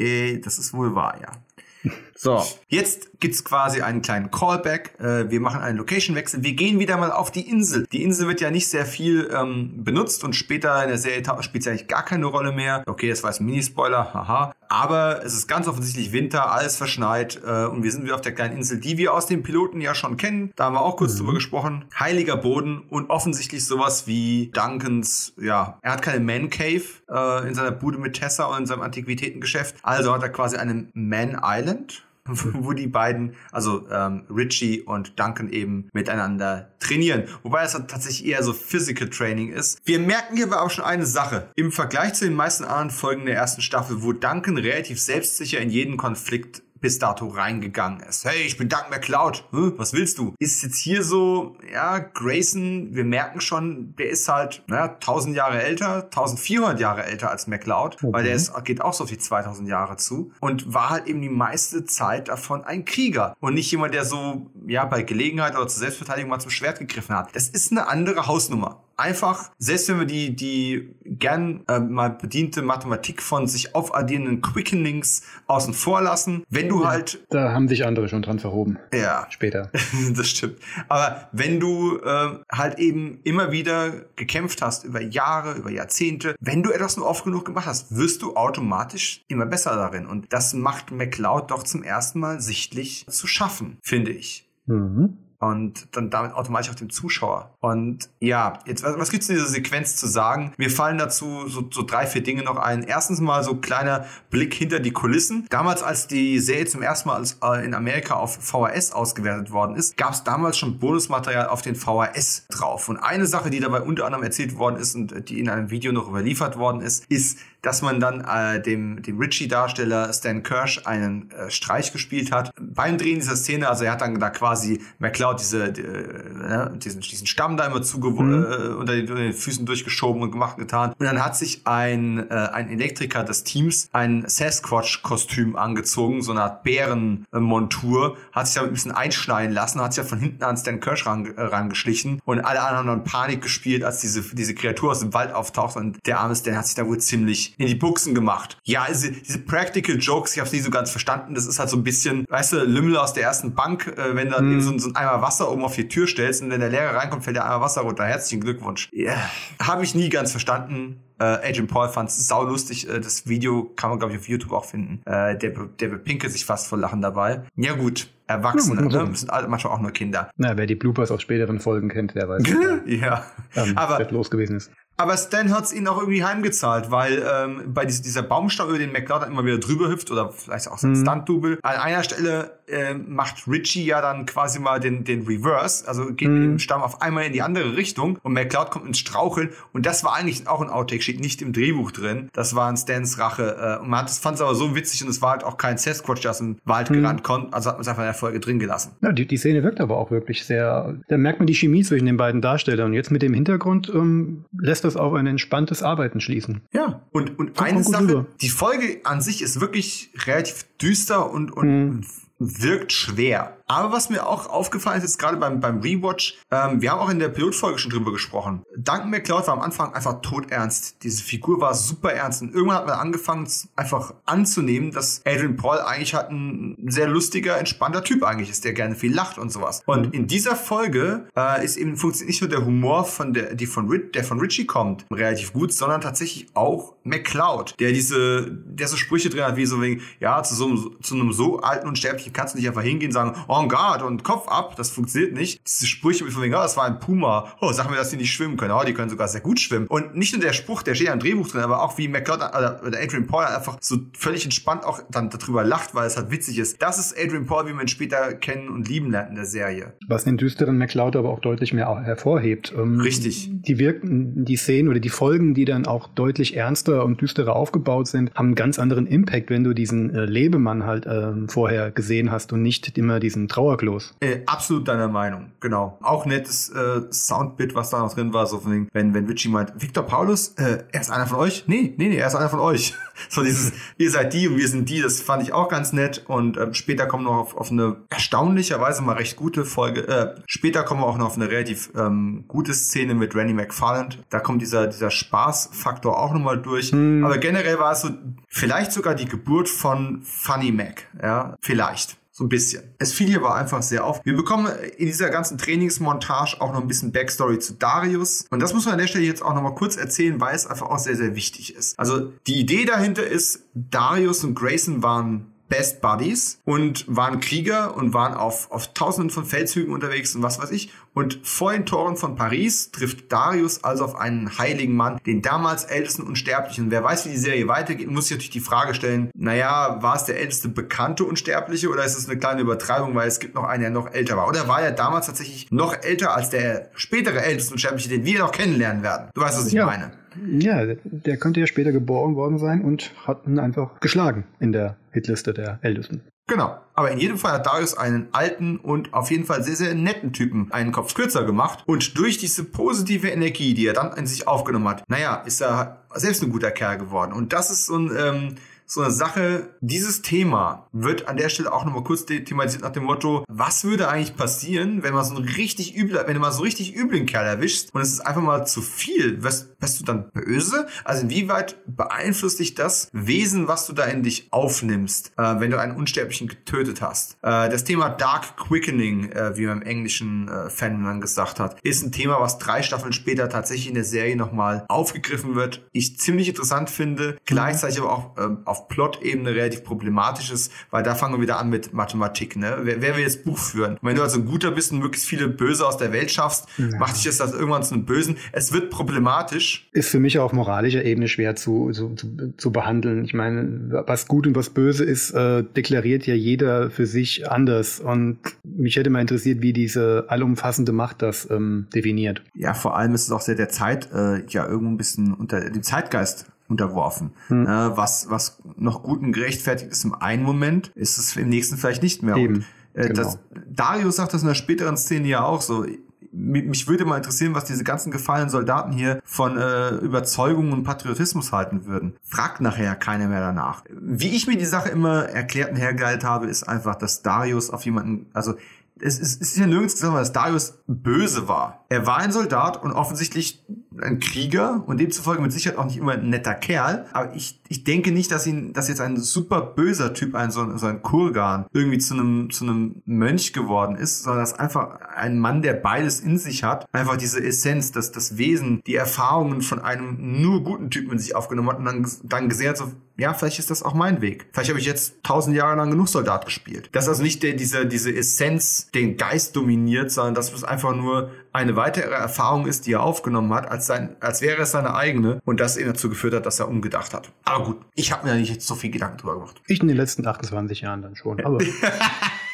S2: Äh, das ist wohl wahr, ja. So, jetzt gibt's quasi einen kleinen Callback. Äh, wir machen einen Location-Wechsel. Wir gehen wieder mal auf die Insel. Die Insel wird ja nicht sehr viel ähm, benutzt und später in der Serie spielt sie eigentlich gar keine Rolle mehr. Okay, das war jetzt ein Mini-Spoiler, haha. Aber es ist ganz offensichtlich Winter, alles verschneit äh, und wir sind wieder auf der kleinen Insel, die wir aus den Piloten ja schon kennen. Da haben wir auch kurz mhm. drüber gesprochen. Heiliger Boden und offensichtlich sowas wie Duncans, ja, er hat keine Man Cave äh, in seiner Bude mit Tessa und in seinem Antiquitätengeschäft. Also hat er quasi eine Man Island Island, wo die beiden, also ähm, Richie und Duncan eben miteinander trainieren. Wobei es tatsächlich eher so Physical Training ist. Wir merken hier aber auch schon eine Sache. Im Vergleich zu den meisten anderen Folgen der ersten Staffel, wo Duncan relativ selbstsicher in jeden Konflikt bis dato reingegangen ist. Hey, ich bin Doug McCloud. Hm, was willst du? Ist jetzt hier so, ja, Grayson, wir merken schon, der ist halt, naja, 1000 Jahre älter, 1400 Jahre älter als McCloud, okay. weil der ist, geht auch so viel 2000 Jahre zu und war halt eben die meiste Zeit davon ein Krieger und nicht jemand, der so, ja, bei Gelegenheit oder zur Selbstverteidigung mal zum Schwert gegriffen hat. Das ist eine andere Hausnummer einfach, selbst wenn wir die, die gern äh, mal bediente Mathematik von sich aufaddierenden Quickenings außen vor lassen, wenn du halt.
S3: Da haben sich andere schon dran verhoben.
S2: Ja.
S3: Später.
S2: das stimmt. Aber wenn du äh, halt eben immer wieder gekämpft hast über Jahre, über Jahrzehnte, wenn du etwas nur oft genug gemacht hast, wirst du automatisch immer besser darin. Und das macht McLeod doch zum ersten Mal sichtlich zu schaffen, finde ich. Mhm. Und dann damit automatisch auf dem Zuschauer. Und ja, jetzt, was, was gibt's in dieser Sequenz zu sagen? Mir fallen dazu so, so drei, vier Dinge noch ein. Erstens mal so kleiner Blick hinter die Kulissen. Damals, als die Serie zum ersten Mal als, äh, in Amerika auf VHS ausgewertet worden ist, gab es damals schon Bonusmaterial auf den VHS drauf. Und eine Sache, die dabei unter anderem erzählt worden ist und die in einem Video noch überliefert worden ist, ist, dass man dann äh, dem, dem Richie-Darsteller Stan Kirsch einen äh, Streich gespielt hat. Beim Drehen dieser Szene, also er hat dann da quasi McCloud diese, die, äh, diesen, diesen Stamm da immer zugewonnen, mhm. äh, unter, den, unter, den, Füßen durchgeschoben und gemacht und getan. Und dann hat sich ein, äh, ein Elektriker des Teams ein Sasquatch-Kostüm angezogen, so eine Art Bärenmontur, hat sich da ein bisschen einschneiden lassen, hat sich ja von hinten an Stan Kirsch ran, äh, rangeschlichen und alle anderen haben dann Panik gespielt, als diese, diese Kreatur aus dem Wald auftaucht und der arme Stan hat sich da wohl ziemlich in die Buchsen gemacht. Ja, also diese Practical Jokes, ich habe nie so ganz verstanden. Das ist halt so ein bisschen, weißt du, Lümmel aus der ersten Bank, äh, wenn du mm. so, so ein Eimer Wasser oben auf die Tür stellst und wenn der Lehrer reinkommt, fällt der Eimer Wasser runter. Herzlichen Glückwunsch. Ja, yeah. habe ich nie ganz verstanden. Äh, Agent Paul fand es saulustig. Äh, das Video kann man, glaube ich, auf YouTube auch finden. Äh, der, der bepinkelt sich fast vor Lachen dabei. Ja gut, Erwachsene, ja, ne? sind manchmal auch nur Kinder.
S3: Na, wer die Bloopers aus späteren Folgen kennt, der weiß,
S2: ja.
S3: ähm, aber los gewesen ist.
S2: Aber Stan hat es ihnen auch irgendwie heimgezahlt, weil ähm, bei dieser, dieser Baumstamm, über den McLeod immer wieder drüber hüpft oder vielleicht auch sein mhm. Stunt-Double, an einer Stelle äh, macht Richie ja dann quasi mal den, den Reverse, also geht mhm. dem Stamm auf einmal in die andere Richtung und McLeod kommt ins Straucheln und das war eigentlich auch ein Outtake, steht nicht im Drehbuch drin. Das war ein Stans Rache äh, und man fand es aber so witzig und es war halt auch kein Sasquatch, der aus dem Wald mhm. gerannt konnte, also hat man es einfach in der Folge drin gelassen.
S3: Ja, die, die Szene wirkt aber auch wirklich sehr, da merkt man die Chemie zwischen den beiden Darstellern und jetzt mit dem Hintergrund ähm, lässt das auf ein entspanntes Arbeiten schließen.
S2: Ja, und, und eine Sache, rüber. die Folge an sich ist wirklich relativ düster und, und, mhm. Wirkt schwer. Aber was mir auch aufgefallen ist, ist gerade beim, beim Rewatch, ähm, wir haben auch in der Pilotfolge schon drüber gesprochen. Duncan McCloud war am Anfang einfach todernst. Diese Figur war super ernst. Und irgendwann hat man angefangen, einfach anzunehmen, dass Adrian Paul eigentlich halt ein sehr lustiger, entspannter Typ eigentlich ist, der gerne viel lacht und sowas. Und mhm. in dieser Folge äh, ist eben funktioniert nicht nur der Humor von der, die von, der von Richie kommt, relativ gut, sondern tatsächlich auch McCloud, der diese, der so Sprüche drin hat, wie so wegen, ja, zu so einem, zu einem so alten und sterblichen kannst du nicht einfach hingehen und sagen, oh, en garde und Kopf ab, das funktioniert nicht. Diese Sprüche von wegen, oh, das war ein Puma, oh, sag mir, dass die nicht schwimmen können, oh, die können sogar sehr gut schwimmen. Und nicht nur der Spruch, der steht ja im Drehbuch drin, aber auch wie McLeod oder, oder Adrian Paul einfach so völlig entspannt auch dann darüber lacht, weil es halt witzig ist. Das ist Adrian Paul, wie man ihn später kennen und lieben lernt in der Serie.
S3: Was den düsteren McLeod aber auch deutlich mehr hervorhebt.
S2: Ähm, Richtig.
S3: Die wirken, die Szenen oder die Folgen, die dann auch deutlich ernster und düsterer aufgebaut sind, haben einen ganz anderen Impact, wenn du diesen äh, Lebemann halt äh, vorher gesehen hast und nicht immer diesen Trauerklos.
S2: Äh, absolut deiner Meinung, genau. Auch nettes äh, Soundbit, was da noch drin war, so von den, wenn, wenn Richie meint, Victor Paulus, äh, er ist einer von euch? Nee, nee, nee, er ist einer von euch. so dieses, ihr seid die und wir sind die, das fand ich auch ganz nett. Und äh, später kommen wir noch auf, auf eine erstaunlicherweise mal recht gute Folge, äh, später kommen wir auch noch auf eine relativ ähm, gute Szene mit Randy McFarland. Da kommt dieser, dieser Spaßfaktor auch nochmal durch. Hm. Aber generell war es so, vielleicht sogar die Geburt von Funny Mac, ja, vielleicht. So ein bisschen. Es fiel hier aber einfach sehr auf. Wir bekommen in dieser ganzen Trainingsmontage auch noch ein bisschen Backstory zu Darius. Und das muss man an der Stelle jetzt auch noch mal kurz erzählen, weil es einfach auch sehr, sehr wichtig ist. Also die Idee dahinter ist, Darius und Grayson waren Best Buddies und waren Krieger und waren auf, auf tausenden von Feldzügen unterwegs und was weiß ich. Und vor den Toren von Paris trifft Darius also auf einen heiligen Mann, den damals ältesten Unsterblichen. Wer weiß, wie die Serie weitergeht, muss sich natürlich die Frage stellen, naja, war es der älteste bekannte Unsterbliche oder ist es eine kleine Übertreibung, weil es gibt noch einen, der noch älter war? Oder war er damals tatsächlich noch älter als der spätere älteste Unsterbliche, den wir noch kennenlernen werden? Du weißt, was ich ja. meine.
S3: Ja, der könnte ja später geboren worden sein und hat ihn einfach geschlagen in der Hitliste der Ältesten.
S2: Genau. Aber in jedem Fall hat Darius einen alten und auf jeden Fall sehr, sehr netten Typen einen Kopf kürzer gemacht. Und durch diese positive Energie, die er dann in sich aufgenommen hat, naja, ist er selbst ein guter Kerl geworden. Und das ist so ein, ähm, so eine Sache, dieses Thema wird an der Stelle auch nochmal kurz thematisiert nach dem Motto, was würde eigentlich passieren, wenn man so einen richtig übel, wenn du mal so richtig üblen Kerl erwischst und es ist einfach mal zu viel, wirst, wirst du dann böse? Also inwieweit beeinflusst dich das Wesen, was du da in dich aufnimmst, äh, wenn du einen Unsterblichen getötet hast? Äh, das Thema Dark Quickening, äh, wie man im englischen äh, Fan dann gesagt hat, ist ein Thema, was drei Staffeln später tatsächlich in der Serie nochmal aufgegriffen wird. Ich ziemlich interessant finde, gleichzeitig aber auch äh, auf auf Plot-Ebene relativ problematisch ist, weil da fangen wir wieder an mit Mathematik. Ne? Wer, wer will jetzt Buch führen? wenn du also ein guter bist und möglichst viele Böse aus der Welt schaffst, ja. macht dich das irgendwann zu einem Bösen. Es wird problematisch.
S3: Ist für mich auf moralischer Ebene schwer zu, zu, zu, zu behandeln. Ich meine, was gut und was böse ist, äh, deklariert ja jeder für sich anders. Und mich hätte mal interessiert, wie diese allumfassende Macht das ähm, definiert.
S2: Ja, vor allem ist es auch sehr der Zeit äh, ja irgendwo ein bisschen unter dem Zeitgeist unterworfen. Hm. Äh, was, was noch gut und gerechtfertigt ist im einen Moment, ist es im nächsten vielleicht nicht mehr.
S3: Eben.
S2: Und, äh, genau. das, Darius sagt das in der späteren Szene ja auch so mich würde mal interessieren, was diese ganzen gefallenen Soldaten hier von äh, Überzeugung und Patriotismus halten würden. Fragt nachher keiner mehr danach. Wie ich mir die Sache immer erklärt und hergeleitet habe, ist einfach, dass Darius auf jemanden, also es ist, es ist ja nirgends gesagt, dass Darius böse war. Er war ein Soldat und offensichtlich ein Krieger und demzufolge mit Sicherheit auch nicht immer ein netter Kerl. Aber ich, ich denke nicht, dass ihn, dass jetzt ein super böser Typ, ein so, so ein Kurgan, irgendwie zu einem, zu einem Mönch geworden ist, sondern dass einfach ein Mann, der beides in sich hat, einfach diese Essenz, das, das Wesen, die Erfahrungen von einem nur guten Typen in sich aufgenommen hat und dann, dann gesehen hat, so, ja, vielleicht ist das auch mein Weg. Vielleicht habe ich jetzt tausend Jahre lang genug Soldat gespielt. Dass also nicht der, diese, diese Essenz den Geist dominiert, sondern dass es einfach nur eine weitere Erfahrung ist, die er aufgenommen hat, als, sein, als wäre es seine eigene und das ihn dazu geführt hat, dass er umgedacht hat. Aber gut, ich habe mir da nicht jetzt so viel Gedanken drüber gemacht.
S3: Ich in den letzten 28 Jahren dann schon. Aber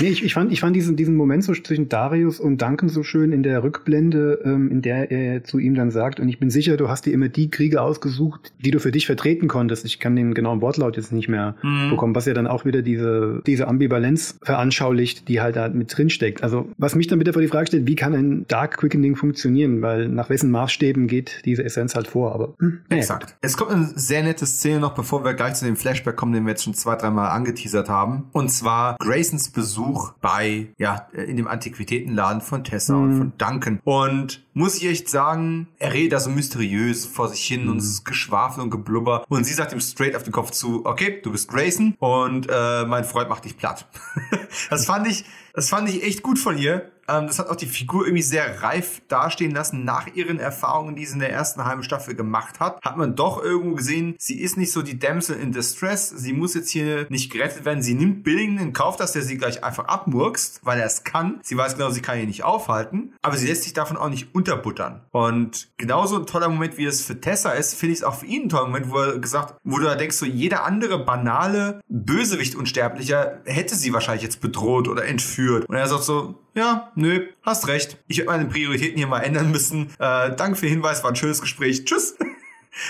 S3: Nee, ich, ich, fand, ich fand diesen, diesen Moment so zwischen Darius und Duncan so schön in der Rückblende, ähm, in der er zu ihm dann sagt, und ich bin sicher, du hast dir immer die Kriege ausgesucht, die du für dich vertreten konntest. Ich kann den genauen Wortlaut jetzt nicht mehr mhm. bekommen, was ja dann auch wieder diese, diese Ambivalenz veranschaulicht, die halt da mit drin steckt. Also, was mich dann bitte vor die Frage stellt, wie kann ein Dark Quickening funktionieren? Weil nach wessen Maßstäben geht diese Essenz halt vor, aber.
S2: Hm, Exakt. Es kommt eine sehr nette Szene noch, bevor wir gleich zu dem Flashback kommen, den wir jetzt schon zwei, dreimal angeteasert haben. Und zwar Graysons Besuch Besuch bei, ja, in dem Antiquitätenladen von Tessa mhm. und von Duncan. Und muss ich echt sagen, er redet da so mysteriös vor sich hin mhm. und es ist Geschwafel und Geblubber. Und sie sagt ihm straight auf den Kopf zu, okay, du bist Grayson und äh, mein Freund macht dich platt. das fand ich, das fand ich echt gut von ihr. Ähm, das hat auch die Figur irgendwie sehr reif dastehen lassen. Nach ihren Erfahrungen, die sie in der ersten halben Staffel gemacht hat, hat man doch irgendwo gesehen, sie ist nicht so die Damsel in Distress. Sie muss jetzt hier nicht gerettet werden. Sie nimmt Billigen in Kauf, dass der sie gleich einfach abmurkst, weil er es kann. Sie weiß genau, sie kann ihn nicht aufhalten. Aber sie lässt sich davon auch nicht unterbuttern. Und genauso ein toller Moment, wie es für Tessa ist, finde ich es auch für ihn ein toller Moment, wo er gesagt, wo du da denkst, so jeder andere banale Bösewicht Unsterblicher hätte sie wahrscheinlich jetzt bedroht oder entführt. Und er sagt so, ja, nö, hast recht. Ich werde meine Prioritäten hier mal ändern müssen. Äh, danke für den Hinweis, war ein schönes Gespräch. Tschüss.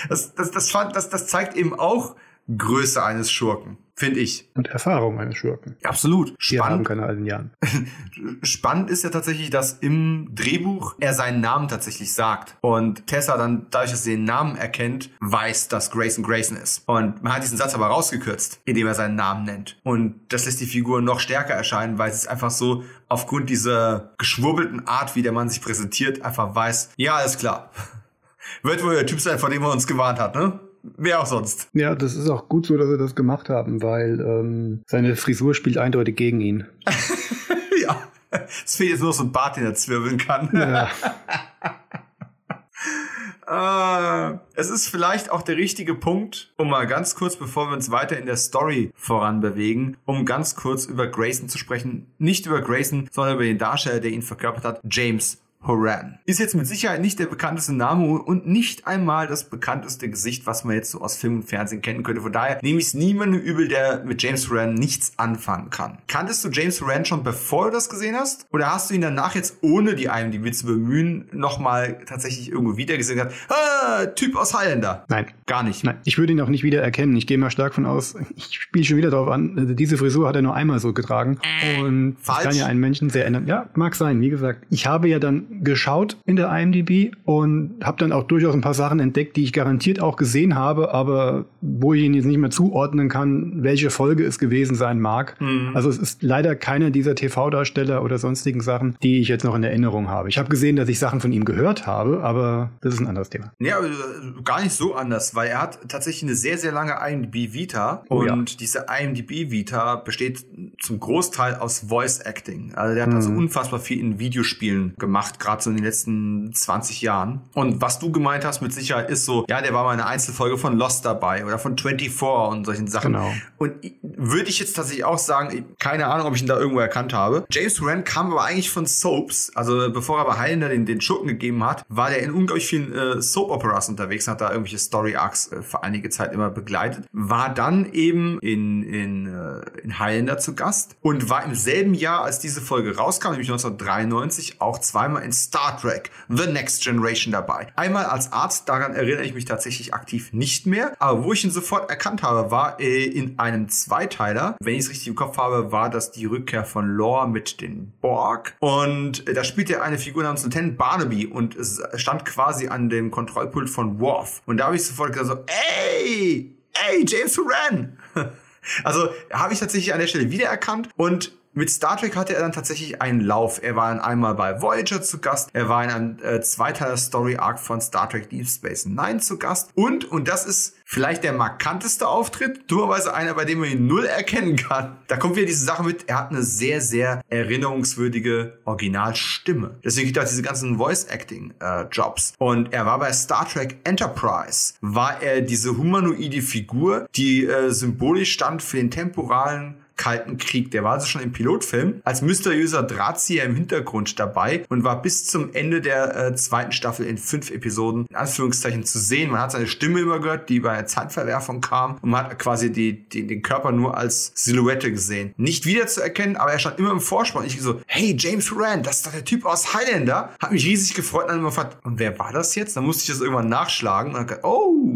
S2: Das, das, das, fand, das, das zeigt eben auch Größe eines Schurken finde ich.
S3: Und Erfahrung eines Schurken.
S2: Absolut.
S3: Spannend. Wir haben keine alten Jahren.
S2: Spannend ist ja tatsächlich, dass im Drehbuch er seinen Namen tatsächlich sagt. Und Tessa dann, dadurch, dass sie den Namen erkennt, weiß, dass Grayson Grayson ist. Und man hat diesen Satz aber rausgekürzt, indem er seinen Namen nennt. Und das lässt die Figur noch stärker erscheinen, weil es einfach so aufgrund dieser geschwurbelten Art, wie der Mann sich präsentiert, einfach weiß, ja, alles klar. Wird wohl der Typ sein, von dem er uns gewarnt hat, ne? Wer auch sonst.
S3: Ja, das ist auch gut so, dass sie das gemacht haben, weil ähm, seine Frisur spielt eindeutig gegen ihn.
S2: ja, es fehlt jetzt nur so ein Bart, den er zwirbeln kann.
S3: Ja.
S2: Uh, es ist vielleicht auch der richtige Punkt, um mal ganz kurz, bevor wir uns weiter in der Story voranbewegen, um ganz kurz über Grayson zu sprechen. Nicht über Grayson, sondern über den Darsteller, der ihn verkörpert hat, James Horan. Ist jetzt mit Sicherheit nicht der bekannteste Name und nicht einmal das bekannteste Gesicht, was man jetzt so aus Film und Fernsehen kennen könnte. Von daher nehme ich es niemandem übel, der mit James Horan nichts anfangen kann. Kanntest du James Horan schon bevor du das gesehen hast? Oder hast du ihn danach jetzt ohne die IMDb zu bemühen nochmal tatsächlich irgendwo wiedergesehen und gesagt, ah, Typ aus Highlander?
S3: Nein.
S2: Gar nicht.
S3: Nein, ich würde ihn auch nicht wieder erkennen. Ich gehe mal stark von aus, ich spiele schon wieder darauf an, diese Frisur hat er nur einmal so getragen. Und Falsch. das kann ja einen Menschen sehr ändern. Ja, mag sein. Wie gesagt, ich habe ja dann geschaut in der IMDb und habe dann auch durchaus ein paar Sachen entdeckt, die ich garantiert auch gesehen habe, aber wo ich ihn jetzt nicht mehr zuordnen kann, welche Folge es gewesen sein mag. Mhm. Also es ist leider keiner dieser TV-Darsteller oder sonstigen Sachen, die ich jetzt noch in Erinnerung habe. Ich habe gesehen, dass ich Sachen von ihm gehört habe, aber das ist ein anderes Thema.
S2: Ja, aber äh, gar nicht so anders, weil er hat tatsächlich eine sehr, sehr lange IMDb Vita oh, und ja. diese IMDb Vita besteht zum Großteil aus Voice Acting. Also der hat mhm. also unfassbar viel in Videospielen gemacht gerade so in den letzten 20 Jahren. Und was du gemeint hast mit Sicherheit ist so, ja, der war mal eine Einzelfolge von Lost dabei oder von 24 und solchen Sachen.
S3: Genau.
S2: Und würde ich jetzt tatsächlich auch sagen, keine Ahnung, ob ich ihn da irgendwo erkannt habe. James Rand kam aber eigentlich von Soaps. Also bevor er bei Highlander den, den Schurken gegeben hat, war der in unglaublich vielen äh, Soap-Operas unterwegs, hat da irgendwelche Story-Arcs äh, für einige Zeit immer begleitet. War dann eben in, in, äh, in Highlander zu Gast und war im selben Jahr, als diese Folge rauskam, nämlich 1993, auch zweimal in Star Trek The Next Generation dabei. Einmal als Arzt, daran erinnere ich mich tatsächlich aktiv nicht mehr, aber wo ich ihn sofort erkannt habe, war äh, in einem Zweiteiler. Wenn ich es richtig im Kopf habe, war das die Rückkehr von Lore mit den Borg. Und äh, da spielt er eine Figur namens Lieutenant Barnaby und es stand quasi an dem Kontrollpult von Worf. Und da habe ich sofort gesagt so, ey, ey, James Horan! Also habe ich tatsächlich an der Stelle wiedererkannt und mit Star Trek hatte er dann tatsächlich einen Lauf. Er war dann einmal bei Voyager zu Gast, er war in einem äh, Zweiteiler Story Arc von Star Trek Deep Space Nine zu Gast und, und das ist vielleicht der markanteste Auftritt, dummerweise einer, bei dem man ihn null erkennen kann. Da kommt wieder diese Sache mit, er hat eine sehr, sehr erinnerungswürdige Originalstimme. Deswegen gibt er diese ganzen Voice-Acting-Jobs. Äh, und er war bei Star Trek Enterprise, war er diese humanoide Figur, die äh, symbolisch stand für den temporalen Kalten Krieg. Der war also schon im Pilotfilm als mysteriöser Drahtzieher im Hintergrund dabei und war bis zum Ende der äh, zweiten Staffel in fünf Episoden in Anführungszeichen zu sehen. Man hat seine Stimme immer gehört, die bei einer Zeitverwerfung kam und man hat quasi die, die, den Körper nur als Silhouette gesehen. Nicht wiederzuerkennen, aber er stand immer im Vorspann. Ich so, hey, James Rand, das ist doch der Typ aus Highlander. Hat mich riesig gefreut und dann immer gefragt, und wer war das jetzt? Dann musste ich das irgendwann nachschlagen und dann oh,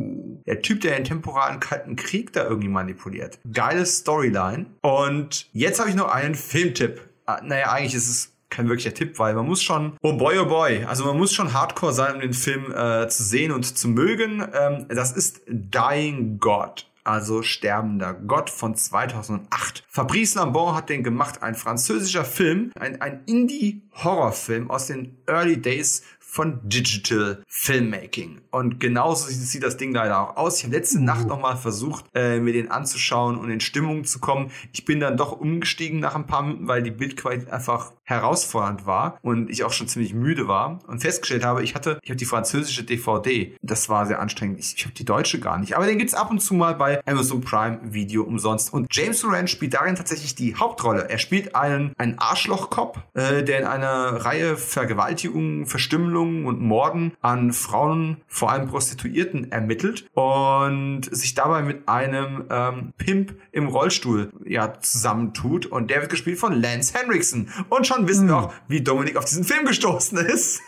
S2: der Typ, der den temporalen Kalten Krieg da irgendwie manipuliert. Geile Storyline. Und jetzt habe ich noch einen Filmtipp. Ah, naja, eigentlich ist es kein wirklicher Tipp, weil man muss schon, oh boy, oh boy, also man muss schon hardcore sein, um den Film äh, zu sehen und zu mögen. Ähm, das ist Dying God also Sterbender Gott von 2008. Fabrice Lambon hat den gemacht, ein französischer Film, ein, ein Indie-Horrorfilm aus den Early Days von Digital Filmmaking. Und genauso sieht das Ding leider auch aus. Ich habe letzte uh. Nacht noch mal versucht, äh, mir den anzuschauen und in Stimmung zu kommen. Ich bin dann doch umgestiegen nach ein paar Minuten, weil die Bildqualität einfach herausfordernd war und ich auch schon ziemlich müde war und festgestellt habe, ich hatte, ich habe die französische DVD. Das war sehr anstrengend. Ich, ich habe die deutsche gar nicht. Aber den gibt's ab und zu mal bei Amazon Prime Video umsonst. Und James Duran spielt darin tatsächlich die Hauptrolle. Er spielt einen, einen Arschlochkopf, äh, der in einer Reihe Vergewaltigungen, Verstümmelungen und Morden an Frauen, vor allem Prostituierten, ermittelt und sich dabei mit einem ähm, Pimp im Rollstuhl ja zusammentut. Und der wird gespielt von Lance Henriksen. Und schon wissen wir hm. auch, wie Dominik auf diesen Film gestoßen ist.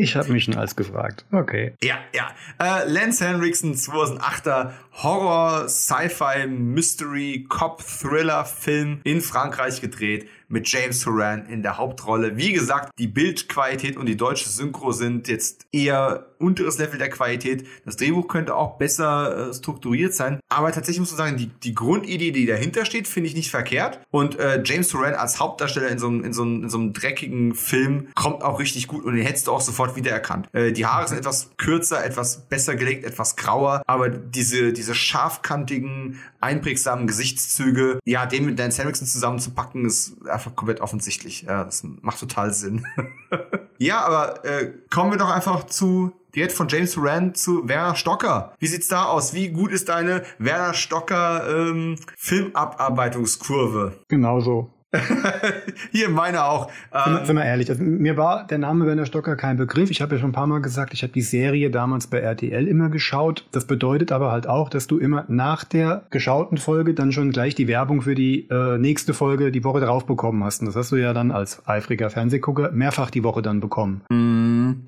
S3: Ich habe mich schon als gefragt. Okay.
S2: Ja, ja. Äh, Lance Henriksen, 2008er Horror, Sci-Fi, Mystery, Cop, Thriller Film in Frankreich gedreht mit James Horan in der Hauptrolle. Wie gesagt, die Bildqualität und die deutsche Synchro sind jetzt eher unteres Level der Qualität. Das Drehbuch könnte auch besser äh, strukturiert sein. Aber tatsächlich muss man sagen, die, die Grundidee, die dahinter steht, finde ich nicht verkehrt. Und äh, James Horan als Hauptdarsteller in so, einem, in, so in so einem dreckigen Film kommt auch richtig gut und den hättest du auch sofort wiedererkannt. Äh, die Haare sind etwas kürzer, etwas besser gelegt, etwas grauer, aber diese, diese scharfkantigen, einprägsamen Gesichtszüge, ja, den mit Dan Henriksen zusammenzupacken, ist einfach komplett offensichtlich. Ja, das macht total Sinn. ja, aber äh, kommen wir doch einfach zu direkt von James Rand zu Werner Stocker. Wie sieht's da aus? Wie gut ist deine Werner Stocker ähm, Filmabarbeitungskurve?
S3: Genauso.
S2: Hier meine auch.
S3: Ähm, sind wir ehrlich, also, mir war der Name Werner Stocker kein Begriff. Ich habe ja schon ein paar Mal gesagt, ich habe die Serie damals bei RTL immer geschaut. Das bedeutet aber halt auch, dass du immer nach der geschauten Folge dann schon gleich die Werbung für die äh, nächste Folge die Woche drauf bekommen hast. Und das hast du ja dann als eifriger Fernsehgucker mehrfach die Woche dann bekommen. Mm.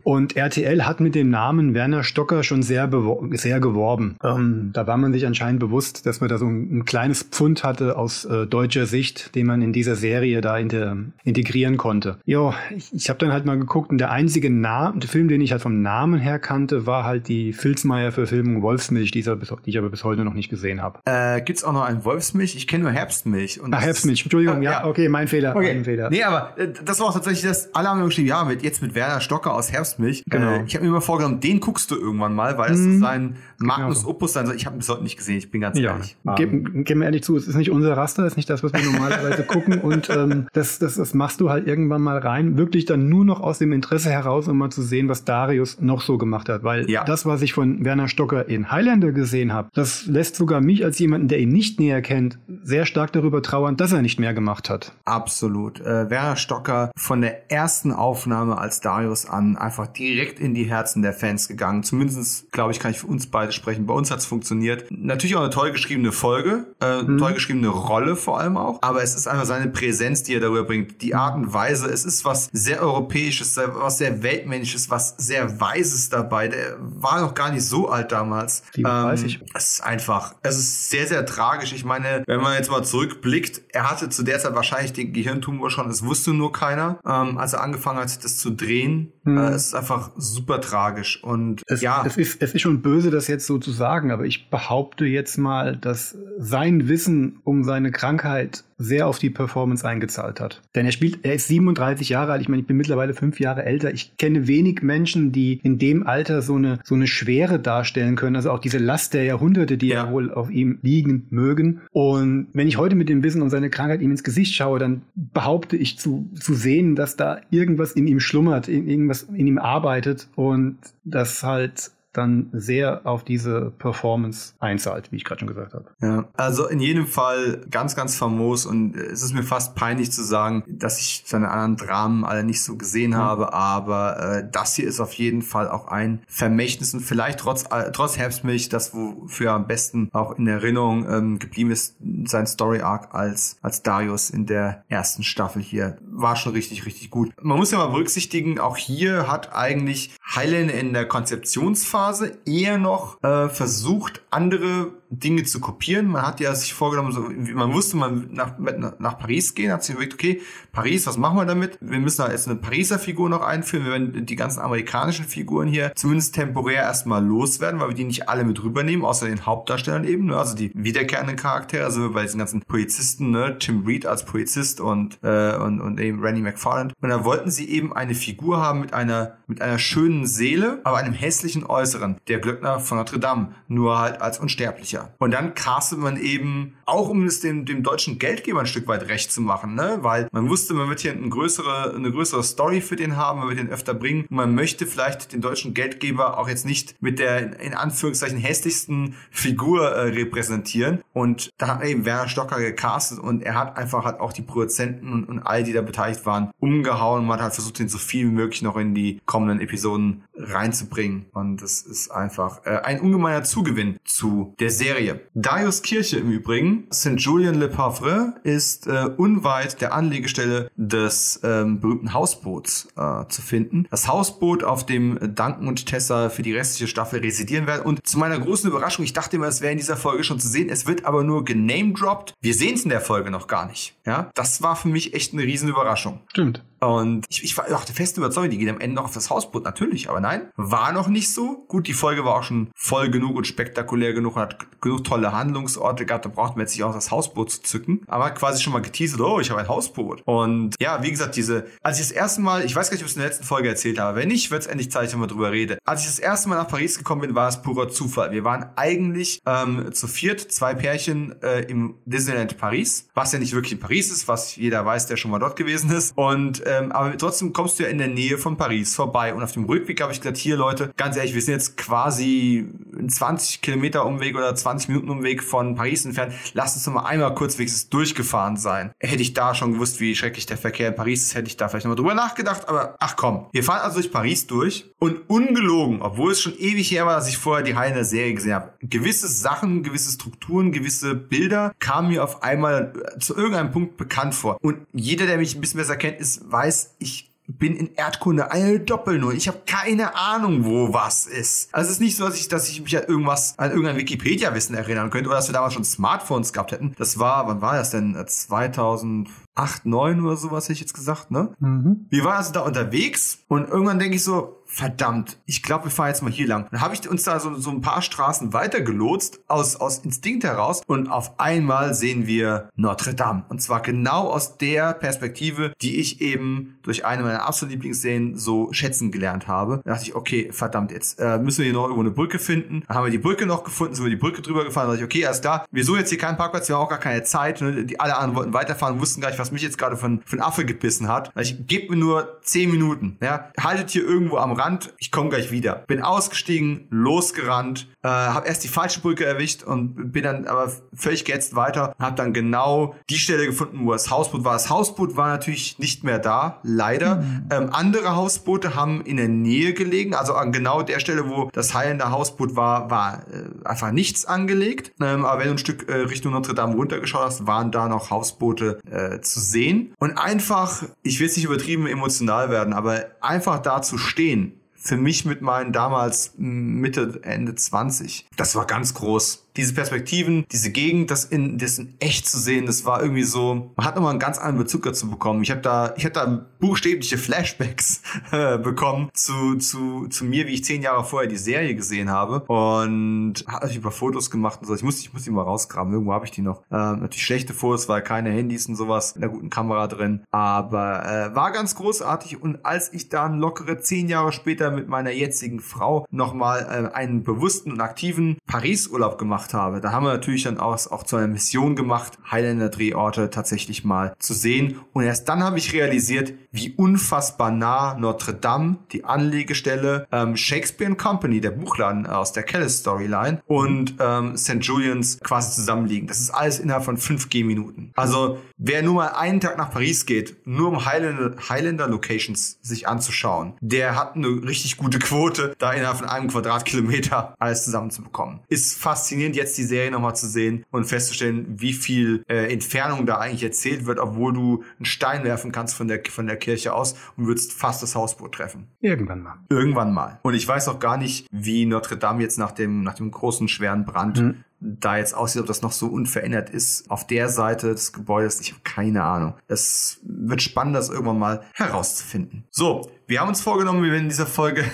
S3: Und RTL hat mit dem Namen Werner Stocker schon sehr, sehr geworben. Ähm, da war man sich anscheinend bewusst, dass man da so ein, ein kleines Pfund hatte aus äh, deutscher Sicht, den man in dieser Serie da integrieren konnte. Ja, ich, ich habe dann halt mal geguckt und der einzige Na der Film, den ich halt vom Namen her kannte, war halt die Filzmeier-Verfilmung Wolfsmilch, die, die ich aber bis heute noch nicht gesehen habe.
S2: Äh, gibt's auch noch einen Wolfsmilch? Ich kenne nur Herbstmilch.
S3: Und Ach, Herbstmilch, Entschuldigung, ja, ja, okay, mein Fehler,
S2: okay.
S3: mein Fehler.
S2: Nee, aber äh, das war auch tatsächlich das, alle haben geschrieben, ja, mit, jetzt mit Werner Stocker aus Herbstmilch mich.
S3: Genau.
S2: Äh, ich habe mir immer vorgenommen, den guckst du irgendwann mal, weil es
S3: Mhm.
S2: sein Magnus
S3: Genau.
S2: Opus sein soll. Ich habe ihn bis heute nicht gesehen, ich bin ganz
S3: Ja,
S2: ehrlich.
S3: geben
S2: Ähm,
S3: geben wir ehrlich zu, es ist nicht unser Raster, es ist nicht das, was wir normalerweise gucken und ähm, das, das, das machst du halt irgendwann mal rein, wirklich dann nur noch aus dem Interesse heraus, um mal zu sehen, was Darius noch so gemacht hat, weil
S2: Ja.
S3: das, was ich von Werner Stocker in Highlander gesehen habe, das lässt sogar mich als jemanden, der ihn nicht näher kennt, sehr stark darüber trauern, dass er nicht mehr gemacht hat.
S2: Absolut. Äh, Werner Stocker von der ersten Aufnahme als Darius an einfach direkt in die Herzen der Fans gegangen. Zumindest, glaube ich, kann ich für uns beide sprechen. Bei uns hat es funktioniert. Natürlich auch eine toll geschriebene Folge, äh, eine
S3: Mhm.
S2: toll geschriebene Rolle vor allem auch. Aber es ist einfach seine Präsenz, die er darüber bringt. Die Art und Weise. Es ist was sehr Europäisches, was sehr Weltmännisches, was sehr Weises dabei. Der war noch gar nicht so alt damals.
S3: 37.
S2: Es ist einfach, es ist sehr, sehr tragisch. Ich meine, wenn man jetzt mal zurückblickt, er hatte zu der Zeit wahrscheinlich den Gehirntumor schon, es wusste nur keiner, ähm, als er angefangen hat, das zu drehen.
S3: Mhm.
S2: Äh, es ist einfach super tragisch. Und
S3: Es,
S2: ja,
S3: es, ist, es ist schon böse, das jetzt so zu sagen, aber ich behaupte jetzt mal, dass sein Wissen um seine Krankheit sehr auf die Performance eingezahlt hat. Denn er spielt, er ist 37 Jahre alt. Ich meine, ich bin mittlerweile fünf Jahre älter. Ich kenne wenig Menschen, die in dem Alter so eine, so eine Schwere darstellen können. Also auch diese Last der Jahrhunderte, die
S2: Ja.
S3: ja wohl auf ihm liegen mögen. Und wenn ich heute mit dem Wissen um seine Krankheit ihm ins Gesicht schaue, dann behaupte ich zu, zu sehen, dass da irgendwas in ihm schlummert, in, irgendwas in ihm arbeitet und das halt dann sehr auf diese Performance einzahlt, wie ich gerade schon gesagt habe.
S2: Ja, also in jedem Fall ganz, ganz famos und äh, es ist mir fast peinlich zu sagen, dass ich seine anderen Dramen alle nicht so gesehen habe, aber äh, das hier ist auf jeden Fall auch ein Vermächtnis und vielleicht trotz, äh, trotz Herbstmilch, das wofür er am besten auch in Erinnerung ähm, geblieben ist, sein Story Arc als, als Darius in der ersten Staffel hier war schon richtig, richtig gut. Man muss ja mal berücksichtigen, auch hier hat eigentlich Highlander in der Konzeptionsphase eher noch äh, versucht, andere Dinge zu kopieren. Man hat ja sich vorgenommen, so, man wusste, man nach, nach Paris gehen, hat sich überlegt, okay, Paris, was machen wir damit? Wir müssen da jetzt eine Pariser Figur noch einführen. Wir werden die ganzen amerikanischen Figuren hier zumindest temporär erstmal loswerden, weil wir die nicht alle mit rübernehmen, außer den Hauptdarstellern eben, ne? also die wiederkehrenden Charaktere, also bei diesen ganzen Polizisten, ne? Tim Reed als Polizist und, äh, und, und eben Randy McFarland. Und da wollten sie eben eine Figur haben mit einer, mit einer schönen Seele, aber einem hässlichen Äußeren. Der Glöckner von Notre Dame, nur halt als Unsterblicher. Und dann castet man eben, auch um es dem, dem deutschen Geldgeber ein Stück weit recht zu machen, ne? weil man wusste, man wird hier eine größere, eine größere Story für den haben, man wird den öfter bringen und man möchte vielleicht den deutschen Geldgeber auch jetzt nicht mit der in Anführungszeichen hässlichsten Figur äh, repräsentieren. Und da hat eben Werner Stocker gecastet und er hat einfach halt auch die Produzenten und, und all die da beteiligt waren umgehauen man hat halt versucht, den so viel wie möglich noch in die kommenden Episoden reinzubringen. Und das ist einfach äh, ein ungemeiner Zugewinn zu der Serie. Darius Kirche im Übrigen, St. Julien Le Pavre, ist äh, unweit der Anlegestelle des ähm, berühmten Hausboots äh, zu finden. Das Hausboot, auf dem Duncan und Tessa für die restliche Staffel residieren werden. Und zu meiner großen Überraschung, ich dachte immer, es wäre in dieser Folge schon zu sehen, es wird aber nur genamedropped. Wir sehen es in der Folge noch gar nicht. Ja, das war für mich echt eine riesen Überraschung.
S3: Stimmt.
S2: Und ich, ich war auch der festen Überzeugung, die gehen am Ende noch auf das Hausboot. Natürlich, aber nein, war noch nicht so. Gut, die Folge war auch schon voll genug und spektakulär genug und hat genug tolle Handlungsorte gehabt. Da braucht man jetzt nicht auch das Hausboot zu zücken. Aber quasi schon mal geteasert, oh, ich habe ein Hausboot. Und ja, wie gesagt, diese, als ich das erste Mal, ich weiß gar nicht, ob ich es in der letzten Folge erzählt habe. Wenn nicht, wird es endlich Zeit, wenn wir drüber rede. Als ich das erste Mal nach Paris gekommen bin, war es purer Zufall. Wir waren eigentlich ähm, zu viert, zwei Pärchen äh, im Disneyland Paris, was ja nicht wirklich in Paris ist, was jeder weiß, der schon mal dort gewesen ist. Und ähm, aber trotzdem kommst du ja in der Nähe von Paris vorbei. Und auf dem Rückweg habe ich gesagt, hier Leute, ganz ehrlich, wir sind jetzt quasi ein 20 Kilometer Umweg oder 20 Minuten Umweg von Paris entfernt. Lass uns mal einmal kurz wenigstens durchgefahren sein. Hätte ich da schon gewusst, wie schrecklich der Verkehr in Paris ist, hätte ich da vielleicht nochmal drüber nachgedacht. Aber ach komm, wir fahren also durch Paris durch und ungelogen, obwohl es schon ewig her war, dass ich vorher die Heine Serie gesehen habe, gewisse Sachen, gewisse Strukturen, gewisse Bilder kamen mir auf einmal zu irgendeinem Punkt bekannt vor. Und jeder, der mich ein bisschen besser kennt, ist, weiß, ich bin in Erdkunde eine Doppelnull. Ich habe keine Ahnung, wo was ist. Also es ist nicht so, dass ich, dass ich mich an irgendwas, an irgendein Wikipedia-Wissen erinnern könnte oder dass wir damals schon Smartphones gehabt hätten. Das war, wann war das denn? Äh, 2008 acht, neun oder sowas, hätte ich jetzt gesagt, ne? Mhm. Wir waren also da unterwegs und irgendwann denke ich so, verdammt, ich glaube, wir fahren jetzt mal hier lang. Dann habe ich uns da so, so ein paar Straßen weiter gelotst, aus, aus Instinkt heraus. Und auf einmal sehen wir Notre Dame. Und zwar genau aus der Perspektive, die ich eben durch eine meiner absoluten Lieblingsserien so schätzen gelernt habe. Da dachte ich, okay, verdammt, jetzt äh, müssen wir hier noch irgendwo eine Brücke finden. Dann haben wir die Brücke noch gefunden, sind wir die Brücke drüber gefahren. Da dachte ich, okay, alles klar, wir suchen jetzt hier keinen Parkplatz, wir haben auch gar keine Zeit. Ne? Die alle anderen wollten weiterfahren, wussten gar nicht, was mich jetzt gerade von, von Affe gebissen hat. Da ich, gebe mir nur zehn Minuten. Ja? Haltet hier irgendwo am Rand, ich komme gleich wieder. Bin ausgestiegen, losgerannt, äh, habe erst die falsche Brücke erwischt und bin dann aber völlig gehetzt weiter und habe dann genau die Stelle gefunden, wo das Hausboot war. Das Hausboot war natürlich nicht mehr da, leider. Mhm. Ähm, andere Hausboote haben in der Nähe gelegen, also an genau der Stelle, wo das heilende Hausboot war, war äh, einfach nichts angelegt. Ähm, aber wenn du ein Stück äh, Richtung Notre Dame runtergeschaut hast, waren da noch Hausboote äh, zu sehen. Und einfach, ich will jetzt nicht übertrieben emotional werden, aber einfach da zu stehen für mich mit meinen damals Mitte, Ende 20, das war ganz groß diese Perspektiven, diese Gegend, das in, das in echt zu sehen, das war irgendwie so, man hat nochmal einen ganz anderen Bezug dazu bekommen. Ich habe da, ich habe da buchstäbliche Flashbacks äh, bekommen zu, zu, zu mir, wie ich zehn Jahre vorher die Serie gesehen habe und habe ein paar Fotos gemacht und so. Ich muss, ich muss die mal rausgraben. Irgendwo habe ich die noch. Äh, natürlich schlechte Fotos, weil keine Handys und sowas in der guten Kamera drin, aber äh, war ganz großartig und als ich dann lockere zehn Jahre später mit meiner jetzigen Frau nochmal äh, einen bewussten und aktiven Paris-Urlaub gemacht gemacht habe. Da haben wir natürlich dann auch, auch zu einer Mission gemacht, Highlander-Drehorte tatsächlich mal zu sehen. Und erst dann habe ich realisiert, wie unfassbar nah Notre Dame, die Anlegestelle, ähm, Shakespeare Company, der Buchladen aus der Kellis Storyline und ähm, St. Julians quasi zusammenliegen. Das ist alles innerhalb von 5 G-Minuten. Also wer nur mal einen Tag nach Paris geht, nur um Highlander, Highlander Locations sich anzuschauen, der hat eine richtig gute Quote, da innerhalb von einem Quadratkilometer alles zusammenzubekommen. Ist faszinierend faszinierend, jetzt die Serie nochmal zu sehen und festzustellen, wie viel äh, Entfernung da eigentlich erzählt wird, obwohl du einen Stein werfen kannst von der, von der Kirche aus und würdest fast das Hausboot treffen.
S3: Irgendwann mal.
S2: Irgendwann mal. Und ich weiß auch gar nicht, wie Notre Dame jetzt nach dem, nach dem großen, schweren Brand mhm da jetzt aussieht, ob das noch so unverändert ist. Auf der Seite des Gebäudes, ich habe keine Ahnung. Es wird spannend, das irgendwann mal herauszufinden. So, wir haben uns vorgenommen, wir werden in dieser Folge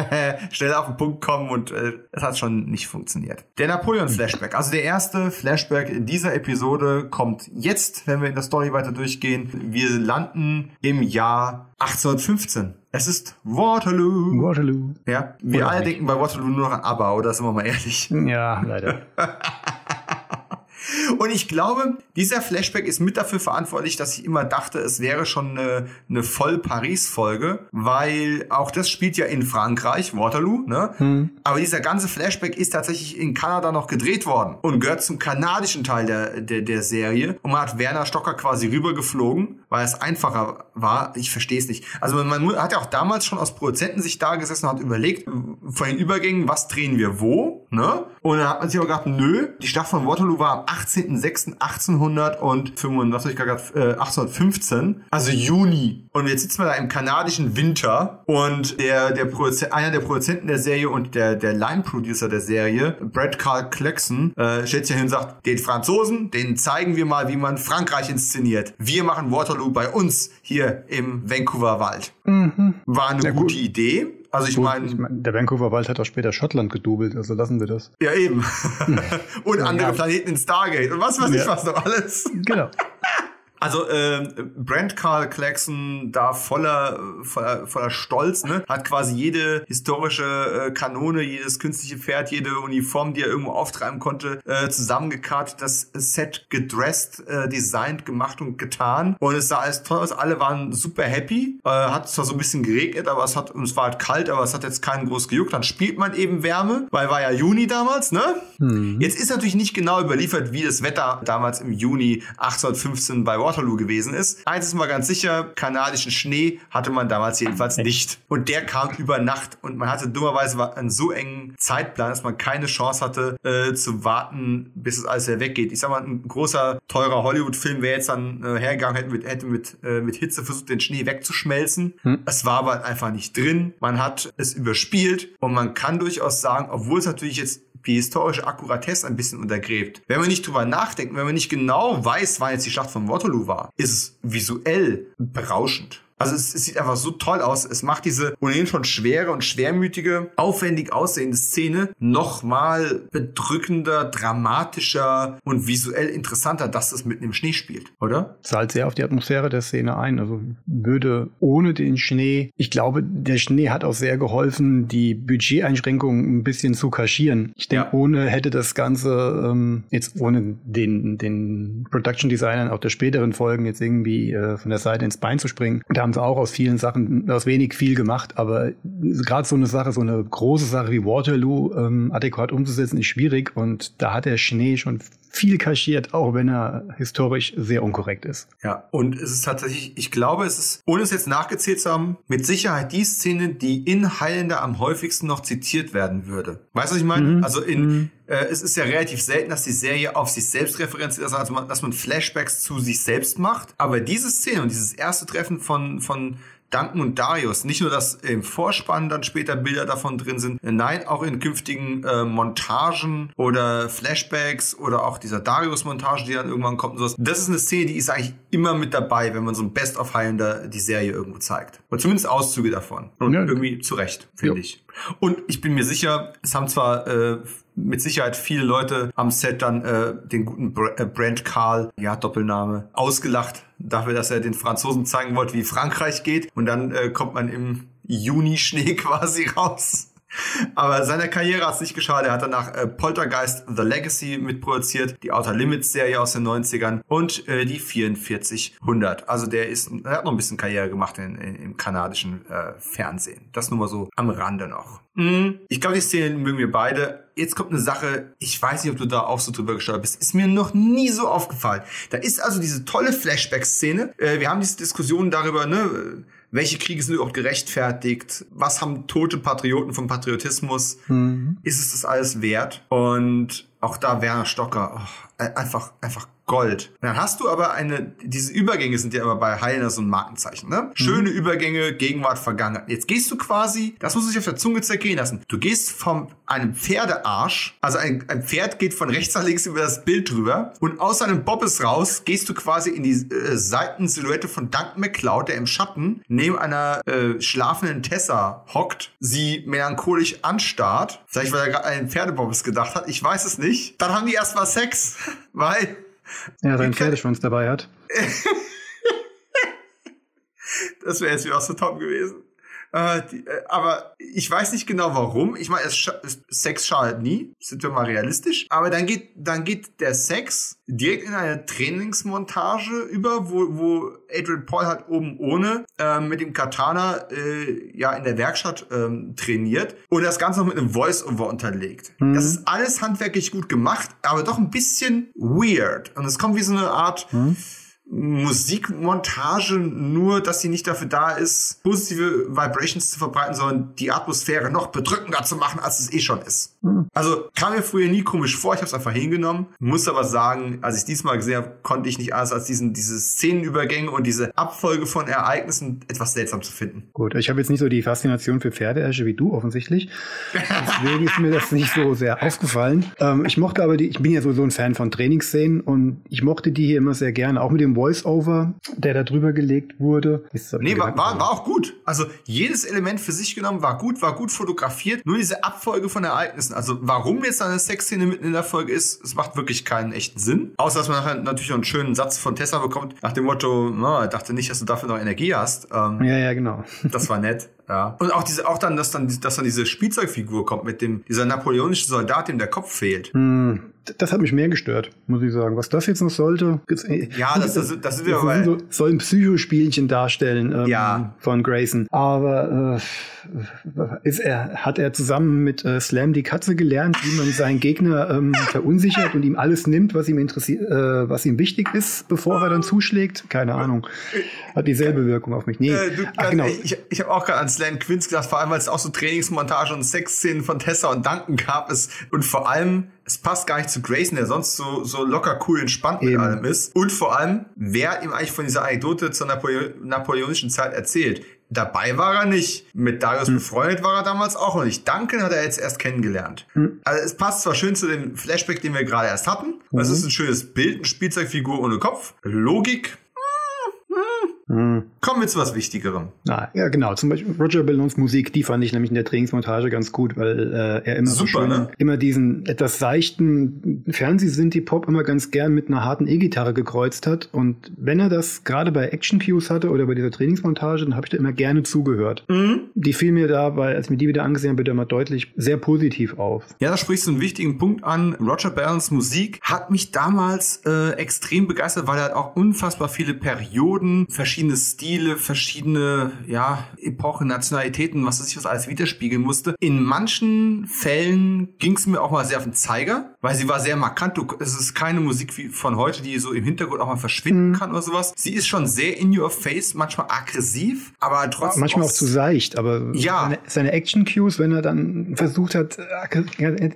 S2: schnell auf den Punkt kommen und äh, es hat schon nicht funktioniert. Der Napoleon-Flashback, also der erste Flashback in dieser Episode kommt jetzt, wenn wir in der Story weiter durchgehen. Wir landen im Jahr 1815. Es ist Waterloo.
S3: Waterloo.
S2: Ja, wir oder alle denken bei Waterloo nur noch an ABBA, oder sind wir mal ehrlich?
S3: Ja, leider.
S2: Und ich glaube, dieser Flashback ist mit dafür verantwortlich, dass ich immer dachte, es wäre schon eine, eine Voll-Paris-Folge, weil auch das spielt ja in Frankreich, Waterloo, ne? Hm. Aber dieser ganze Flashback ist tatsächlich in Kanada noch gedreht worden und gehört zum kanadischen Teil der, der, der Serie. Und man hat Werner Stocker quasi rübergeflogen, weil es einfacher war. Ich verstehe es nicht. Also man, man hat ja auch damals schon aus Produzenten sich da gesessen und hat überlegt, vor den Übergängen, was drehen wir wo, ne? Und dann hat man sich aber gedacht, nö, die Stadt von Waterloo war am 18.06.1805, was ich gerade, äh, 1815, also Juni. Und jetzt sitzen wir da im kanadischen Winter und der, der Produzent, einer der Produzenten der Serie und der, der Line-Producer der Serie, Brad Carl Clarkson, äh, stellt sich hin und sagt, den Franzosen, denen zeigen wir mal, wie man Frankreich inszeniert. Wir machen Waterloo bei uns hier im Vancouver Wald. Mhm. War eine ja, gute gut. Idee. Also ich meine. Ich mein,
S3: der Vancouver Wald hat auch später Schottland gedoubelt, also lassen wir das.
S2: Ja, eben. und andere ja. Planeten in Stargate und was weiß ja. ich was noch alles.
S3: Genau.
S2: Also äh, Brand Carl Clarkson da voller, voller, voller Stolz, ne, hat quasi jede historische äh, Kanone, jedes künstliche Pferd, jede Uniform, die er irgendwo auftreiben konnte, äh, zusammengekartet, das Set gedressed, äh, designt, gemacht und getan. Und es sah alles toll aus. Alle waren super happy. Äh, hat zwar so ein bisschen geregnet, aber es hat, und es war halt kalt, aber es hat jetzt keinen groß gejuckt. Dann spielt man eben Wärme, weil war ja Juni damals, ne? Hm. Jetzt ist natürlich nicht genau überliefert, wie das Wetter damals im Juni 1815 bei Waterloo gewesen ist. Eins ist mal ganz sicher, kanadischen Schnee hatte man damals jedenfalls nicht. Und der kam über Nacht und man hatte dummerweise einen so engen Zeitplan, dass man keine Chance hatte äh, zu warten, bis es alles wieder weggeht. Ich sag mal, ein großer, teurer Hollywood-Film wäre jetzt dann äh, hergegangen, hätte mit, hätte mit, äh, mit Hitze versucht, den Schnee wegzuschmelzen. Hm. Es war aber einfach nicht drin. Man hat es überspielt und man kann durchaus sagen, obwohl es natürlich jetzt die historische Akkuratesse ein bisschen untergräbt. Wenn man nicht drüber nachdenkt, wenn man nicht genau weiß, wann jetzt die Schlacht von Waterloo war, ist es visuell berauschend. Also es, es, sieht einfach so toll aus. Es macht diese ohnehin schon schwere und schwermütige, aufwendig aussehende Szene nochmal bedrückender, dramatischer und visuell interessanter, dass es mitten im Schnee spielt, oder?
S3: Zahlt sehr auf die Atmosphäre der Szene ein. Also würde ohne den Schnee, ich glaube, der Schnee hat auch sehr geholfen, die Budgeteinschränkungen ein bisschen zu kaschieren. Ich denke, ja. ohne hätte das Ganze ähm, jetzt ohne den, den Production Designern auch der späteren Folgen jetzt irgendwie äh, von der Seite ins Bein zu springen. Da haben sie auch aus vielen Sachen, aus wenig viel gemacht, aber gerade so eine Sache, so eine große Sache wie Waterloo ähm, adäquat umzusetzen, ist schwierig. Und da hat der Schnee schon viel kaschiert, auch wenn er historisch sehr unkorrekt ist.
S2: Ja, und es ist tatsächlich, ich glaube, es ist, ohne es jetzt nachgezählt zu haben, mit Sicherheit die Szene, die in Highlander am häufigsten noch zitiert werden würde. Weißt du, was ich meine? Mhm. Also in, mhm. äh, es ist ja relativ selten, dass die Serie auf sich selbst referenziert, also dass man Flashbacks zu sich selbst macht. Aber diese Szene und dieses erste Treffen von, von Duncan und Darius. Nicht nur, dass im Vorspann dann später Bilder davon drin sind, nein, auch in künftigen äh, Montagen oder Flashbacks oder auch dieser Darius-Montage, die dann irgendwann kommt und sowas. Das ist eine Szene, die ist eigentlich immer mit dabei, wenn man so ein Best of Highlander die Serie irgendwo zeigt. Oder zumindest Auszüge davon. Und ja. irgendwie zu Recht, finde ich. Und ich bin mir sicher, es haben zwar äh, mit Sicherheit viele Leute am Set dann äh, den guten Br äh, Brent Carl, ja, Doppelname, ausgelacht dafür, dass er den Franzosen zeigen wollte, wie Frankreich geht. Und dann äh, kommt man im Juni-Schnee quasi raus. Aber seiner Karriere hat es nicht geschadet. Er hat danach äh, Poltergeist The Legacy mitproduziert, die Outer Limits Serie aus den 90ern und äh, die 4400. Also der ist, er hat noch ein bisschen Karriere gemacht in, in, im kanadischen äh, Fernsehen. Das nur mal so am Rande noch. Mm, ich glaube, die Szene mögen wir beide. Jetzt kommt eine Sache, ich weiß nicht, ob du da auch so drüber gesteuert bist, ist mir noch nie so aufgefallen. Da ist also diese tolle Flashback-Szene. Äh, wir haben diese Diskussion darüber, ne, welche Kriege sind überhaupt gerechtfertigt? Was haben tote Patrioten vom Patriotismus? Mhm. Ist es das alles wert? Und auch da Werner Stocker, oh, einfach, einfach Gold. Dann hast du aber eine, diese Übergänge sind ja immer bei Heilner so ein Markenzeichen, ne? Schöne mhm. Übergänge, Gegenwart, Vergangenheit. Jetzt gehst du quasi, das muss ich auf der Zunge zergehen lassen. Du gehst vom einem Pferdearsch, also ein, ein Pferd geht von rechts nach links über das Bild drüber und aus einem Bobbes raus gehst du quasi in die äh, Seitensilhouette von Duncan McCloud, der im Schatten neben einer äh, schlafenden Tessa hockt, sie melancholisch anstarrt. Vielleicht weil er gerade einen Pferdebobbes gedacht hat, ich weiß es nicht. Dann haben die erstmal Sex, weil
S3: ja, seinen Pferdeschwanz dabei hat.
S2: das wäre jetzt wieder aus der Top gewesen. Äh, die, äh, aber ich weiß nicht genau warum. Ich meine, Sex schadet nie, sind wir mal realistisch. Aber dann geht, dann geht der Sex direkt in eine Trainingsmontage über, wo, wo Adrian Paul hat oben ohne äh, mit dem Katana äh, ja in der Werkstatt ähm, trainiert und das Ganze noch mit einem Voice-Over unterlegt. Mhm. Das ist alles handwerklich gut gemacht, aber doch ein bisschen weird. Und es kommt wie so eine Art mhm Musikmontage nur, dass sie nicht dafür da ist, positive Vibrations zu verbreiten, sondern die Atmosphäre noch bedrückender zu machen, als es eh schon ist. Mhm. Also kam mir früher nie komisch vor, ich habe es einfach hingenommen. Muss aber sagen, als ich diesmal gesehen habe, konnte ich nicht anders als diesen, diese Szenenübergänge und diese Abfolge von Ereignissen etwas seltsam zu finden.
S3: Gut, ich habe jetzt nicht so die Faszination für Pferdeäsche wie du offensichtlich. Deswegen ist mir das nicht so sehr aufgefallen. Ähm, ich mochte aber die, ich bin ja so, so ein Fan von Trainingsszenen und ich mochte die hier immer sehr gerne, auch mit dem Voice-Over, der da drüber gelegt wurde.
S2: Nee, war, war, war auch gut. Also jedes Element für sich genommen war gut, war gut fotografiert. Nur diese Abfolge von Ereignissen. Also warum jetzt eine Sexszene mitten in der Folge ist, es macht wirklich keinen echten Sinn. Außer dass man nachher natürlich noch einen schönen Satz von Tessa bekommt, nach dem Motto, ich dachte nicht, dass du dafür noch Energie hast.
S3: Ähm, ja, ja, genau.
S2: das war nett. Ja. Und auch diese, auch dann, dass dann, dass dann diese Spielzeugfigur kommt mit dem, dieser napoleonische Soldat, dem der Kopf fehlt.
S3: Hm, das hat mich mehr gestört, muss ich sagen. Was das jetzt noch sollte.
S2: Äh, ja, das, das, das, das ist ja
S3: so, soll ein Psychospielchen darstellen ähm, ja. von Grayson. Aber äh, ist er, hat er zusammen mit äh, Slam die Katze gelernt, wie man seinen Gegner ähm, verunsichert und ihm alles nimmt, was ihm interessiert, äh, was ihm wichtig ist, bevor er dann zuschlägt? Keine Ahnung. Hat dieselbe Wirkung auf mich. Nee. Äh,
S2: du, Ach, genau. Ich, ich habe auch gerade an Slam Quinns gedacht, vor allem weil es auch so Trainingsmontage und Sexszenen von Tessa und Duncan gab es und vor allem es passt gar nicht zu Grayson, der sonst so, so locker cool entspannt mit Eben. allem ist. Und vor allem, wer ihm eigentlich von dieser Anekdote zur Napoleo napoleonischen Zeit erzählt? dabei war er nicht. Mit Darius hm. befreundet war er damals auch noch nicht. Duncan hat er jetzt erst kennengelernt. Hm. Also es passt zwar schön zu dem Flashback, den wir gerade erst hatten. Mhm. Es ist ein schönes Bild, eine Spielzeugfigur ohne Kopf. Logik hm. Kommen wir zu was Wichtigerem.
S3: Ah, ja, genau. Zum Beispiel Roger Bellons Musik, die fand ich nämlich in der Trainingsmontage ganz gut, weil äh, er immer Super, so schön, ne? immer diesen etwas seichten Fernsehsinti-Pop immer ganz gern mit einer harten E-Gitarre gekreuzt hat. Und wenn er das gerade bei Action Cues hatte oder bei dieser Trainingsmontage, dann habe ich da immer gerne zugehört. Mhm. Die fiel mir da, weil als ich mir die wieder angesehen habe, immer deutlich sehr positiv auf.
S2: Ja, da sprichst du einen wichtigen Punkt an. Roger Bellons Musik hat mich damals äh, extrem begeistert, weil er hat auch unfassbar viele Perioden, verschiedene verschiedene Stile, verschiedene ja, Epochen, Nationalitäten, was weiß ich was alles widerspiegeln musste. In manchen Fällen ging es mir auch mal sehr auf den Zeiger, weil sie war sehr markant. Du, es ist keine Musik wie von heute, die so im Hintergrund auch mal verschwinden mhm. kann oder sowas. Sie ist schon sehr in your face, manchmal aggressiv, aber trotzdem.
S3: manchmal auch, auch zu seicht, aber
S2: ja.
S3: seine, seine Action-Cues, wenn er dann versucht hat,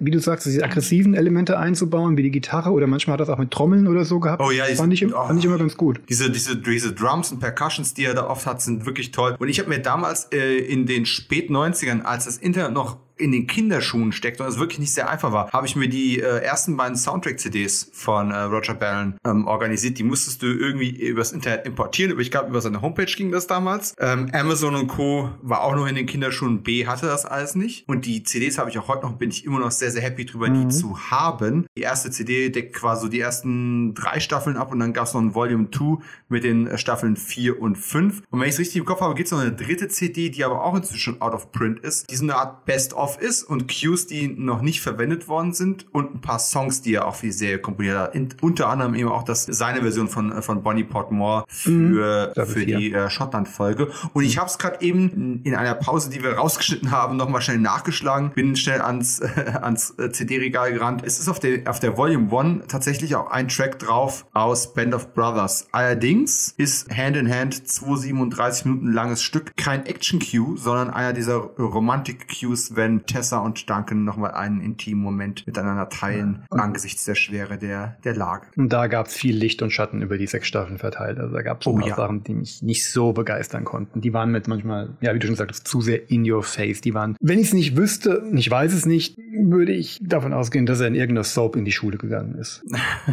S3: wie du sagst, diese aggressiven Elemente einzubauen, wie die Gitarre oder manchmal hat er das auch mit Trommeln oder so gehabt.
S2: Oh ja,
S3: fand ich, oh. fand ich immer ganz gut.
S2: Diese, diese, diese Drums und Percussions, die er da oft hat, sind wirklich toll. Und ich habe mir damals äh, in den spät 90ern, als das Internet noch in den Kinderschuhen steckt und es wirklich nicht sehr einfach war, habe ich mir die äh, ersten beiden Soundtrack-CDs von äh, Roger Ballon ähm, organisiert. Die musstest du irgendwie übers Internet importieren. Aber ich glaube, über seine Homepage ging das damals. Ähm, Amazon und Co. war auch noch in den Kinderschuhen. B hatte das alles nicht. Und die CDs habe ich auch heute noch, bin ich immer noch sehr, sehr happy drüber, mhm. die zu haben. Die erste CD deckt quasi so die ersten drei Staffeln ab und dann gab es noch ein Volume 2 mit den äh, Staffeln 4 und 5. Und wenn ich es richtig im Kopf habe, gibt es noch eine dritte CD, die aber auch inzwischen out of print ist. Die ist eine Art Best-of off ist und Cues, die noch nicht verwendet worden sind und ein paar Songs, die er auch für die Serie komponiert hat. In, unter anderem eben auch das seine Version von von Bonnie Portmore für mhm, für die äh, Schottland-Folge. Und ich habe es gerade eben in einer Pause, die wir rausgeschnitten haben, nochmal schnell nachgeschlagen, bin schnell ans äh, ans CD-Regal gerannt. Es ist auf der auf der Volume One tatsächlich auch ein Track drauf aus Band of Brothers. Allerdings ist Hand in Hand 237 Minuten langes Stück kein Action Cue, sondern einer dieser Romantik Cues, wenn wenn Tessa und Duncan nochmal einen intimen Moment miteinander teilen, ja. angesichts der Schwere der, der Lage.
S3: Und da gab es viel Licht und Schatten über die sechs Staffeln verteilt. Also da gab es oh, ja. Sachen, die mich nicht so begeistern konnten. Die waren mit manchmal, ja, wie du schon sagtest, zu sehr in your face. Die waren, wenn ich es nicht wüsste, ich weiß es nicht, würde ich davon ausgehen, dass er in irgendeiner Soap in die Schule gegangen ist.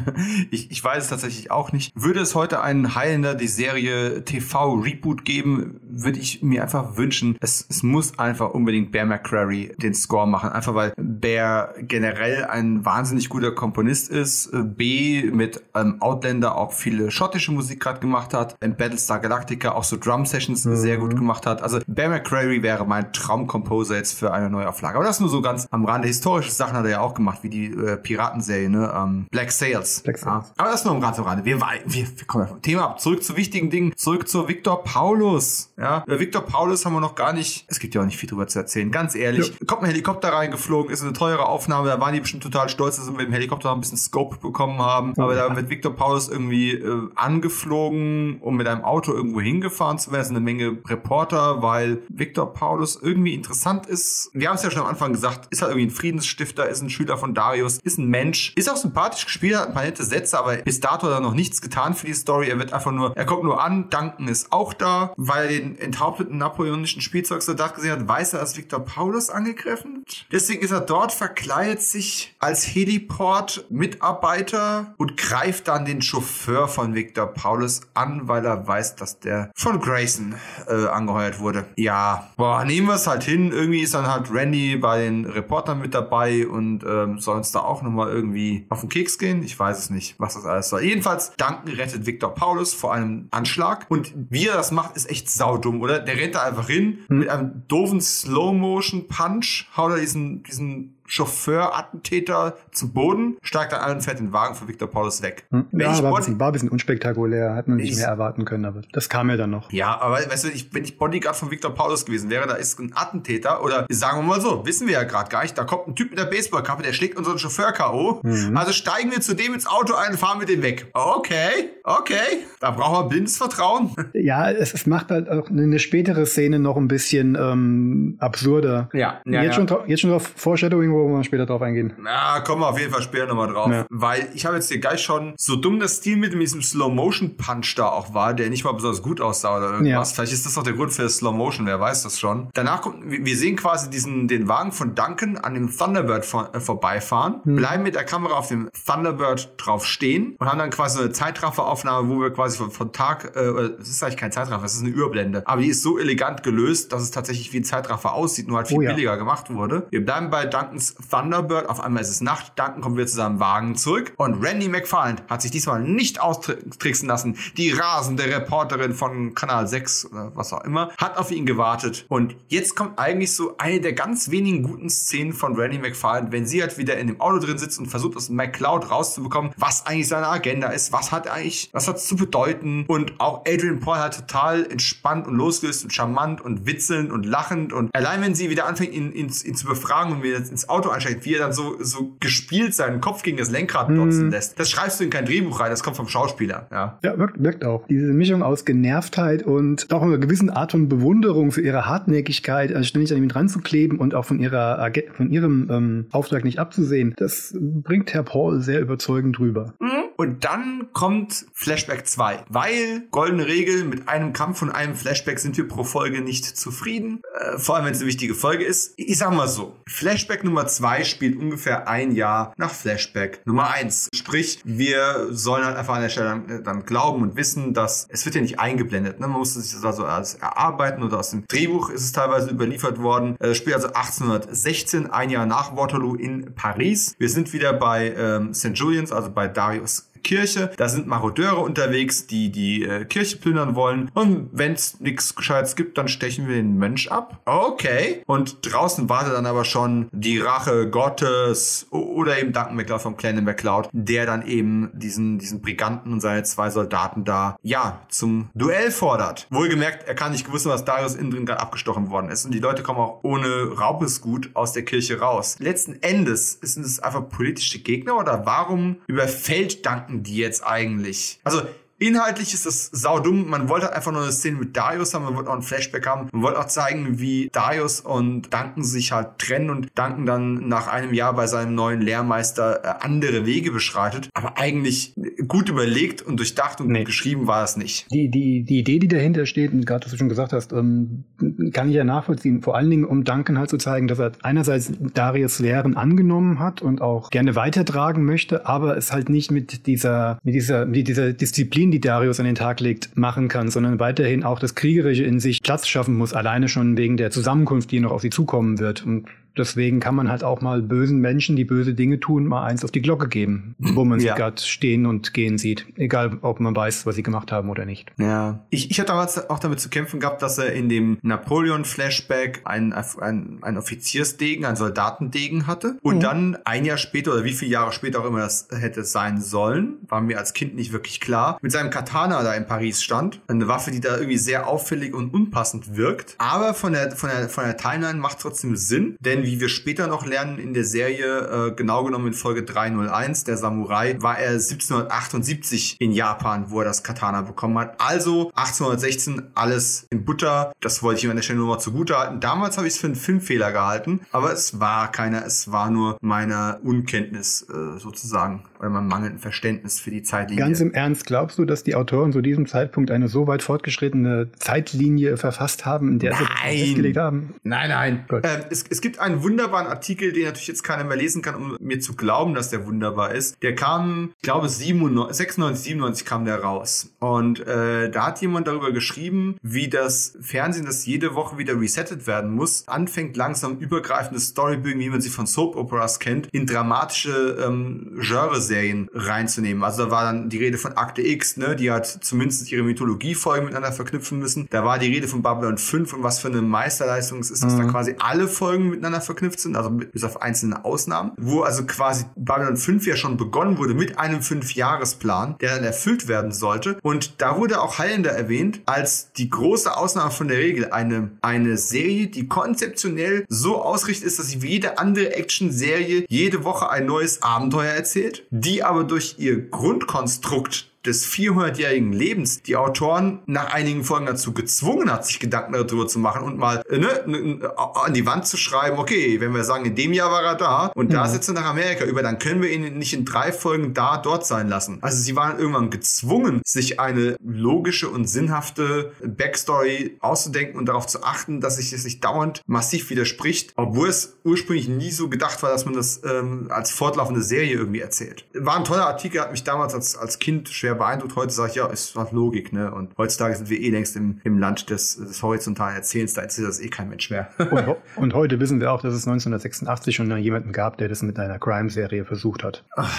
S2: ich, ich weiß es tatsächlich auch nicht. Würde es heute einen Heilender die Serie TV Reboot geben, würde ich mir einfach wünschen, es, es muss einfach unbedingt Bear McCrary den Score machen. Einfach weil Bear generell ein wahnsinnig guter Komponist ist. B mit ähm, Outlander auch viele schottische Musik gerade gemacht hat. In Battlestar Galactica auch so Drum Sessions mhm. sehr gut gemacht hat. Also Bear McCreary wäre mein Traumkomposer jetzt für eine Neuauflage. Aber das nur so ganz am Rande. Historische Sachen hat er ja auch gemacht, wie die äh, Piratenserie, ne? Ähm, Black Sails. Black Sails. Ja. Aber das nur am ganz am Rande. Wir, wir, wir kommen vom Thema ab. Zurück zu wichtigen Dingen. Zurück zu Victor Paulus. Ja, über Victor Paulus haben wir noch gar nicht, es gibt ja auch nicht viel drüber zu erzählen. Ganz ehrlich, ja kommt ein Helikopter reingeflogen, ist eine teure Aufnahme, da waren die bestimmt total stolz, dass wir mit dem Helikopter noch ein bisschen Scope bekommen haben. Aber da wird Victor Paulus irgendwie äh, angeflogen, um mit einem Auto irgendwo hingefahren zu werden. Es sind eine Menge Reporter, weil Victor Paulus irgendwie interessant ist. Wir haben es ja schon am Anfang gesagt, ist halt irgendwie ein Friedensstifter, ist ein Schüler von Darius, ist ein Mensch, ist auch sympathisch gespielt, hat ein paar nette Sätze, aber bis dato hat er noch nichts getan für die Story. Er wird einfach nur, er kommt nur an, Duncan ist auch da, weil er den enthaupteten napoleonischen Spielzeugsoldat gesehen hat, weiß er, dass Victor Paulus angeht angegriffen. Deswegen ist er dort, verkleidet sich als Heliport-Mitarbeiter und greift dann den Chauffeur von Victor Paulus an, weil er weiß, dass der von Grayson äh, angeheuert wurde. Ja, boah, nehmen wir es halt hin. Irgendwie ist dann halt Randy bei den Reportern mit dabei und ähm, soll uns da auch nochmal irgendwie auf den Keks gehen. Ich weiß es nicht, was das alles soll. Jedenfalls, Duncan rettet Victor Paulus vor einem Anschlag und wie er das macht, ist echt saudumm, oder? Der rennt da einfach hin mit einem doofen Slow-Motion-Punch Punch haut er diesen, diesen Chauffeur-Attentäter zu Boden, steigt dann an und fährt den Wagen von Victor Paulus weg.
S3: Hm. Ja, war ein, bisschen, war ein bisschen unspektakulär, hat man nicht mehr erwarten können, aber das kam ja dann noch.
S2: Ja, aber weißt du, ich, wenn ich Bodyguard von Victor Paulus gewesen wäre, da ist ein Attentäter oder sagen wir mal so, wissen wir ja gerade gar nicht, da kommt ein Typ mit der Baseballkappe, der schlägt unseren Chauffeur K.O. Mhm. Also steigen wir zu dem ins Auto ein und fahren mit dem weg. Okay, okay, da brauchen wir blindes Vertrauen.
S3: Ja, es, es macht halt auch eine spätere Szene noch ein bisschen ähm, absurder.
S2: Ja, ja,
S3: jetzt,
S2: ja.
S3: Schon, jetzt schon auf Foreshadowing, wo wo wir später drauf eingehen?
S2: Na, kommen wir auf jeden Fall später nochmal drauf. Ja. Weil ich habe jetzt hier gleich schon, so dumm das Stil mit diesem Slow-Motion-Punch da auch war, der nicht mal besonders gut aussah oder irgendwas. Ja. Vielleicht ist das auch der Grund für Slow-Motion, wer weiß das schon. Danach kommt, wir sehen quasi diesen, den Wagen von Duncan an dem Thunderbird vor, äh, vorbeifahren, hm. bleiben mit der Kamera auf dem Thunderbird drauf stehen und haben dann quasi eine Zeitrafferaufnahme, wo wir quasi von, von Tag, äh, es ist eigentlich kein Zeitraffer, es ist eine Überblende, aber die ist so elegant gelöst, dass es tatsächlich wie ein Zeitraffer aussieht, nur halt viel oh, ja. billiger gemacht wurde. Wir bleiben bei Duncans Thunderbird, auf einmal ist es Nacht, Duncan kommt wieder zu seinem Wagen zurück. Und Randy McFarland hat sich diesmal nicht austricksen lassen. Die rasende Reporterin von Kanal 6 oder was auch immer hat auf ihn gewartet. Und jetzt kommt eigentlich so eine der ganz wenigen guten Szenen von Randy McFarland, wenn sie halt wieder in dem Auto drin sitzt und versucht aus McCloud rauszubekommen, was eigentlich seine Agenda ist, was hat eigentlich, was hat zu bedeuten. Und auch Adrian Paul hat total entspannt und losgelöst und charmant und witzelnd und lachend. Und allein wenn sie wieder anfängt ihn, ihn, ihn zu befragen und wieder ins Auto einsteigt, wie er dann so, so gespielt seinen Kopf gegen das Lenkrad hm. dotzen mm. lässt, das schreibst du in kein Drehbuch rein, das kommt vom Schauspieler. Ja,
S3: ja wirkt, wirkt auch. Diese Mischung aus Genervtheit und auch einer gewissen Art von Bewunderung für ihre Hartnäckigkeit, also ständig an ihm dran zu kleben und auch von ihrer von ihrem ähm, Auftrag nicht abzusehen, das bringt Herr Paul sehr überzeugend rüber.
S2: Mhm. Und dann kommt Flashback 2, weil goldene Regel mit einem Kampf und einem Flashback sind wir pro Folge nicht zufrieden, äh, vor allem wenn es eine wichtige Folge ist. Ich sag mal so, Flashback Nummer 2 spielt ungefähr ein Jahr nach Flashback Nummer 1. Sprich, wir sollen halt einfach an der Stelle dann, dann glauben und wissen, dass es wird ja nicht eingeblendet. Ne? Man muss sich das also als erarbeiten oder aus dem Drehbuch ist es teilweise überliefert worden. Äh, spielt also 1816, ein Jahr nach Waterloo in Paris. Wir sind wieder bei ähm, St. Julians, also bei Darius Kirche. Da sind Marodeure unterwegs, die die äh, Kirche plündern wollen. Und wenn es nichts Gescheites gibt, dann stechen wir den Mönch ab. Okay. Und draußen wartet dann aber schon die Rache Gottes oder eben Duncan McLeod vom Clan McLeod, der dann eben diesen, diesen Briganten und seine zwei Soldaten da, ja, zum Duell fordert. Wohlgemerkt, er kann nicht gewusst, was Darius innen drin gerade abgestochen worden ist. Und die Leute kommen auch ohne Raubesgut aus der Kirche raus. Letzten Endes sind es einfach politische Gegner oder warum überfällt Duncan merken die jetzt eigentlich? Also Inhaltlich ist das saudumm. Man wollte halt einfach nur eine Szene mit Darius haben, man wollte auch ein Flashback haben. Man wollte auch zeigen, wie Darius und Duncan sich halt trennen und Duncan dann nach einem Jahr bei seinem neuen Lehrmeister äh, andere Wege beschreitet. Aber eigentlich gut überlegt und durchdacht und nee. geschrieben war es nicht.
S3: Die, die, die Idee, die dahinter steht, und gerade was du schon gesagt hast, ähm, kann ich ja nachvollziehen. Vor allen Dingen, um Duncan halt zu zeigen, dass er einerseits Darius Lehren angenommen hat und auch gerne weitertragen möchte, aber es halt nicht mit dieser, mit dieser, mit dieser Disziplin die Darius an den Tag legt, machen kann, sondern weiterhin auch das Kriegerische in sich Platz schaffen muss, alleine schon wegen der Zusammenkunft, die noch auf sie zukommen wird. Und deswegen kann man halt auch mal bösen Menschen, die böse Dinge tun, mal eins auf die Glocke geben, wo man ja. sie gerade stehen und gehen sieht. Egal, ob man weiß, was sie gemacht haben oder nicht.
S2: Ja. Ich, ich hatte damals auch damit zu kämpfen gehabt, dass er in dem Napoleon-Flashback einen, einen, einen Offiziersdegen, einen Soldatendegen hatte. Und mhm. dann ein Jahr später oder wie viele Jahre später auch immer das hätte sein sollen, war mir als Kind nicht wirklich klar, mit seinem Katana da in Paris stand. Eine Waffe, die da irgendwie sehr auffällig und unpassend wirkt. Aber von der, von der, von der Timeline macht trotzdem Sinn, denn denn wie wir später noch lernen in der Serie, äh, genau genommen in Folge 301, der Samurai, war er 1778 in Japan, wo er das Katana bekommen hat. Also 1816 alles in Butter. Das wollte ich ihm an der Stelle nur mal zugute halten. Damals habe ich es für einen Filmfehler gehalten, aber es war keiner, es war nur meine Unkenntnis äh, sozusagen oder mein mangelnden Verständnis für die Zeitlinie.
S3: Ganz im Ernst, glaubst du, dass die Autoren zu diesem Zeitpunkt eine so weit fortgeschrittene Zeitlinie verfasst haben, in der
S2: nein. sie festgelegt haben? Nein, nein. Ähm, es, es gibt einen wunderbaren Artikel, den natürlich jetzt keiner mehr lesen kann, um mir zu glauben, dass der wunderbar ist. Der kam, ich glaube, 97, 96, 97 kam der raus. Und äh, da hat jemand darüber geschrieben, wie das Fernsehen, das jede Woche wieder resettet werden muss, anfängt langsam übergreifende Storybögen, wie man sie von Soap Operas kennt, in dramatische ähm, Genres Serien reinzunehmen. Also da war dann die Rede von Akte X, ne, die hat zumindest ihre Mythologie-Folgen miteinander verknüpfen müssen. Da war die Rede von Babylon 5 und was für eine Meisterleistung es ist, dass mhm. da quasi alle Folgen miteinander verknüpft sind, also bis auf einzelne Ausnahmen, wo also quasi Babylon 5 ja schon begonnen wurde mit einem Fünfjahresplan, der dann erfüllt werden sollte. Und da wurde auch Highlander erwähnt als die große Ausnahme von der Regel. Eine, eine Serie, die konzeptionell so ausgerichtet ist, dass sie wie jede andere Action-Serie jede Woche ein neues Abenteuer erzählt, die aber durch ihr Grundkonstrukt des 400-jährigen Lebens die Autoren nach einigen Folgen dazu gezwungen hat, sich Gedanken darüber zu machen und mal äh, ne, an die Wand zu schreiben, okay, wenn wir sagen, in dem Jahr war er da und da ja. sitzt er nach Amerika über, dann können wir ihn nicht in drei Folgen da, dort sein lassen. Also sie waren irgendwann gezwungen, sich eine logische und sinnhafte Backstory auszudenken und darauf zu achten, dass sich das nicht dauernd massiv widerspricht, obwohl es ursprünglich nie so gedacht war, dass man das ähm, als fortlaufende Serie irgendwie erzählt. War ein toller Artikel, hat mich damals als, als Kind schwer beeindruckt. Heute sage ich, ja, ist halt Logik, ne? Und heutzutage sind wir eh längst im, im Land des, des horizontalen Erzählens, da erzählt das eh kein Mensch mehr.
S3: und, und, heute wissen wir auch, dass es 1986 schon jemanden gab, der das mit einer Crime-Serie versucht hat.
S2: Ach.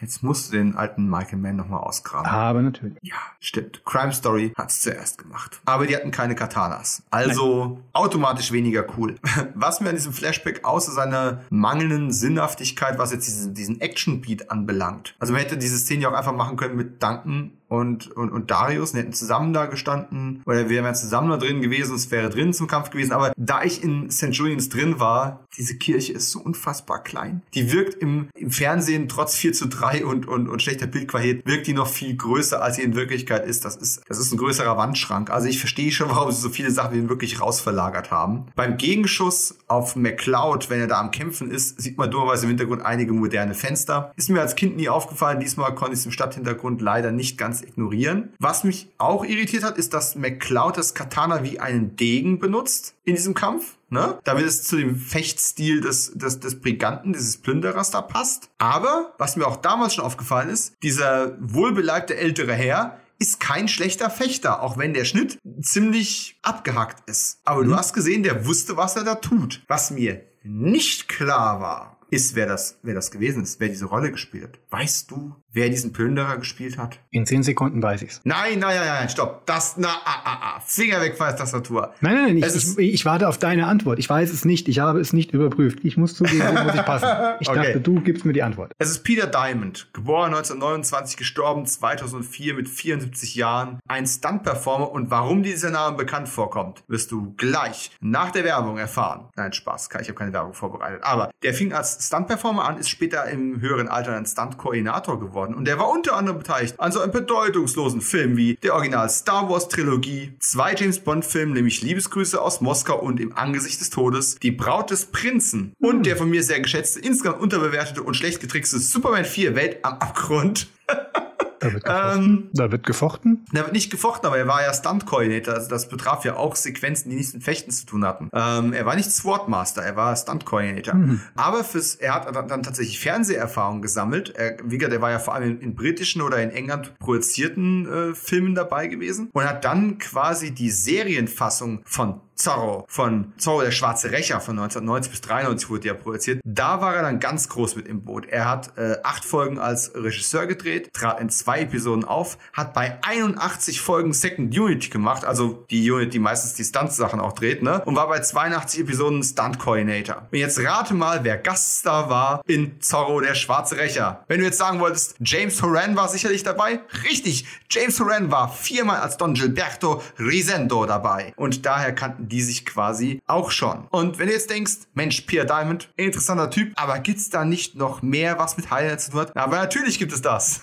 S2: Jetzt musst du den alten Michael Mann nochmal ausgraben.
S3: Aber natürlich.
S2: Ja, stimmt. Crime Story hat's zuerst gemacht. Aber die hatten keine Katanas. Also Nein. automatisch weniger cool. Was mir an diesem Flashback außer seiner mangelnden Sinnhaftigkeit, was jetzt diesen, diesen Action-Beat anbelangt. Also man hätte diese Szene ja auch einfach machen können mit Duncan und, und, und Darius, die hätten zusammen da gestanden, oder wir wären zusammen da drin gewesen, es wäre drin zum Kampf gewesen, aber da ich in St. Julians drin war, diese Kirche ist so unfassbar klein. Die wirkt im, im Fernsehen trotz 4 zu 3 und, und, und schlechter Bildqualität, wirkt die noch viel größer, als sie in Wirklichkeit ist. Das ist, das ist ein größerer Wandschrank. Also ich verstehe schon, warum sie so viele Sachen wirklich rausverlagert haben. Beim Gegenschuss auf McCloud, wenn er da am Kämpfen ist, sieht man dummerweise im Hintergrund einige moderne Fenster. Ist mir als Kind nie aufgefallen. Diesmal konnte ich es im Stadthintergrund leider nicht ganz ganz ignorieren. Was mich auch irritiert hat, ist, dass McCloud das Katana wie einen Degen benutzt in diesem Kampf. Ne? Damit es zu dem Fechtstil des, des, des Briganten, dieses Plünderers da passt. Aber, was mir auch damals schon aufgefallen ist, dieser wohlbeleibte ältere Herr ist kein schlechter Fechter, auch wenn der Schnitt ziemlich abgehackt ist. Aber mhm. du hast gesehen, der wusste, was er da tut. Was mir nicht klar war, ist, wer das, wer das gewesen ist, wer diese Rolle gespielt hat. Weißt du, wer diesen Plünderer gespielt hat?
S3: In zehn Sekunden weiß ich's.
S2: Nein, nein, nein, nein, stopp. Das, na, ah, ah, ah. Finger weg von der Tastatur.
S3: Nein, nein, nein, ich, ich, ich, warte auf deine Antwort. Ich weiß es nicht. Ich habe es nicht überprüft. Ich muss zugeben, wo muss ich passen. Ich okay. dachte, du gibst mir die Antwort.
S2: Es ist Peter Diamond, geboren 1929, gestorben 2004 mit 74 Jahren. Ein Stunt-Performer und warum dieser Name bekannt vorkommt, wirst du gleich nach der Werbung erfahren. Nein, Spaß, ich habe keine Werbung vorbereitet. Aber der fing als Stunt-Performer an, ist später im höheren Alter ein Stunt-Koordinator geworden geworden. Und der war unter anderem beteiligt an so einem bedeutungslosen Film wie der Original Star Wars Trilogie, zwei James Bond Filmen, nämlich Liebesgrüße aus Moskau und im Angesicht des Todes, Die Braut des Prinzen und der von mir sehr geschätzte, insgesamt unterbewertete und schlecht getrickste Superman 4 Welt am Abgrund.
S3: Da wird gefochten. Ähm, da wird gefochten?
S2: Da wird nicht gefochten, aber er war ja Stunt-Coordinator. Also das betraf ja auch Sequenzen, die nichts mit Fechten zu tun hatten. Ähm, er war nicht Swordmaster, er war Stunt-Coordinator. Mhm. Aber fürs, er hat dann, dann tatsächlich Fernseherfahrung gesammelt. Er, wie gesagt, er war ja vor allem in, in britischen oder in England projizierten äh, Filmen dabei gewesen und hat dann quasi die Serienfassung von Zorro von Zorro der Schwarze Rächer von 1990 bis 93 wurde ja produziert. Da war er dann ganz groß mit im Boot. Er hat äh, acht Folgen als Regisseur gedreht, trat in zwei Episoden auf, hat bei 81 Folgen Second Unity gemacht, also die Unit, die meistens die Stunt-Sachen auch dreht, ne? Und war bei 82 Episoden Stunt-Coordinator. Und jetzt rate mal, wer Gaststar war in Zorro der Schwarze Rächer. Wenn du jetzt sagen wolltest, James Horan war sicherlich dabei? Richtig, James Horan war viermal als Don Gilberto Risendo dabei. Und daher kannten die sich quasi auch schon. Und wenn du jetzt denkst, Mensch, Pierre Diamond, interessanter Typ, aber gibt's da nicht noch mehr, was mit Highlights zu tun hat? Aber natürlich gibt es das.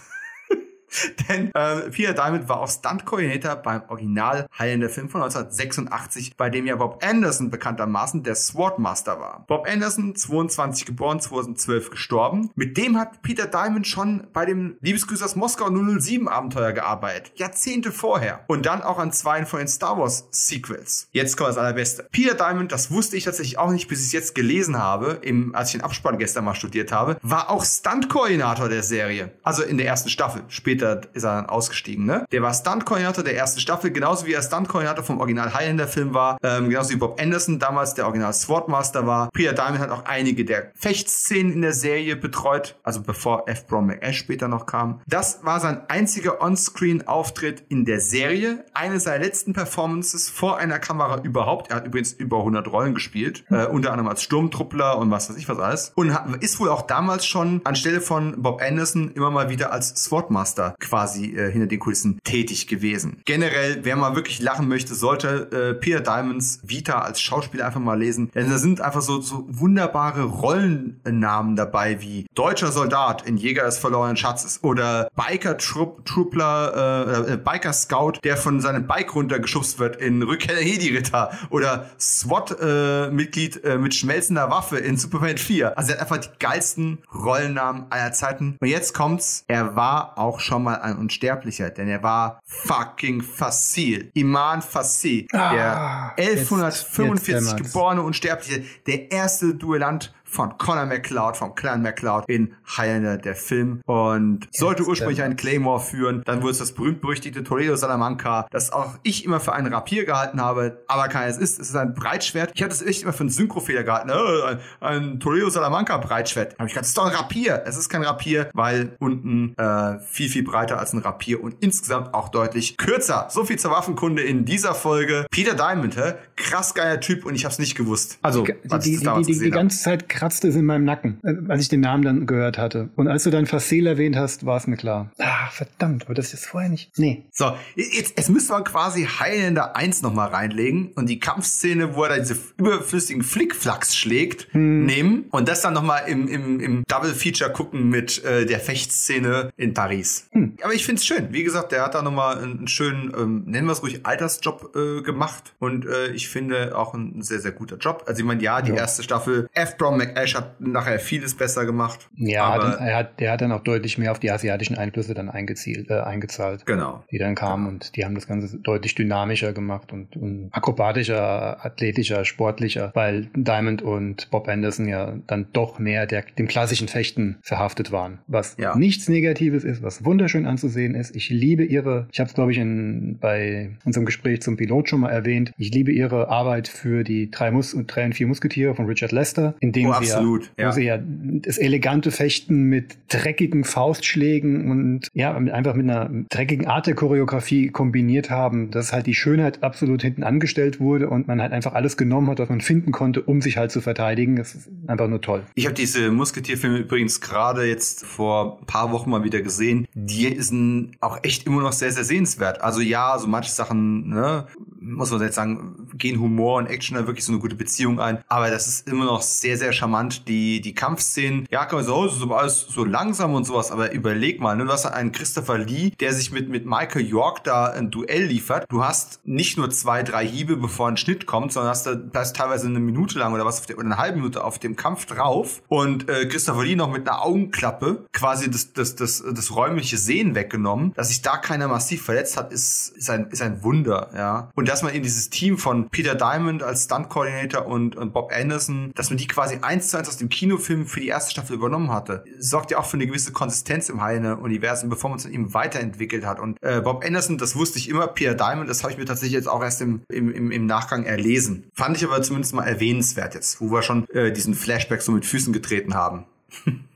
S2: Denn äh, Peter Diamond war auch Stunt-Koordinator beim Original Highlander Film von 1986, bei dem ja Bob Anderson bekanntermaßen der Swordmaster war. Bob Anderson, 22 geboren, 2012 gestorben. Mit dem hat Peter Diamond schon bei dem Liebesgrüße aus Moskau 007 Abenteuer gearbeitet. Jahrzehnte vorher. Und dann auch an zwei von den Star Wars Sequels. Jetzt kommt das allerbeste. Peter Diamond, das wusste ich tatsächlich auch nicht, bis ich es jetzt gelesen habe, im, als ich den Abspann gestern mal studiert habe, war auch Stunt-Koordinator der Serie. Also in der ersten Staffel. Später später ist er dann ausgestiegen, ne? Der war Stunt-Koordinator der ersten Staffel, genauso wie er Stunt-Koordinator vom Original Highlander-Film war, ähm, genauso wie Bob Anderson damals der Original Swordmaster war. Priya Diamond hat auch einige der Fechtszenen in der Serie betreut, also bevor F. Brown McAsh später noch kam. Das war sein einziger On-Screen-Auftritt in der Serie, eine seiner letzten Performances vor einer Kamera überhaupt. Er hat übrigens über 100 Rollen gespielt, äh, unter anderem als Sturmtruppler und was weiß ich was alles. Und ist wohl auch damals schon anstelle von Bob Anderson immer mal wieder als Swordmaster quasi äh, hinter den Kulissen tätig gewesen. Generell, wer mal wirklich lachen möchte, sollte äh, Peter Diamonds Vita als Schauspieler einfach mal lesen. Denn da sind einfach so, so wunderbare Rollennamen dabei wie Deutscher Soldat in Jäger des verlorenen Schatzes oder Biker Truppler, äh, äh, Biker Scout, der von seinem Bike runtergeschubst wird in Rückkehr der Hedi-Ritter oder SWAT-Mitglied äh, mit schmelzender Waffe in Superman 4. Also er hat einfach die geilsten Rollennamen aller Zeiten. Und jetzt kommt's, er war auch schon mal ein Unsterblicher, denn er war fucking Facil. Iman Facil, der
S3: Ah,
S2: 1145
S3: jetzt- jetzt
S2: geborene Unsterbliche, der erste Duellant von Conor McLeod, vom Clan McLeod in Highlander, der Film. Und sollte ursprünglich einen. Claymore führen, dann wurde es das berühmt-berüchtigte Toledo Salamanca, das auch ich immer für einen Rapier gehalten habe, aber keines ist. Es ist ein Breitschwert. Ich habe das echt immer für einen Synchrofehler gehalten. Äh, ein, ein Toledo Salamanca Breitschwert. Habe ich gedacht, das ist doch ein Rapier. Es ist kein Rapier, weil unten äh, viel, viel breiter als ein Rapier und insgesamt auch deutlich kürzer. So viel zur Waffenkunde in dieser Folge. Peter Diamond, hä? krass geiler Typ und ich habe es nicht gewusst. Also,
S3: Die, die, die, die, ganze Zeit kratzte es in meinem Nacken, äh, als ich den Namen dann gehört hatte. Und als du dann Facel erwähnt hast, war es mir klar. Ah, verdammt, aber das ist jetzt vorher nicht. Nee.
S2: So, jetzt, jetzt müsste man quasi Highlander 1 nochmal reinlegen und die Kampfszene, wo er da diese überflüssigen Flickflacks schlägt,
S3: Hm.
S2: nehmen und das dann nochmal im, im, im Double-Feature gucken mit äh, der Fechtszene in Paris.
S3: Hm.
S2: Aber ich find's schön. Wie gesagt, der hat da nochmal einen, einen schönen, ähm, nennen wir es ruhig, Altersjob äh, gemacht und äh, ich finde auch ein sehr, sehr guter Job. Also ich meine, ja, die
S3: Ja.
S2: erste Staffel, F. Brown McAsh hat nachher vieles besser gemacht.
S3: Ja,
S2: aber
S3: er hat, der hat dann auch deutlich mehr auf die asiatischen Einflüsse dann eingezielt, äh, eingezahlt.
S2: genau.
S3: die dann kamen und die haben das Ganze deutlich dynamischer gemacht und, und akrobatischer, athletischer, sportlicher, weil Diamond und Bob Anderson ja dann doch mehr der, dem klassischen Fechten verhaftet waren. Was
S2: Ja.
S3: nichts Negatives ist, was wunderschön anzusehen ist. Ich liebe ihre, ich habe es glaube ich in, bei unserem Gespräch zum Pilot schon mal erwähnt, ich liebe ihre Arbeit für die drei, Mus und drei und vier Musketiere von Richard Lester, in dem
S2: Oh,
S3: sie
S2: absolut,
S3: ja,
S2: ja.
S3: wo sie ja das elegante Fechten mit dreckigen Faustschlägen und ja, einfach mit einer dreckigen Art der Choreografie kombiniert haben, dass halt die Schönheit absolut hinten angestellt wurde und man halt einfach alles genommen hat, was man finden konnte, um sich halt zu verteidigen. Das ist einfach nur toll.
S2: Ich habe diese Musketierfilme übrigens gerade jetzt vor ein paar Wochen mal wieder gesehen. Die sind auch echt immer noch sehr, sehr sehenswert. Also ja, so manche Sachen, ne, muss man jetzt sagen, gehen Humor und Action da wirklich so eine gute Beziehung ein. Aber das ist immer noch sehr, sehr charmant. Die, die Kampfszenen, ja, kann man so, oh, ist aber alles so langsam und sowas, aber überleg mal, ne, du hast einen Christopher Lee, der sich mit, mit Michael York da ein Duell liefert. Du hast nicht nur zwei, drei Hiebe, bevor ein Schnitt kommt, sondern hast da bleibst teilweise eine Minute lang oder was auf der, oder eine halbe Minute auf dem Kampf drauf und äh, Christopher Lee noch mit einer Augenklappe quasi das, das, das, das räumliche Sehen weggenommen. Dass sich da keiner massiv verletzt hat, ist, ist, ein, ist ein Wunder, ja. Und dass man in dieses Team von Peter Diamond als Stunt-Coordinator und, und Bob Anderson, dass man die quasi eins zu eins aus dem Kinofilm für die erste Staffel übernommen hatte, sorgt ja auch für eine gewisse Konsistenz im Heine-Universum, bevor man es eben weiterentwickelt hat. Und äh, Bob Anderson, das wusste ich immer, Peter Diamond, das habe ich mir tatsächlich jetzt auch erst im, im, im, im Nachgang erlesen. Fand ich aber zumindest mal erwähnenswert jetzt, wo wir schon äh, diesen Flashback so mit Füßen getreten haben.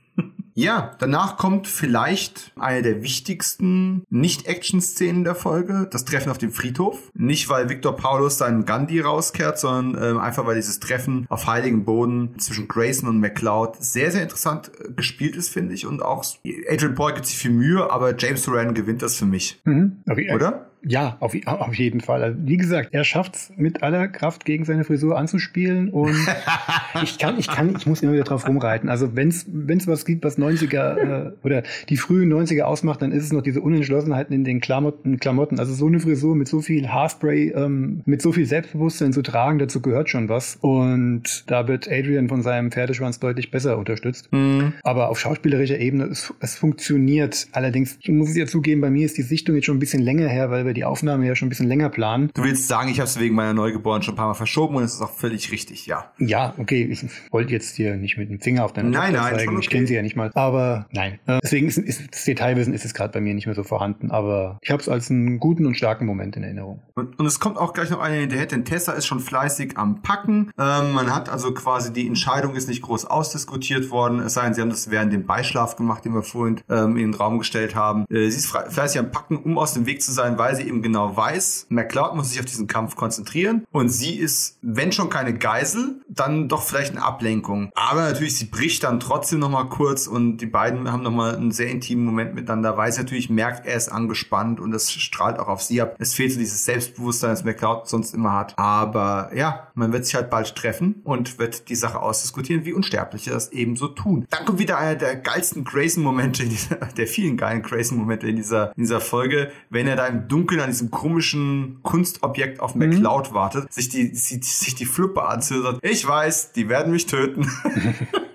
S2: Ja, danach kommt vielleicht eine der wichtigsten Nicht-Action-Szenen der Folge, das Treffen auf dem Friedhof. Nicht, weil Victor Paulus seinen Gandhi rauskehrt, sondern ähm, einfach, weil dieses Treffen auf heiligem Boden zwischen Grayson und McLeod sehr, sehr interessant äh, gespielt ist, finde ich. Und auch Adrian Paul gibt sich viel Mühe, aber James Duran gewinnt das für mich.
S3: Mhm. Okay,
S2: Oder?
S3: Ja, auf, auf jeden Fall. Also, wie gesagt, er schafft es mit aller Kraft gegen seine Frisur anzuspielen und ich kann, ich kann, ich muss immer wieder drauf rumreiten. Also wenn es was gibt, was 90er äh, oder die frühen 90er ausmacht, dann ist es noch diese Unentschlossenheiten in den Klamotten. Klamotten. Also so eine Frisur mit so viel Haarspray, ähm, mit so viel Selbstbewusstsein zu tragen, dazu gehört schon was. Und da wird Adrian von seinem Pferdeschwanz deutlich besser unterstützt.
S2: Mhm.
S3: Aber auf schauspielerischer Ebene, es, es funktioniert. Allerdings, ich muss es ja zugeben, bei mir ist die Sichtung jetzt schon ein bisschen länger her, weil wir die Aufnahme ja schon ein bisschen länger planen.
S2: Du willst sagen, ich habe es wegen meiner Neugeborenen schon ein paar Mal verschoben und es ist auch völlig richtig, ja.
S3: Ja, okay, ich wollte jetzt hier nicht mit dem Finger auf deine
S2: Nein,
S3: Tochter
S2: nein,
S3: zeigen. Ich
S2: okay.
S3: kenne sie ja nicht mal. Aber nein. Äh, Deswegen ist, ist das Detailwissen ist es gerade bei mir nicht mehr so vorhanden. Aber ich habe es als einen guten und starken Moment in Erinnerung.
S2: Und, und es kommt auch gleich noch eine hinterher, denn Tessa ist schon fleißig am Packen. Ähm, man hat also quasi, die Entscheidung ist nicht groß ausdiskutiert worden, es sei denn, sie haben das während dem Beischlaf gemacht, den wir vorhin ähm, in den Raum gestellt haben. Äh, sie ist fleißig am Packen, um aus dem Weg zu sein, weil sie eben genau weiß, McCloud muss sich auf diesen Kampf konzentrieren und sie ist, wenn schon keine Geisel, dann doch vielleicht eine Ablenkung. Aber natürlich, sie bricht dann trotzdem nochmal kurz und die beiden haben nochmal einen sehr intimen Moment miteinander, weil sie natürlich merkt, er ist angespannt und das strahlt auch auf sie ab. Es fehlt so dieses Selbstbewusstsein, das McCloud sonst immer hat. Aber ja, man wird sich halt bald treffen und wird die Sache ausdiskutieren, wie Unsterbliche das eben so tun. Dann kommt wieder einer der geilsten Grayson-Momente, der vielen geilen Grayson-Momente in dieser, in dieser Folge, wenn er da im Dunkeln an diesem komischen Kunstobjekt auf McCloud mhm. wartet, sich die, sich, sich die Fluppe sagt, ich weiß, die werden mich töten.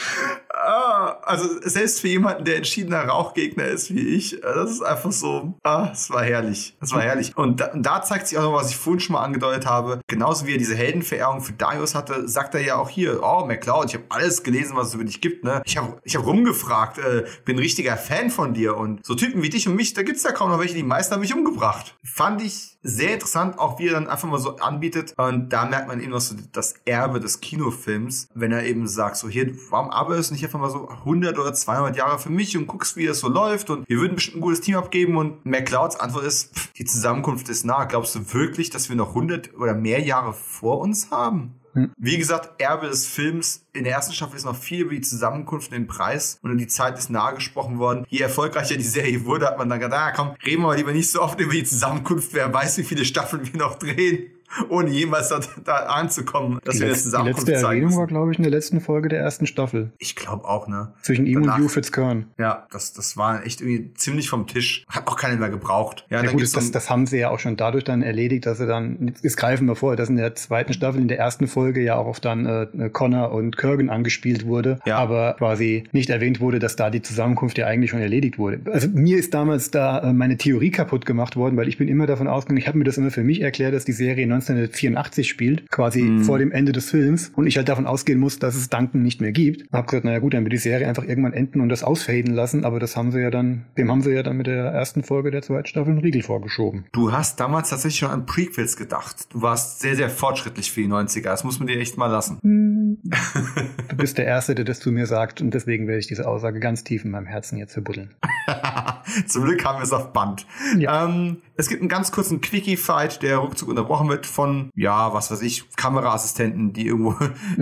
S2: ah, also selbst für jemanden, der entschiedener Rauchgegner ist wie ich, äh, das ist einfach so, ah, es war herrlich. Es war herrlich. Und da, und da, zeigt sich auch noch, was ich vorhin schon mal angedeutet habe. Genauso wie er diese Heldenverehrung für Darius hatte, sagt er ja auch hier, oh, McCloud, ich habe alles gelesen, was es über dich gibt, ne? Ich habe ich hab rumgefragt, äh, bin ein richtiger Fan von dir und so Typen wie dich und mich, da gibt's ja kaum noch welche, die meisten haben mich umgebracht. Fand ich sehr interessant, auch wie er dann einfach mal so anbietet. Und da merkt man eben noch so das Erbe des Kinofilms, wenn er eben sagt, so hier, warum arbeitest du nicht einfach mal so 100 oder 200 Jahre für mich und guckst, wie es so läuft und wir würden bestimmt ein gutes Team abgeben und McClouds Antwort ist, pff, die Zusammenkunft ist nah. Glaubst du wirklich, dass wir noch 100 oder mehr Jahre vor uns haben? Hm. Wie gesagt, Erbe des Films. In der ersten Staffel ist noch viel über die Zusammenkunft und den Preis und die Zeit ist nahe gesprochen worden. Je erfolgreicher die Serie wurde, hat man dann gedacht, ah, komm, reden wir lieber nicht so oft über die Zusammenkunft. Wer weiß, wie viele Staffeln wir noch drehen ohne jemals da, da anzukommen, dass
S3: die
S2: wir
S3: das zusammen Die letzte Erwähnung war, glaube ich, in der letzten Folge der ersten Staffel.
S2: Ich glaube auch, ne?
S3: Zwischen ihm Danach, und Hugh Fitzkern.
S2: Ja, das, das war echt irgendwie ziemlich vom Tisch. Hat auch keiner mehr gebraucht.
S3: Ja, ja gut, das, das haben sie ja auch schon dadurch dann erledigt, dass sie dann, jetzt greifen wir vor, dass in der zweiten Staffel, in der ersten Folge ja auch auf dann äh, Connor und Kurgan angespielt wurde, ja. aber quasi nicht erwähnt wurde, dass da die Zusammenkunft ja eigentlich schon erledigt wurde. Also mir ist damals da äh, meine Theorie kaputt gemacht worden, weil ich bin immer davon ausgegangen, ich habe mir das immer für mich erklärt, dass die Serie 1984 1980 spielt, quasi mhm. vor dem Ende des Films und ich halt davon ausgehen muss, dass es Duncan nicht mehr gibt. Hab gesagt, naja gut, dann wird die Serie einfach irgendwann enden und das ausfaden lassen, aber das haben sie ja dann, dem haben sie ja dann mit der ersten Folge der zweiten Staffel einen Riegel vorgeschoben.
S2: Du hast damals tatsächlich schon an Prequels gedacht. Du warst sehr, sehr fortschrittlich für die 90er. Das muss man dir echt mal lassen.
S3: Mhm. du bist der Erste, der das zu mir sagt und deswegen werde ich diese Aussage ganz tief in meinem Herzen jetzt verbuddeln.
S2: Zum Glück haben wir es auf Band. Ja. Ähm, es gibt einen ganz kurzen Quickie-Fight, der ruckzuck unterbrochen wird von, ja, was weiß ich, Kameraassistenten, die irgendwo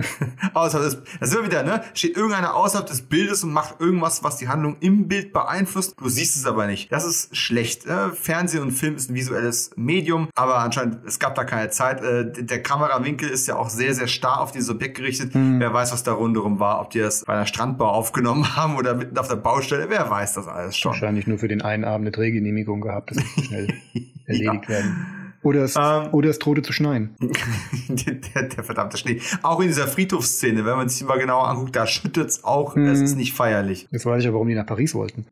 S2: außerhalb des, das ist immer wieder, ne, steht irgendeiner außerhalb des Bildes und macht irgendwas, was die Handlung im Bild beeinflusst. Du siehst es aber nicht. Das ist schlecht. Ne? Fernsehen und Film ist ein visuelles Medium, aber anscheinend, es gab da keine Zeit. Äh, der Kamerawinkel ist ja auch sehr, sehr starr auf dieses Objekt gerichtet. Mhm. Wer weiß, was da rundherum war, ob die das bei einer Strandbau aufgenommen haben oder mitten auf der Baustelle. Wer weiß das alles schon.
S3: Wahrscheinlich nur für den einen Abend eine Drehgenehmigung gehabt. Das schnell erledigt ja. werden. Oder es, ähm, oder es drohte zu schneien.
S2: der, der, verdammte Schnee. Auch in dieser Friedhofsszene, wenn man sich mal genauer anguckt, da schüttet es auch. Hm. Es ist nicht feierlich.
S3: Jetzt weiß ich ja, warum die nach Paris wollten.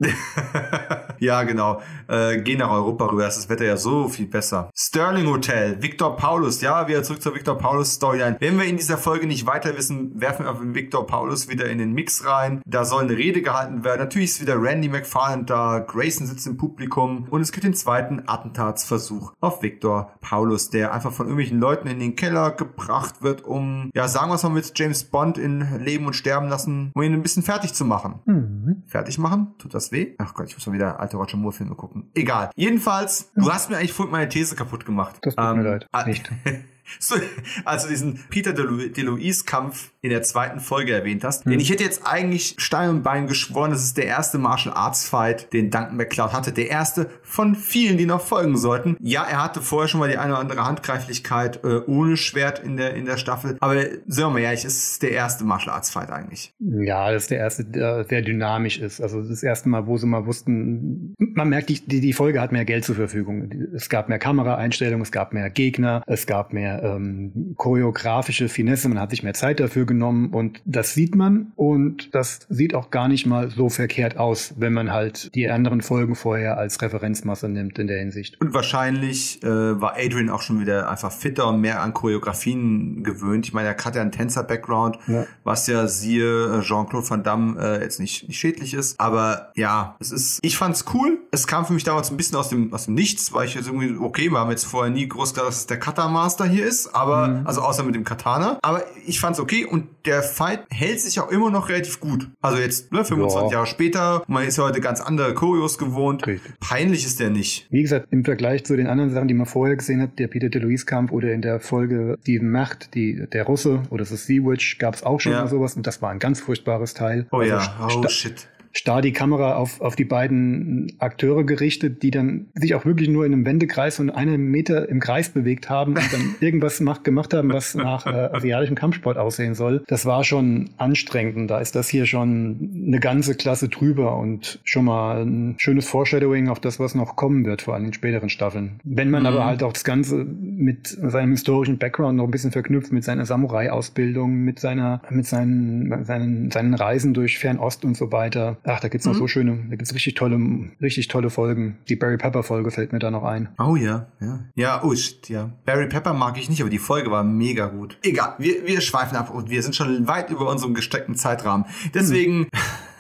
S2: ja, genau. Äh, gehen nach Europa rüber. ist das Wetter ja so viel besser. Sterling Hotel. Victor Paulus. Ja, wieder zurück zur Victor Paulus Storyline. Wenn wir in dieser Folge nicht weiter wissen, werfen wir Victor Paulus wieder in den Mix rein. Da soll eine Rede gehalten werden. Natürlich ist wieder Randy McFarland da. Grayson sitzt im Publikum. Und es gibt den zweiten Attentatsversuch auf Victor Paulus, der einfach von irgendwelchen Leuten in den Keller gebracht wird, um, ja, sagen wir es mal mit James Bond in Leben und Sterben lassen, um ihn ein bisschen fertig zu machen. Mhm. Fertig machen? Tut das weh? Ach Gott, ich muss mal wieder alte Roger Moore Filme gucken. Egal. Jedenfalls, du hast mir eigentlich vorhin meine These kaputt gemacht.
S3: Das tut ähm, mir leid. Nicht.
S2: also diesen Peter DeLuise-Kampf in der zweiten Folge erwähnt hast. Hm. Denn ich hätte jetzt eigentlich Stein und Bein geschworen, das ist der erste Martial Arts Fight, den Duncan McCloud hatte. Der erste von vielen, die noch folgen sollten. Ja, er hatte vorher schon mal die eine oder andere Handgreiflichkeit äh, ohne Schwert in der, in der Staffel. Aber sagen wir mal ehrlich, es ist der erste Martial Arts Fight eigentlich.
S3: Ja, das ist der erste, der sehr dynamisch ist. Also das erste Mal, wo sie mal wussten, man merkt, die, die, die Folge hat mehr Geld zur Verfügung. Es gab mehr Kameraeinstellungen, es gab mehr Gegner, es gab mehr ähm, choreografische Finesse, man hat sich mehr Zeit dafür genommen und das sieht man und das sieht auch gar nicht mal so verkehrt aus, wenn man halt die anderen Folgen vorher als Referenzmasse nimmt in der Hinsicht.
S2: Und wahrscheinlich äh, war Adrian auch schon wieder einfach fitter und mehr an Choreografien gewöhnt. Ich meine, er hat ja einen Tänzer-Background, ja. was ja siehe äh, Jean-Claude Van Damme äh, jetzt nicht, nicht schädlich ist. Aber ja, es ist, ich fand's cool. Es kam für mich damals ein bisschen aus dem, aus dem Nichts, weil ich jetzt irgendwie, okay, wir haben jetzt vorher nie groß gesagt, dass es der Kata Master hier ist, aber, mhm. also außer mit dem Katana. Aber ich fand's okay und der Fight hält sich auch immer noch relativ gut. Also jetzt, ne, 25 ja. Jahre später, man ist ja heute ganz andere Choreos gewohnt. Richtig. Peinlich ist der nicht.
S3: Wie gesagt, im Vergleich zu den anderen Sachen, die man vorher gesehen hat, der Peter DeLuise-Kampf oder in der Folge Steven Macht, die, der Russe oder das Sea Witch, gab es auch schon ja. mal sowas und das war ein ganz furchtbares Teil.
S2: Oh also ja, oh shit
S3: starr die Kamera auf, auf die beiden Akteure gerichtet, die dann sich auch wirklich nur in einem Wendekreis von einem Meter im Kreis bewegt haben und dann irgendwas macht, gemacht haben, was nach äh, asiatischem Kampfsport aussehen soll. Das war schon anstrengend und da ist das hier schon eine ganze Klasse drüber und schon mal ein schönes Foreshadowing auf das, was noch kommen wird, vor allem in späteren Staffeln. Wenn man mhm. aber halt auch das Ganze mit seinem historischen Background noch ein bisschen verknüpft, mit seiner Samurai-Ausbildung, mit seiner, mit seinen, seinen, seinen Reisen durch Fernost und so weiter, Ach, da gibt's noch mhm. so schöne, da gibt's richtig tolle, richtig tolle Folgen. Die Barry Pepper Folge fällt mir da noch ein.
S2: Oh ja, ja. Ja, oh shit, ja. Barry Pepper mag ich nicht, aber die Folge war mega gut. Egal, wir, wir schweifen ab und wir sind schon weit über unserem gesteckten Zeitrahmen. Deswegen mhm.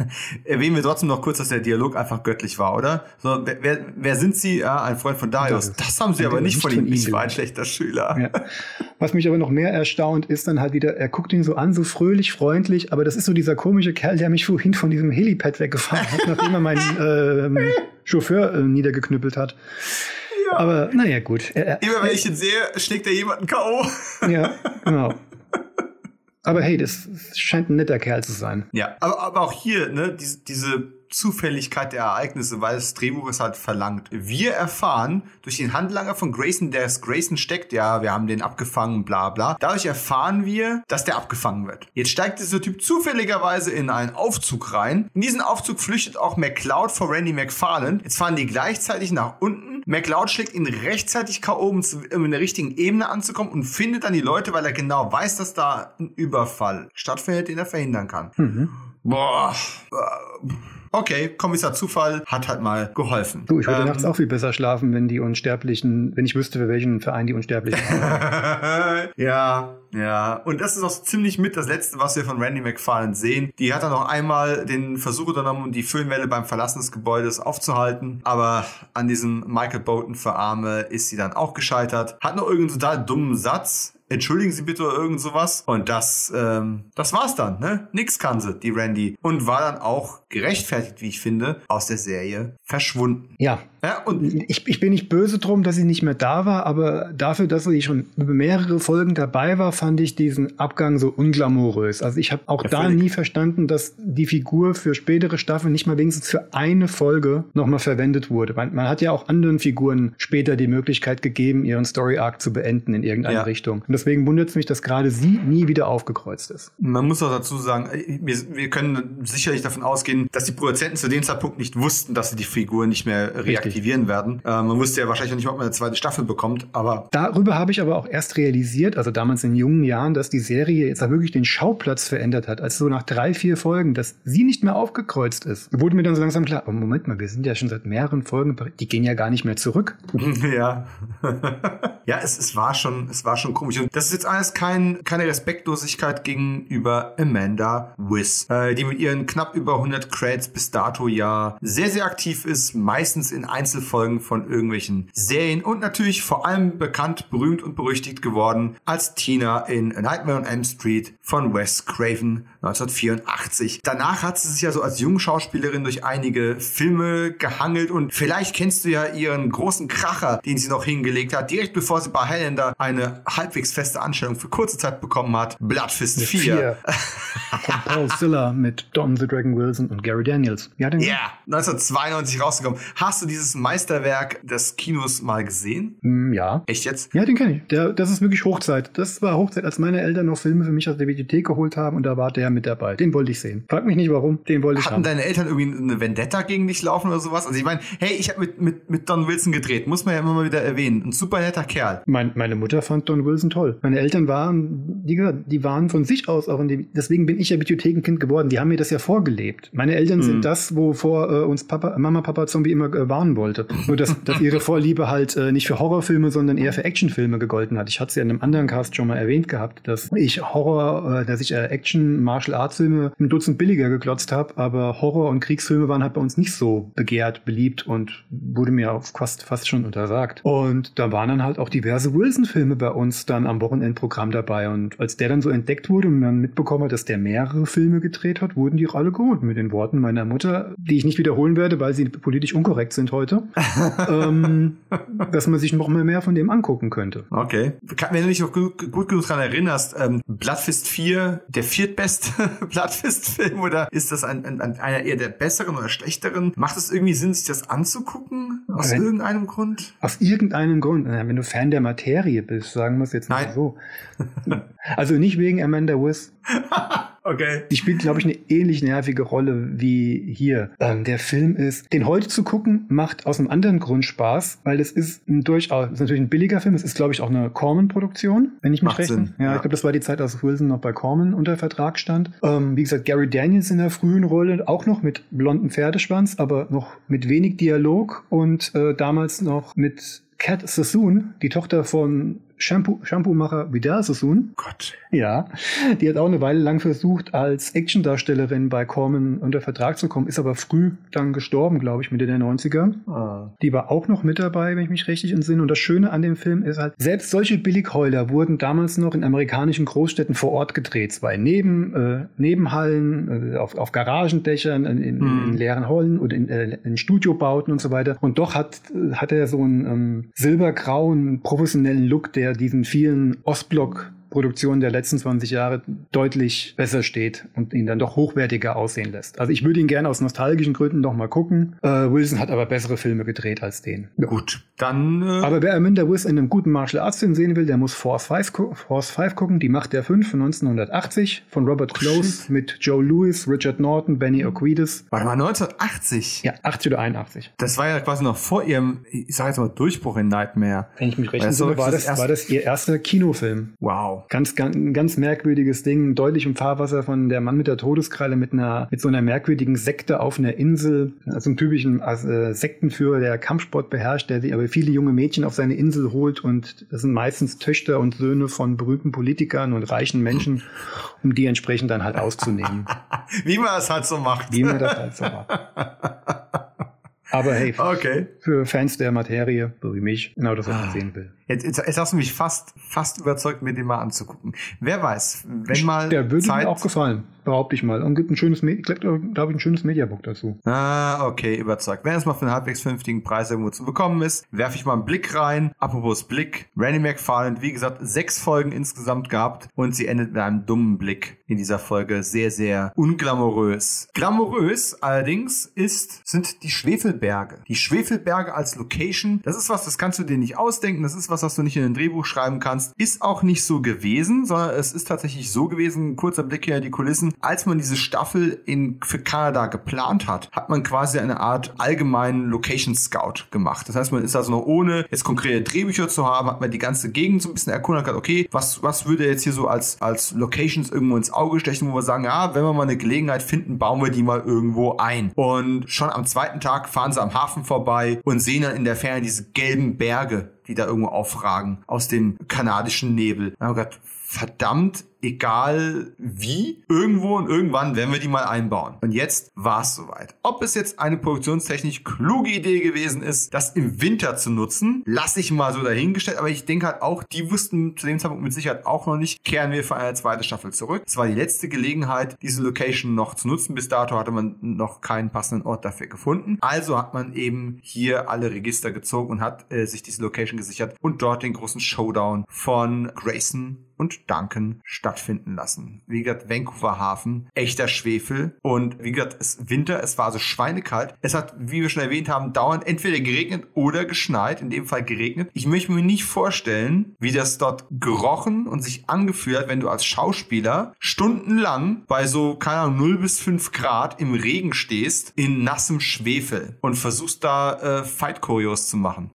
S2: erwähnen wir trotzdem noch kurz, dass der Dialog einfach göttlich war, oder? So, wer, wer, sind Sie? Ja, ein Freund von Darius. Das, haben Sie aber nicht von ihm. Ich war ein schlechter Schüler. Ja.
S3: Was mich aber noch mehr erstaunt, ist dann halt wieder, er guckt ihn so an, so fröhlich, freundlich, aber das ist so dieser komische Kerl, der mich vorhin von diesem Helipad weggefahren hat, nachdem er meinen ähm, Chauffeur äh, niedergeknüppelt hat. Ja. Aber naja, gut.
S2: Er, Immer wenn ich ihn sehe, schlägt er jemanden K.O.
S3: ja, genau. Aber hey, das scheint ein netter Kerl zu sein.
S2: Ja, aber, aber auch hier, ne, diese, diese Zufälligkeit der Ereignisse, weil das Drehbuch es halt verlangt. Wir erfahren durch den Handlanger von Grayson, der es Grayson steckt, ja, wir haben den abgefangen, bla bla. Dadurch erfahren wir, dass der abgefangen wird. Jetzt steigt dieser Typ zufälligerweise in einen Aufzug rein. In diesen Aufzug flüchtet auch McCloud vor Randy McFarland. Jetzt fahren die gleichzeitig nach unten. McCloud schlägt ihn rechtzeitig K.O., um in der richtigen Ebene anzukommen und findet dann die Leute, weil er genau weiß, dass da ein Überfall stattfindet, den er verhindern kann. Mhm. Boah. Okay, Kommissar Zufall hat halt mal geholfen.
S3: Du, ich würde ähm, nachts auch viel besser schlafen, wenn die Unsterblichen, wenn ich wüsste, für welchen Verein die Unsterblichen
S2: haben. ja, ja. Und das ist auch ziemlich mit das Letzte, was wir von Randy McFarlane sehen. Die hat dann noch einmal den Versuch unternommen, die Föhnwelle beim Verlassen des Gebäudes aufzuhalten. Aber an diesem Michael Bolton für Arme ist sie dann auch gescheitert. Hat noch irgendeinen total dummen Satz entschuldigen Sie bitte oder irgend sowas. Und das, ähm, das war's dann, ne? Nix kann sie, die Randy. Und war dann auch gerechtfertigt, wie ich finde, aus der Serie verschwunden.
S3: Ja. Ja und ich, ich bin nicht böse drum, dass sie nicht mehr da war, aber dafür, dass sie schon über mehrere Folgen dabei war, fand ich diesen Abgang so unglamourös. Also ich habe auch ja, da völlig. nie verstanden, dass die Figur für spätere Staffeln nicht mal wenigstens für eine Folge nochmal verwendet wurde. Man, man, hat ja auch anderen Figuren später die Möglichkeit gegeben, ihren Story-Arc zu beenden in irgendeine ja. Richtung. Und deswegen wundert es mich, dass gerade sie nie wieder aufgekreuzt ist.
S2: Man muss auch dazu sagen, äh, wir, wir können sicherlich davon ausgehen, dass die Produzenten zu dem Zeitpunkt nicht wussten, dass sie die Figur nicht mehr reaktivieren Richtig. werden. Äh, man wusste ja wahrscheinlich noch nicht, ob man eine zweite Staffel bekommt, aber.
S3: Darüber habe ich aber auch erst realisiert, also damals in jungen Jahren, dass die Serie jetzt wirklich den Schauplatz verändert hat. Also so nach drei, vier Folgen, dass sie nicht mehr aufgekreuzt ist. Wurde mir dann so langsam klar, oh Moment mal, wir sind ja schon seit mehreren Folgen, die gehen ja gar nicht mehr zurück.
S2: ja. ja, es, es war schon, es war schon komisch. Und das ist jetzt alles kein, keine Respektlosigkeit gegenüber Amanda Wiss, äh, die mit ihren knapp über 100 Credits bis dato ja sehr, sehr aktiv ist, meistens in Einzelfolgen von irgendwelchen Serien und natürlich vor allem bekannt, berühmt und berüchtigt geworden als Tina in A Nightmare on Elm Street von Wes Craven 1984. Danach hat sie sich ja so als junge Schauspielerin durch einige Filme gehangelt und vielleicht kennst du ja ihren großen Kracher, den sie noch hingelegt hat, direkt bevor sie bei Highlander eine halbwegs feste Anstellung für kurze Zeit bekommen hat. Bloodfist 4. 4.
S3: Von Paul Siller mit Don the Dragon Wilson und Gary Daniels.
S2: Ja, yeah, 1992 rausgekommen. Hast du dieses Meisterwerk des Kinos mal gesehen?
S3: Mm, ja.
S2: Echt jetzt?
S3: Ja, den kenne ich. Der, das ist wirklich Hochzeit. Das war Hochzeit, als meine Eltern noch Filme für mich aus der Bibliothek geholt haben und da war der mit dabei. Den wollte ich sehen. Frag mich nicht warum, den wollte ich
S2: Hatten haben. deine Eltern irgendwie eine Vendetta gegen dich laufen oder sowas? Also ich meine, hey, ich habe mit, mit, mit Don Wilson gedreht, muss man ja immer mal wieder erwähnen. Ein super netter Kerl.
S3: Mein, meine Mutter fand Don Wilson toll. Meine Eltern waren, die, die waren von sich aus auch in dem, deswegen bin ich ja Bibliothekenkind geworden. Die haben mir das ja vorgelebt. Meine Eltern mhm. sind das, wovor äh, uns Papa, Mama, Papa Zombie immer äh, warnen wollte. Nur, dass, dass ihre Vorliebe halt äh, nicht für Horrorfilme, sondern eher für Actionfilme gegolten hat. Ich hatte es ja in einem anderen Cast schon mal erwähnt gehabt, dass ich Horror, äh, dass ich äh, Action, Martial Arts Filme ein Dutzend billiger geklotzt habe, aber Horror- und Kriegsfilme waren halt bei uns nicht so begehrt, beliebt und wurde mir auch fast, fast schon untersagt. Und da waren dann halt auch diverse Wilson-Filme bei uns dann am Wochenendprogramm dabei. Und als der dann so entdeckt wurde und man mitbekommen hat, dass der mehrere Filme gedreht hat, wurden die alle gut. Mit den Worten meiner Mutter, die ich nicht wiederholen werde, weil sie politisch unkorrekt sind heute, ähm, dass man sich noch mal mehr von dem angucken könnte.
S2: Okay. Wenn du dich noch gut, gut genug daran erinnerst, ähm, Bloodfist 4, der viertbeste Bloodfist-Film oder ist das ein, ein, einer eher der besseren oder schlechteren? Macht es irgendwie Sinn, sich das anzugucken? Aus wenn, irgendeinem Grund?
S3: Aus irgendeinem Grund. Wenn du Fan der Materie bist, sagen wir es jetzt mal so. also nicht wegen Amanda Wiss.
S2: Okay.
S3: Die spielt, glaube ich, eine ähnlich nervige Rolle wie hier. Ähm, der Film ist, den heute zu gucken, macht aus einem anderen Grund Spaß, weil es ist ein durchaus, ist natürlich ein billiger Film. Es ist, glaube ich, auch eine Corman-Produktion, wenn ich mich macht recht Sinn. Ja, ja, ich glaube, das war die Zeit, als Wilson noch bei Corman unter Vertrag stand. Ähm, wie gesagt, Gary Daniels in der frühen Rolle, auch noch mit blonden Pferdeschwanz, aber noch mit wenig Dialog und äh, damals noch mit Cat Sassoon, die Tochter von Shampoo, Shampoo-Macher Vidal Sassoon.
S2: Gott.
S3: Ja, die hat auch eine Weile lang versucht, als Actiondarstellerin bei Corman unter Vertrag zu kommen, ist aber früh dann gestorben, glaube ich, Mitte der 90er. Ah. Die war auch noch mit dabei, wenn ich mich richtig entsinne. Und das Schöne an dem Film ist halt, selbst solche Billigheuler wurden damals noch in amerikanischen Großstädten vor Ort gedreht. Zwar in Neben, äh, Nebenhallen, äh, auf, auf Garagendächern, in, in, hm. in, leeren Hallen oder in, äh, in Studiobauten und so weiter. Und doch hat, hat er so einen ähm, silbergrauen, professionellen Look, der diesen vielen Ostblock Produktion der letzten 20 Jahre deutlich besser steht und ihn dann doch hochwertiger aussehen lässt. Also ich würde ihn gerne aus nostalgischen Gründen noch mal gucken. Äh, Wilson hat aber bessere Filme gedreht als den.
S2: Gut, dann. Äh
S3: aber wer Amanda Wiss in einem guten Martial Arts Film sehen will, der muss Force 5, Force 5 gucken. Die Macht der 5 von 1980 von Robert Close Shit. mit Joe Lewis, Richard Norton, Benny Oquides.
S2: Warte mal, 1980?
S3: Ja, 80 oder 81.
S2: Das war ja quasi noch vor ihrem, ich sag jetzt mal, Durchbruch in Nightmare.
S3: Wenn ich mich recht erinnere, war, das, war das ihr erster Kinofilm.
S2: Wow.
S3: Ganz, ganz, ganz merkwürdiges Ding, deutlich im Fahrwasser von der Mann mit der Todeskralle mit einer, mit so einer merkwürdigen Sekte auf einer Insel, also einem typischen also, äh, Sektenführer, der Kampfsport beherrscht, der sich aber viele junge Mädchen auf seine Insel holt und das sind meistens Töchter und Söhne von berühmten Politikern und reichen Menschen, um die entsprechend dann halt auszunehmen.
S2: Wie man das halt so macht.
S3: Wie man das halt so macht. Aber hey, okay. für Fans der Materie, so wie mich, genau das, was man ah. sehen will.
S2: Jetzt, jetzt, jetzt hast du mich fast, fast überzeugt, mir den mal anzugucken. Wer weiß, wenn mal.
S3: Der würde Zeit mir auch gefallen, behaupte ich mal. Und gibt ein schönes, glaube ich, ein schönes Mediabook dazu.
S2: Ah, okay, überzeugt. Wenn es mal für einen halbwegs vernünftigen Preis irgendwo zu bekommen ist, werfe ich mal einen Blick rein. Apropos Blick, Randy McFarland, wie gesagt, sechs Folgen insgesamt gehabt und sie endet mit einem dummen Blick in dieser Folge. Sehr, sehr unglamourös. Glamourös allerdings ist, sind die Schwefelberge. Die Schwefelberge als Location, das ist was, das kannst du dir nicht ausdenken, das ist was, was du nicht in ein Drehbuch schreiben kannst, ist auch nicht so gewesen, sondern es ist tatsächlich so gewesen, kurzer Blick hier in die Kulissen, als man diese Staffel in, für Kanada geplant hat, hat man quasi eine Art allgemeinen Location Scout gemacht. Das heißt, man ist also noch ohne jetzt konkrete Drehbücher zu haben, hat man die ganze Gegend so ein bisschen erkundet und gesagt, okay, was, was würde jetzt hier so als, als Locations irgendwo ins Auge stechen, wo wir sagen, ja, wenn wir mal eine Gelegenheit finden, bauen wir die mal irgendwo ein. Und schon am zweiten Tag fahren sie am Hafen vorbei und sehen dann in der Ferne diese gelben Berge, die da irgendwo aufragen aus dem kanadischen Nebel. Haben wir gedacht, verdammt, egal wie, irgendwo und irgendwann werden wir die mal einbauen. Und jetzt war es soweit. Ob es jetzt eine produktionstechnisch kluge Idee gewesen ist, das im Winter zu nutzen, lasse ich mal so dahingestellt. Aber ich denke halt auch, die wussten zu dem Zeitpunkt mit Sicherheit auch noch nicht, kehren wir für eine zweite Staffel zurück. Es war die letzte Gelegenheit, diese Location noch zu nutzen. Bis dato hatte man noch keinen passenden Ort dafür gefunden. Also hat man eben hier alle Register gezogen und hat äh, sich diese Location gesichert und dort den großen Showdown von Grayson und Duncan stattfinden lassen. Wie gesagt, Vancouver Hafen, echter Schwefel und wie gesagt, es Winter, es war also schweinekalt. Es hat, wie wir schon erwähnt haben, dauernd entweder geregnet oder geschneit, in dem Fall geregnet. Ich möchte mir nicht vorstellen, wie das dort gerochen und sich angefühlt hat, wenn du als Schauspieler stundenlang bei so, keine Ahnung, 0 bis 5 Grad im Regen stehst, in nassem Schwefel und versuchst da äh, Fight-Choreos zu machen.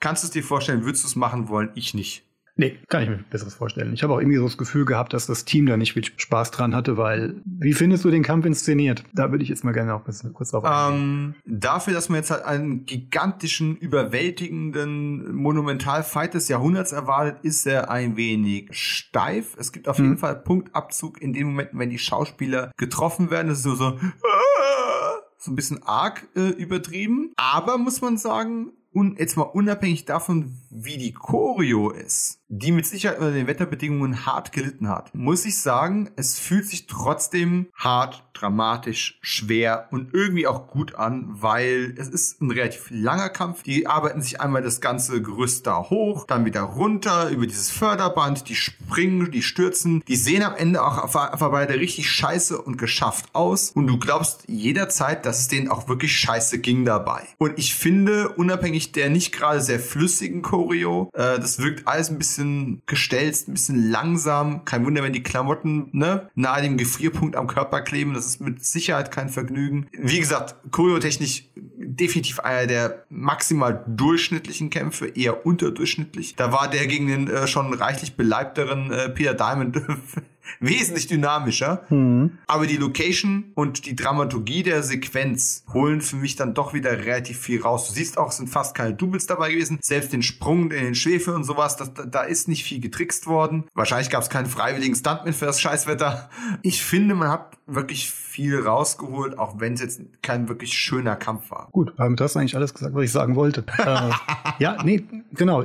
S2: Kannst du es dir vorstellen, würdest du es machen wollen? Ich nicht.
S3: Nee, kann ich mir besseres vorstellen. Ich habe auch irgendwie so das Gefühl gehabt, dass das Team da nicht viel Spaß dran hatte, weil wie findest du den Kampf inszeniert? Da würde ich jetzt mal gerne auch kurz drauf
S2: eingehen. Ähm, dafür, dass man jetzt halt einen gigantischen, überwältigenden Monumentalfight des Jahrhunderts erwartet, ist er ein wenig steif. Es gibt auf jeden hm. Fall Punktabzug in den Momenten, wenn die Schauspieler getroffen werden. Das ist so, so, so ein bisschen arg äh, übertrieben. Aber muss man sagen, und jetzt mal unabhängig davon, wie die Choreo ist, die mit Sicherheit unter den Wetterbedingungen hart gelitten hat, muss ich sagen, es fühlt sich trotzdem hart, dramatisch, schwer und irgendwie auch gut an, weil es ist ein relativ langer Kampf. Die arbeiten sich einmal das ganze Gerüst da hoch, dann wieder runter über dieses Förderband, die springen, die stürzen, die sehen am Ende auch einfach beide richtig scheiße und geschafft aus und du glaubst jederzeit, dass es denen auch wirklich scheiße ging dabei. Und ich finde, unabhängig der nicht gerade sehr flüssigen Choreo, äh, das wirkt alles ein bisschen bisschen gestelzt, ein bisschen langsam. Kein Wunder, wenn die Klamotten ne, nahe dem Gefrierpunkt am Körper kleben. Das ist mit Sicherheit kein Vergnügen. Wie gesagt, choreotechnisch definitiv einer der maximal durchschnittlichen Kämpfe, eher unterdurchschnittlich. Da war der gegen den äh, schon reichlich beleibteren äh, Peter Diamond wesentlich dynamischer. Mhm. Aber die Location und die Dramaturgie der Sequenz holen für mich dann doch wieder relativ viel raus. Du siehst auch, es sind fast keine Doubles dabei gewesen. Selbst den Sprung in den Schwefel und sowas, das, da ist nicht viel getrickst worden. Wahrscheinlich gab es keinen freiwilligen Stuntman für das Scheißwetter. Ich finde, man hat wirklich viel rausgeholt, auch wenn es jetzt kein wirklich schöner Kampf war.
S3: Gut, damit hast du eigentlich alles gesagt, was ich sagen wollte. äh, ja, nee, genau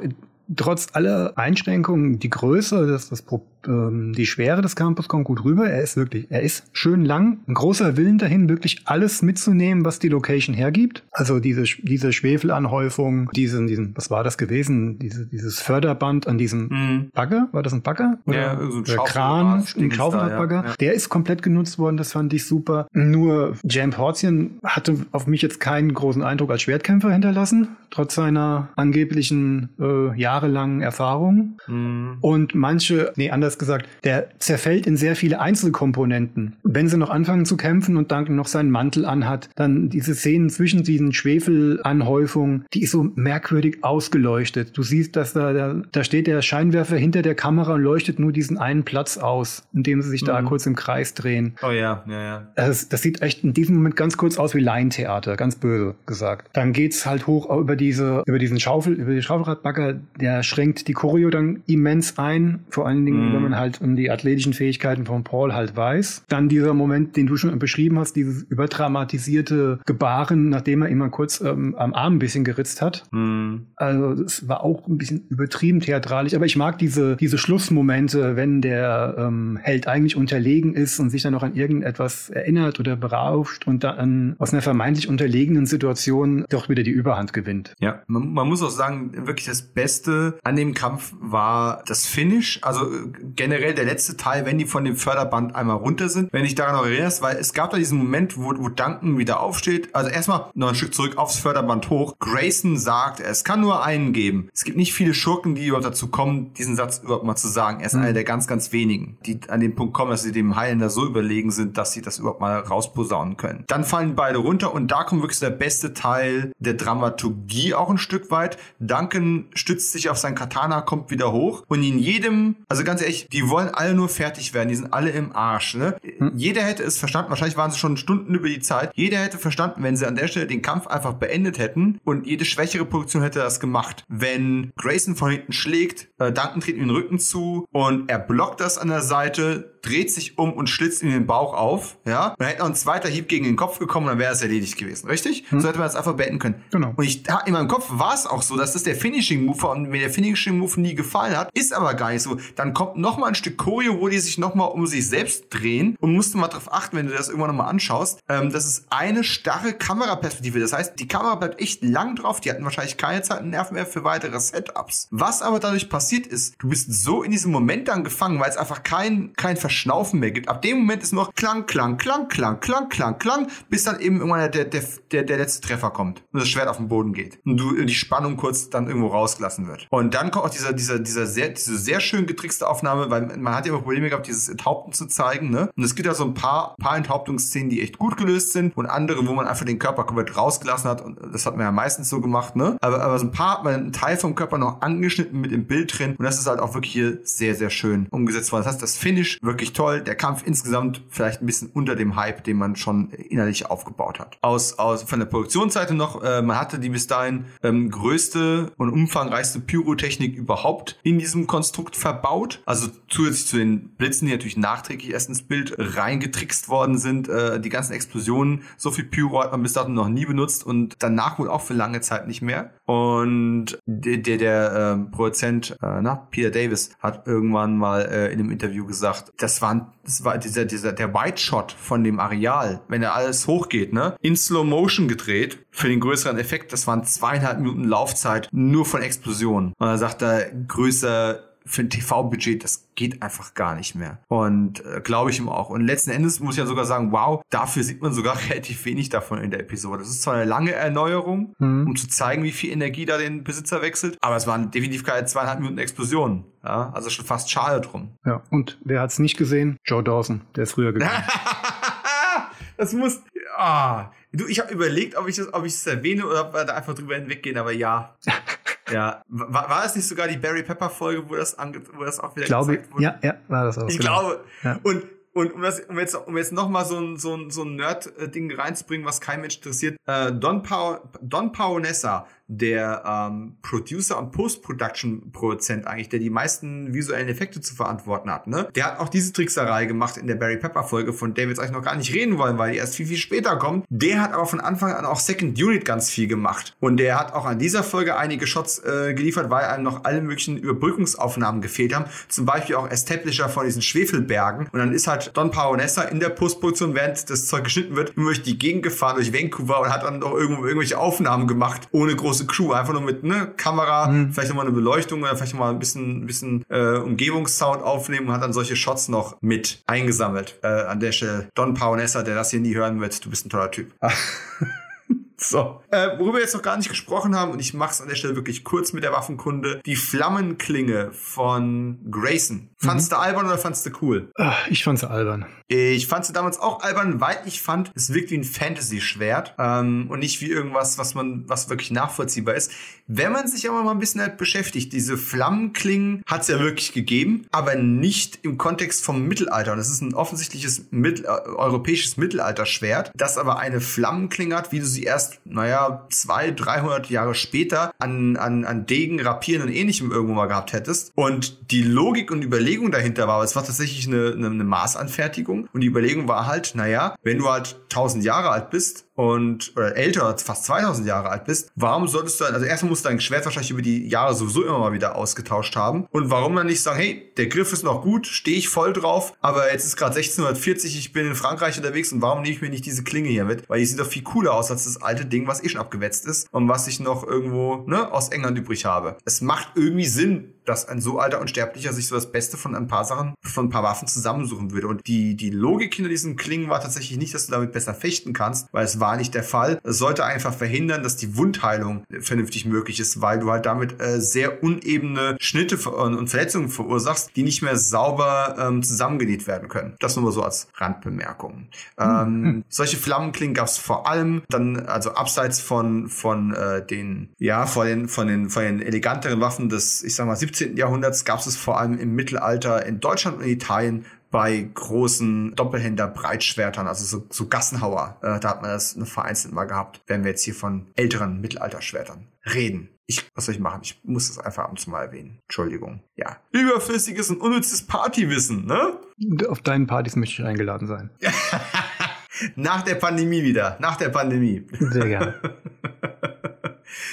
S3: trotz aller Einschränkungen, die Größe, das, das ähm, die Schwere des Campus kommt gut rüber. Er ist wirklich, er ist schön lang, ein großer Willen dahin, wirklich alles mitzunehmen, was die Location hergibt. Also diese, diese Schwefelanhäufung, diesen, diesen, was war das gewesen? Diese, dieses Förderband an diesem mhm. Bagger, war das ein Bagger?
S2: Oder ja, so ein
S3: der Kran, ein Schaufelradbagger. Ja, ja. Der ist komplett genutzt worden, das fand ich super. Nur Jam Porzian hatte auf mich jetzt keinen großen Eindruck als Schwertkämpfer hinterlassen, trotz seiner angeblichen äh, jahrelangen Erfahrung. Mhm. Und manche, nee, anders gesagt, der zerfällt in sehr viele Einzelkomponenten. Wenn sie noch anfangen zu kämpfen und Duncan noch seinen Mantel anhat, dann diese Szenen zwischen diesen Schwefelanhäufungen, die ist so merkwürdig ausgeleuchtet. Du siehst, dass da, da, da steht der Scheinwerfer hinter der Kamera und leuchtet nur diesen einen Platz aus, in dem sie sich mhm. da kurz im Kreis drehen.
S2: Oh ja, ja, ja.
S3: Das, das sieht echt in diesem Moment ganz kurz aus wie Laientheater, ganz böse gesagt. Dann geht's halt hoch über diese, über diesen Schaufel, über den Schaufelradbagger, der schränkt die Choreo dann immens ein, vor allen Dingen, mhm wenn man halt um die athletischen Fähigkeiten von Paul halt weiß. Dann dieser Moment, den du schon beschrieben hast, dieses überdramatisierte Gebaren, nachdem er immer kurz ähm, am Arm ein bisschen geritzt hat. Mhm. Also das war auch ein bisschen übertrieben theatralisch, aber ich mag diese, diese Schlussmomente, wenn der ähm, Held eigentlich unterlegen ist und sich dann noch an irgendetwas erinnert oder berauscht und dann aus einer vermeintlich unterlegenen Situation doch wieder die Überhand gewinnt.
S2: Ja, man, man muss auch sagen, wirklich das Beste an dem Kampf war das Finish. Also generell der letzte Teil, wenn die von dem Förderband einmal runter sind. Wenn ich daran noch erinnerst, weil es gab da diesen Moment, wo, wo Duncan wieder aufsteht. Also erstmal noch ein Stück zurück aufs Förderband hoch. Grayson sagt, es kann nur einen geben. Es gibt nicht viele Schurken, die überhaupt dazu kommen, diesen Satz überhaupt mal zu sagen. Er ist mhm. einer der ganz, ganz wenigen, die an den Punkt kommen, dass sie dem Highlander so überlegen sind, dass sie das überhaupt mal rausposaunen können. Dann fallen beide runter und da kommt wirklich der beste Teil der Dramaturgie auch ein Stück weit. Duncan stützt sich auf sein Katana, kommt wieder hoch und in jedem, also ganz ehrlich, die wollen alle nur fertig werden, die sind alle im Arsch. Ne? Hm. Jeder hätte es verstanden, wahrscheinlich waren sie schon Stunden über die Zeit, jeder hätte verstanden, wenn sie an der Stelle den Kampf einfach beendet hätten und jede schwächere Produktion hätte das gemacht. Wenn Grayson von hinten schlägt, äh, Duncan tritt ihm den Rücken zu und er blockt das an der Seite, dreht sich um und schlitzt ihm den Bauch auf, ja, dann hätte noch ein zweiter Hieb gegen den Kopf gekommen, dann wäre es erledigt gewesen, richtig? Hm. So hätte man das einfach beenden können. Genau. Und ich, in meinem Kopf war es auch so, dass das der Finishing Move war und mir der Finishing Move nie gefallen hat, ist aber gar nicht so. Dann kommt noch mal ein Stück Choreo, wo die sich noch mal um sich selbst drehen und musst du mal darauf achten, wenn du das irgendwann noch mal anschaust, ähm, das ist eine starre Kameraperspektive. Das heißt, die Kamera bleibt echt lang drauf. Die hatten wahrscheinlich keine Zeit und Nerven mehr für weitere Setups. Was aber dadurch passiert ist, du bist so in diesem Moment dann gefangen, weil es einfach kein, kein Verschnaufen mehr gibt. Ab dem Moment ist nur noch Klang, Klang, Klang, Klang, Klang, Klang, Klang, bis dann eben irgendwann der, der, der, der letzte Treffer kommt und das Schwert auf den Boden geht und du die Spannung kurz dann irgendwo rausgelassen wird. Und dann kommt auch dieser, dieser, dieser sehr, diese sehr schön getrickste Aufnahme weil man hat ja immer Probleme gehabt, dieses Enthaupten zu zeigen, ne? Und es gibt ja so ein paar, paar Enthauptungsszenen, die echt gut gelöst sind und andere, wo man einfach den Körper komplett rausgelassen hat und das hat man ja meistens so gemacht, ne? Aber, aber so ein paar, man einen Teil vom Körper noch angeschnitten mit im Bild drin und das ist halt auch wirklich hier sehr, sehr schön umgesetzt worden. Das heißt, das Finish wirklich toll, der Kampf insgesamt vielleicht ein bisschen unter dem Hype, den man schon innerlich aufgebaut hat. Aus, aus von der Produktionsseite noch, äh, man hatte die bis dahin ähm, größte und umfangreichste Pyrotechnik überhaupt in diesem Konstrukt verbaut. Also zusätzlich zu den Blitzen, die natürlich nachträglich erst ins Bild reingetrickst worden sind, äh, die ganzen Explosionen, so viel Pyro hat man bis dato noch nie benutzt und danach wohl auch für lange Zeit nicht mehr. Und der, der, der äh, Produzent, äh, na, Peter Davis, hat irgendwann mal äh, in einem Interview gesagt, das war, das war dieser, dieser, der White Shot von dem Areal, wenn er alles hochgeht, ne, in Slow Motion gedreht, für den größeren Effekt, das waren zweieinhalb Minuten Laufzeit nur von Explosionen. Und er sagt er, größer für ein TV-Budget, das geht einfach gar nicht mehr. Und äh, glaube ich ihm auch. Und letzten Endes muss ich ja sogar sagen, wow, dafür sieht man sogar relativ wenig davon in der Episode. Das ist zwar eine lange Erneuerung, mhm. um zu zeigen, wie viel Energie da den Besitzer wechselt, aber es waren definitiv keine zweieinhalb Minuten Explosionen. Ja, also schon fast schade drum.
S3: Ja, und wer hat es nicht gesehen? Joe Dawson, der ist früher gegangen.
S2: das muss. Ah, du, ich habe überlegt, ob ich das, ob ich es erwähne oder ob wir da einfach drüber hinweggehen, aber ja. Ja, war, war es nicht sogar die Barry Pepper Folge, wo das, ange, wo das auch wieder
S3: glaube, gezeigt wurde? Ja, ja, war das auch.
S2: Ich genau. glaube. Ja. Und und um, das, um jetzt, um jetzt nochmal so ein, so ein, so ein Nerd-Ding reinzubringen, was kein Mensch interessiert, äh, Don, pa Don Paonessa der ähm, Producer und Post-Production-Produzent eigentlich, der die meisten visuellen Effekte zu verantworten hat. Ne? Der hat auch diese Trickserei gemacht in der Barry Pepper-Folge, von der wir jetzt eigentlich noch gar nicht reden wollen, weil die erst viel, viel später kommt. Der hat aber von Anfang an auch Second Unit ganz viel gemacht. Und der hat auch an dieser Folge einige Shots äh, geliefert, weil einem noch alle möglichen Überbrückungsaufnahmen gefehlt haben. Zum Beispiel auch Establisher von diesen Schwefelbergen. Und dann ist halt Don Paonessa in der Postproduktion, während das Zeug geschnitten wird, durch die Gegend gefahren, durch Vancouver und hat dann auch irgendwo irgendwelche Aufnahmen gemacht, ohne große große Crew, einfach nur mit ne, Kamera, mhm. vielleicht nochmal eine Beleuchtung oder vielleicht nochmal ein bisschen, bisschen äh, Umgebungssound aufnehmen und hat dann solche Shots noch mit eingesammelt. Äh, an der Stelle Don Paonessa, der das hier nie hören wird, du bist ein toller Typ. So, äh, worüber wir jetzt noch gar nicht gesprochen haben, und ich mache es an der Stelle wirklich kurz mit der Waffenkunde, die Flammenklinge von Grayson. Fandst mhm. du albern oder fandst du cool?
S3: Ich fand's albern.
S2: Ich fand sie damals auch albern, weil ich fand, es wirkt wie ein Fantasy-Schwert ähm, und nicht wie irgendwas, was man, was wirklich nachvollziehbar ist. Wenn man sich aber mal ein bisschen halt beschäftigt, diese Flammenklingen hat es ja wirklich gegeben, aber nicht im Kontext vom Mittelalter. Und das ist ein offensichtliches Mittel, äh, europäisches Mittelalterschwert, das aber eine Flammenklinge hat, wie du sie erst naja, zwei, dreihundert Jahre später an, an, an Degen, Rapieren und ähnlichem irgendwo mal gehabt hättest. Und die Logik und Überlegung dahinter war, es war tatsächlich eine, eine, eine Maßanfertigung. Und die Überlegung war halt, naja, wenn du halt tausend Jahre alt bist, und oder älter, fast 2000 Jahre alt bist, warum solltest du, also erstmal musst du dein Schwert wahrscheinlich über die Jahre sowieso immer mal wieder ausgetauscht haben. Und warum dann nicht sagen, hey, der Griff ist noch gut, stehe ich voll drauf, aber jetzt ist gerade 1640, ich bin in Frankreich unterwegs und warum nehme ich mir nicht diese Klinge hier mit? Weil die sieht doch viel cooler aus als das alte Ding, was eh schon abgewetzt ist und was ich noch irgendwo ne, aus England übrig habe. Es macht irgendwie Sinn, dass ein so alter Unsterblicher sich so das Beste von ein paar Sachen, von ein paar Waffen zusammensuchen würde. Und die, die Logik hinter diesen Klingen war tatsächlich nicht, dass du damit besser fechten kannst, weil es war nicht der Fall. Es sollte einfach verhindern, dass die Wundheilung vernünftig möglich ist, weil du halt damit äh, sehr unebene Schnitte und Verletzungen verursachst, die nicht mehr sauber ähm, zusammengenäht werden können. Das nur mal so als Randbemerkung. Ähm, mhm. solche Flammenklingen gab es vor allem dann, also abseits von, von äh, den, ja, von den, von den, von den eleganteren Waffen des, ich sag mal, 17 17. Jahrhunderts gab es es vor allem im Mittelalter in Deutschland und Italien bei großen Doppelhänder-Breitschwertern, also so, so Gassenhauer. Äh, da hat man das eine vereinzelt mal gehabt, wenn wir jetzt hier von älteren Mittelalterschwertern reden. Ich, was soll ich machen? Ich muss das einfach ab und zu mal erwähnen. Entschuldigung. Ja. Überflüssiges und unnützes Partywissen, ne?
S3: Auf deinen Partys möchte ich eingeladen sein.
S2: Nach der Pandemie wieder. Nach der Pandemie.
S3: Sehr gerne.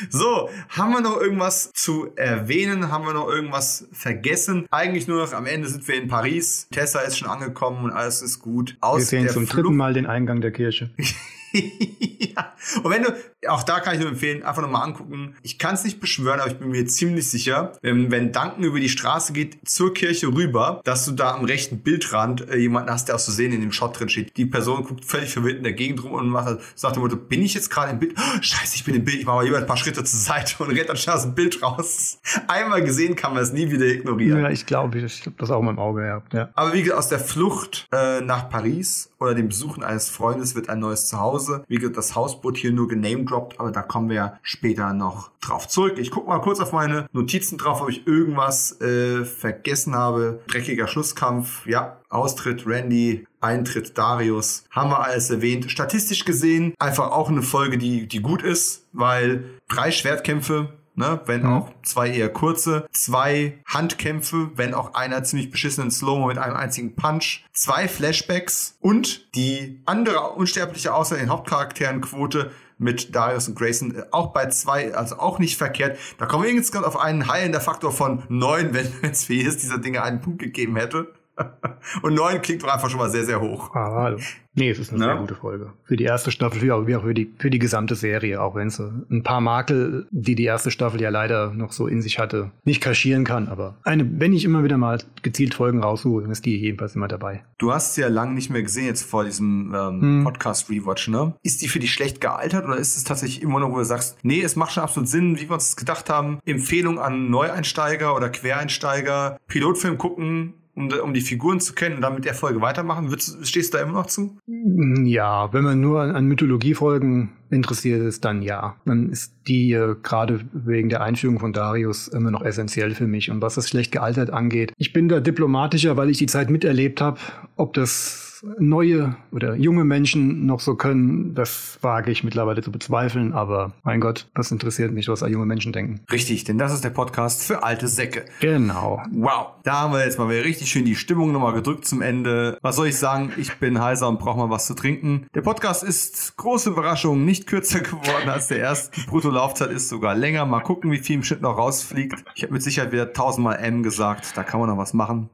S2: So, haben wir noch irgendwas zu erwähnen? Haben wir noch irgendwas vergessen? Eigentlich nur noch am Ende sind wir in Paris. Tessa ist schon angekommen und alles ist gut.
S3: Aus wir sehen zum Flucht dritten Mal den Eingang der Kirche.
S2: ja. Und wenn du, auch da kann ich nur empfehlen, einfach nochmal angucken. Ich kann es nicht beschwören, aber ich bin mir ziemlich sicher, wenn, wenn Duncan über die Straße geht zur Kirche rüber, dass du da am rechten Bildrand äh, jemanden hast, der aus Versehen in dem Shot drin steht. Die Person guckt völlig verwirrt in der Gegend rum und macht, sagt dem Motto, bin ich jetzt gerade im Bild? Oh, scheiße, ich bin im Bild. Ich mache mal lieber ein paar Schritte zur Seite und rennt dann schnell aus dem Bild raus. Einmal gesehen kann man es nie wieder ignorieren.
S3: Ja, ich glaube, ich habe das auch mal im Auge gehabt. Ja.
S2: Aber wie gesagt, aus der Flucht äh, nach Paris oder dem Besuchen eines Freundes wird ein neues Zuhause. Wie gesagt, das Hausboot hier nur genamedroppt, aber da kommen wir ja später noch drauf zurück. Ich gucke mal kurz auf meine Notizen drauf, ob ich irgendwas äh, vergessen habe. Dreckiger Schlusskampf, ja, Austritt Randy, Eintritt Darius, haben wir alles erwähnt. Statistisch gesehen einfach auch eine Folge, die, die gut ist, weil drei Schwertkämpfe, ne, wenn
S3: Mhm.
S2: auch zwei eher kurze, zwei Handkämpfe, wenn auch einer ziemlich beschissenen Slow-Mo mit einem einzigen Punch, zwei Flashbacks und die andere unsterbliche außer den Hauptcharakteren-Quote mit Darius und Grayson äh, auch bei zwei, also auch nicht verkehrt. Da kommen wir insgesamt auf einen heilender Faktor von neun, wenn es für jedes dieser Dinge einen Punkt gegeben hätte. Und neun klingt doch einfach schon mal sehr, sehr hoch.
S3: Ah, hallo. Nee, es ist eine
S2: Na?
S3: sehr gute Folge. Für die erste Staffel, wie auch, wie auch für, die, für die gesamte Serie, auch wenn sie ein paar Makel, die die erste Staffel ja leider noch so in sich hatte, nicht kaschieren kann. Aber eine, wenn ich immer wieder mal gezielt Folgen raussuche, dann ist die jedenfalls immer dabei.
S2: Du hast sie ja lange nicht mehr gesehen jetzt vor diesem ähm,
S3: Hm.
S2: Podcast-Rewatch, ne? Ist die für dich schlecht gealtert oder ist es tatsächlich immer noch, wo du sagst, nee, es macht schon absolut Sinn, wie wir uns das gedacht haben, Empfehlung an Neueinsteiger oder Quereinsteiger, Pilotfilm gucken, um, um die Figuren zu kennen und dann mit der Folge weitermachen? Würdest, stehst du da immer noch zu?
S3: Ja, wenn man nur an, an Mythologiefolgen interessiert ist, dann ja. Dann ist die äh, gerade wegen der Einführung von Darius immer noch essentiell für mich. Und was das schlecht gealtert angeht, ich bin da diplomatischer, weil ich die Zeit miterlebt habe. Ob das neue oder junge Menschen noch so können, das wage ich mittlerweile zu bezweifeln. Aber mein Gott, was interessiert mich, was junge Menschen denken.
S2: Richtig, denn das ist der Podcast für alte Säcke.
S3: Genau.
S2: Wow, da haben wir jetzt mal wieder richtig schön die Stimmung nochmal gedrückt zum Ende. Was soll ich sagen? Ich bin heiser und brauche mal was zu trinken. Der Podcast ist, große Überraschung, nicht kürzer geworden als der erste. Die Bruttolaufzeit ist sogar länger. Mal gucken, wie viel im Schnitt noch rausfliegt. Ich habe mit Sicherheit wieder tausendmal M gesagt. Da kann man noch was machen.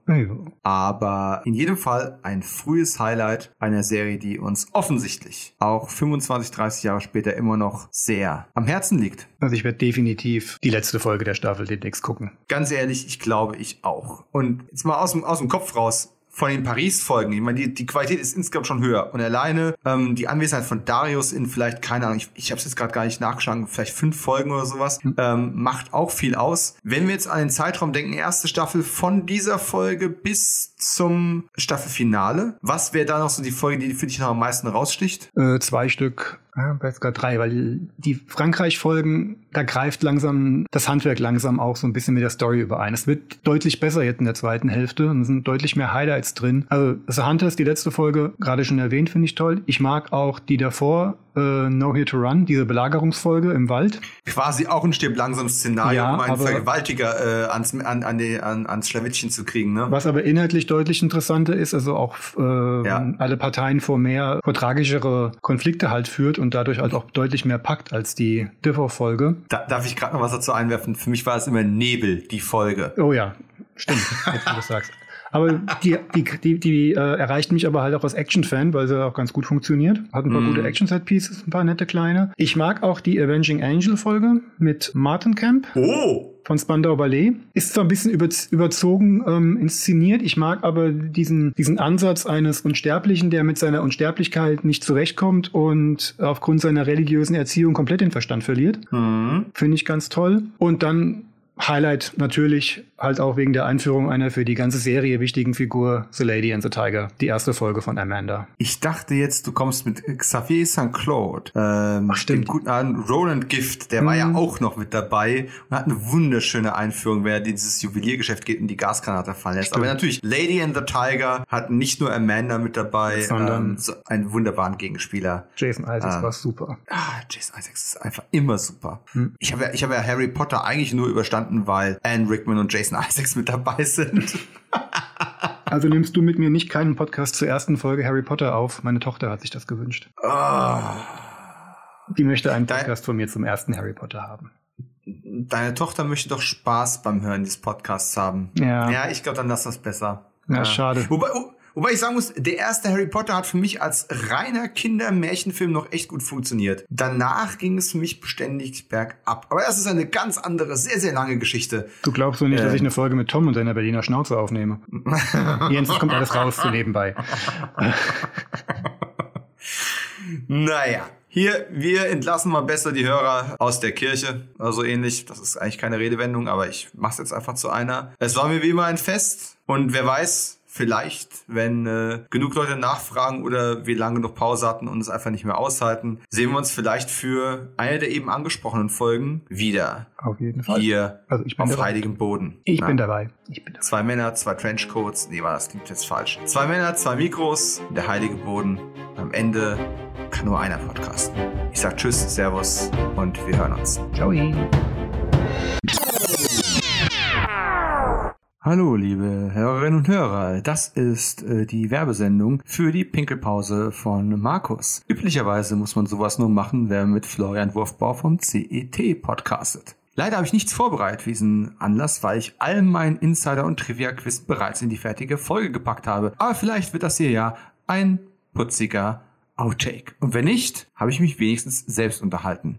S2: Aber in jedem Fall ein frühes Highlight einer Serie, die uns offensichtlich auch 25, 30 Jahre später immer noch sehr am Herzen liegt.
S3: Also ich werde definitiv die letzte Folge der Staffel demnächst gucken.
S2: Ganz ehrlich, ich glaube, ich auch. Und jetzt mal aus dem, aus dem Kopf raus. Von den Paris-Folgen, ich meine, die, die Qualität ist insgesamt schon höher. Und alleine ähm, die Anwesenheit von Darius in vielleicht, keine Ahnung, ich, ich habe es jetzt gerade gar nicht nachgeschaut, vielleicht fünf Folgen oder sowas, ähm, macht auch viel aus. Wenn wir jetzt an den Zeitraum denken, erste Staffel von dieser Folge bis zum Staffelfinale, was wäre da noch so die Folge, die für dich noch am meisten raussticht?
S3: Äh, zwei Stück, ja, vielleicht sogar drei, weil die Frankreich-Folgen, da greift langsam das Handwerk langsam auch so ein bisschen mit der Story überein. Es wird deutlich besser jetzt in der zweiten Hälfte und es sind deutlich mehr Highlights drin. Also The Hunters, die letzte Folge, gerade schon erwähnt, finde ich toll. Ich mag auch die davor, äh, No Here to Run, diese Belagerungsfolge im Wald.
S2: Quasi auch ein stirb langsam Szenario,
S3: Ja,
S2: um einen Vergewaltiger äh, ans, an, an, die, an, ans Schlawittchen zu kriegen, ne?
S3: Was aber inhaltlich deutlich interessanter ist, also auch äh,
S2: Ja.
S3: alle Parteien vor mehr, vor tragischere Konflikte halt führt und dadurch halt auch deutlich mehr packt als die Differ-Folge.
S2: Da, darf ich gerade noch was dazu einwerfen? Für mich war es immer Nebel, die Folge.
S3: Oh ja, stimmt, jetzt du das sagst. Aber die, die, die, die äh, erreicht mich aber halt auch als Action-Fan, weil sie auch ganz gut funktioniert. Hat ein paar
S2: Mhm.
S3: gute Action-Set-Pieces, ein paar nette kleine. Ich mag auch die Avenging Angel-Folge mit Martin Camp
S2: Oh!
S3: von Spandau Ballet. Ist zwar ein bisschen über, überzogen ähm, inszeniert, ich mag aber diesen, diesen Ansatz eines Unsterblichen, der mit seiner Unsterblichkeit nicht zurechtkommt und aufgrund seiner religiösen Erziehung komplett den Verstand verliert.
S2: Hm.
S3: Finde ich ganz toll. Und dann Highlight natürlich halt auch wegen der Einführung einer für die ganze Serie wichtigen Figur, The Lady and the Tiger. Die erste Folge von Amanda.
S2: Ich dachte jetzt, du kommst mit Xavier St. Claude. Ähm,
S3: Ach, stimmt.
S2: Dem guten alten Roland Gift, der war ja
S3: Mhm.
S2: auch noch mit dabei und hat eine wunderschöne Einführung, wer dieses Juweliergeschäft geht und die Gasgranate fallen lässt.
S3: Stimmt.
S2: Aber natürlich, Lady and the Tiger hat nicht nur Amanda mit dabei,
S3: Sondern-
S2: ähm, so einen wunderbaren Gegenspieler.
S3: Jason Isaacs
S2: Ah.
S3: war super.
S2: Ah, Jason Isaacs ist einfach immer super.
S3: Hm.
S2: Ich habe ja, ich habe ja Harry Potter eigentlich nur überstanden, weil Anne Rickman und Jason Isaacs mit dabei sind.
S3: Also nimmst du mit mir nicht keinen Podcast zur ersten Folge Harry Potter auf. Meine Tochter hat sich das gewünscht.
S2: Ah.
S3: Die möchte einen Podcast von mir zum ersten Harry Potter haben.
S2: Deine Tochter möchte doch Spaß beim Hören des Podcasts haben.
S3: Ja.
S2: Ja, ich glaube, dann lass das besser.
S3: Ja, schade.
S2: Wobei, oh, Wobei ich sagen muss, der erste Harry Potter hat für mich als reiner Kindermärchenfilm noch echt gut funktioniert. Danach ging es für mich beständig bergab. Aber das ist eine ganz andere, sehr, sehr lange Geschichte.
S3: Du glaubst doch nicht, äh, dass ich eine Folge mit Tom und seiner Berliner Schnauze aufnehme. Jens, das kommt alles raus so nebenbei.
S2: naja. Hier, wir entlassen mal besser die Hörer aus der Kirche oder so ähnlich. Das ist eigentlich keine Redewendung, aber ich mach's jetzt einfach zu einer. Es war mir wie immer ein Fest und wer weiß, vielleicht, wenn äh, genug Leute nachfragen oder wir lange noch Pause hatten und es einfach nicht mehr aushalten, sehen wir uns vielleicht für eine der eben angesprochenen Folgen wieder.
S3: Auf jeden Fall.
S2: Hier also ich bin auf dabei. heiligem Boden.
S3: Ich Na, bin dabei. Ich
S2: bin dabei. Zwei Männer, zwei Trenchcoats. Nee, war das klingt jetzt falsch. Zwei Männer, zwei Mikros, der heilige Boden. Am Ende kann nur einer podcasten. Ich sag Tschüss, Servus und wir hören uns.
S3: Ciao.
S2: Hallo, liebe Hörerinnen und Hörer. Das ist äh, die Werbesendung für die Pinkelpause von Markus. Üblicherweise muss man sowas nur machen, wenn man mit Florian Wurfbau vom CET podcastet. Leider habe ich nichts vorbereitet für diesen Anlass, weil ich all mein Insider- und Trivia-Quiz bereits in die fertige Folge gepackt habe. Aber vielleicht wird das hier ja ein putziger Outtake. Und wenn nicht, habe ich mich wenigstens selbst unterhalten.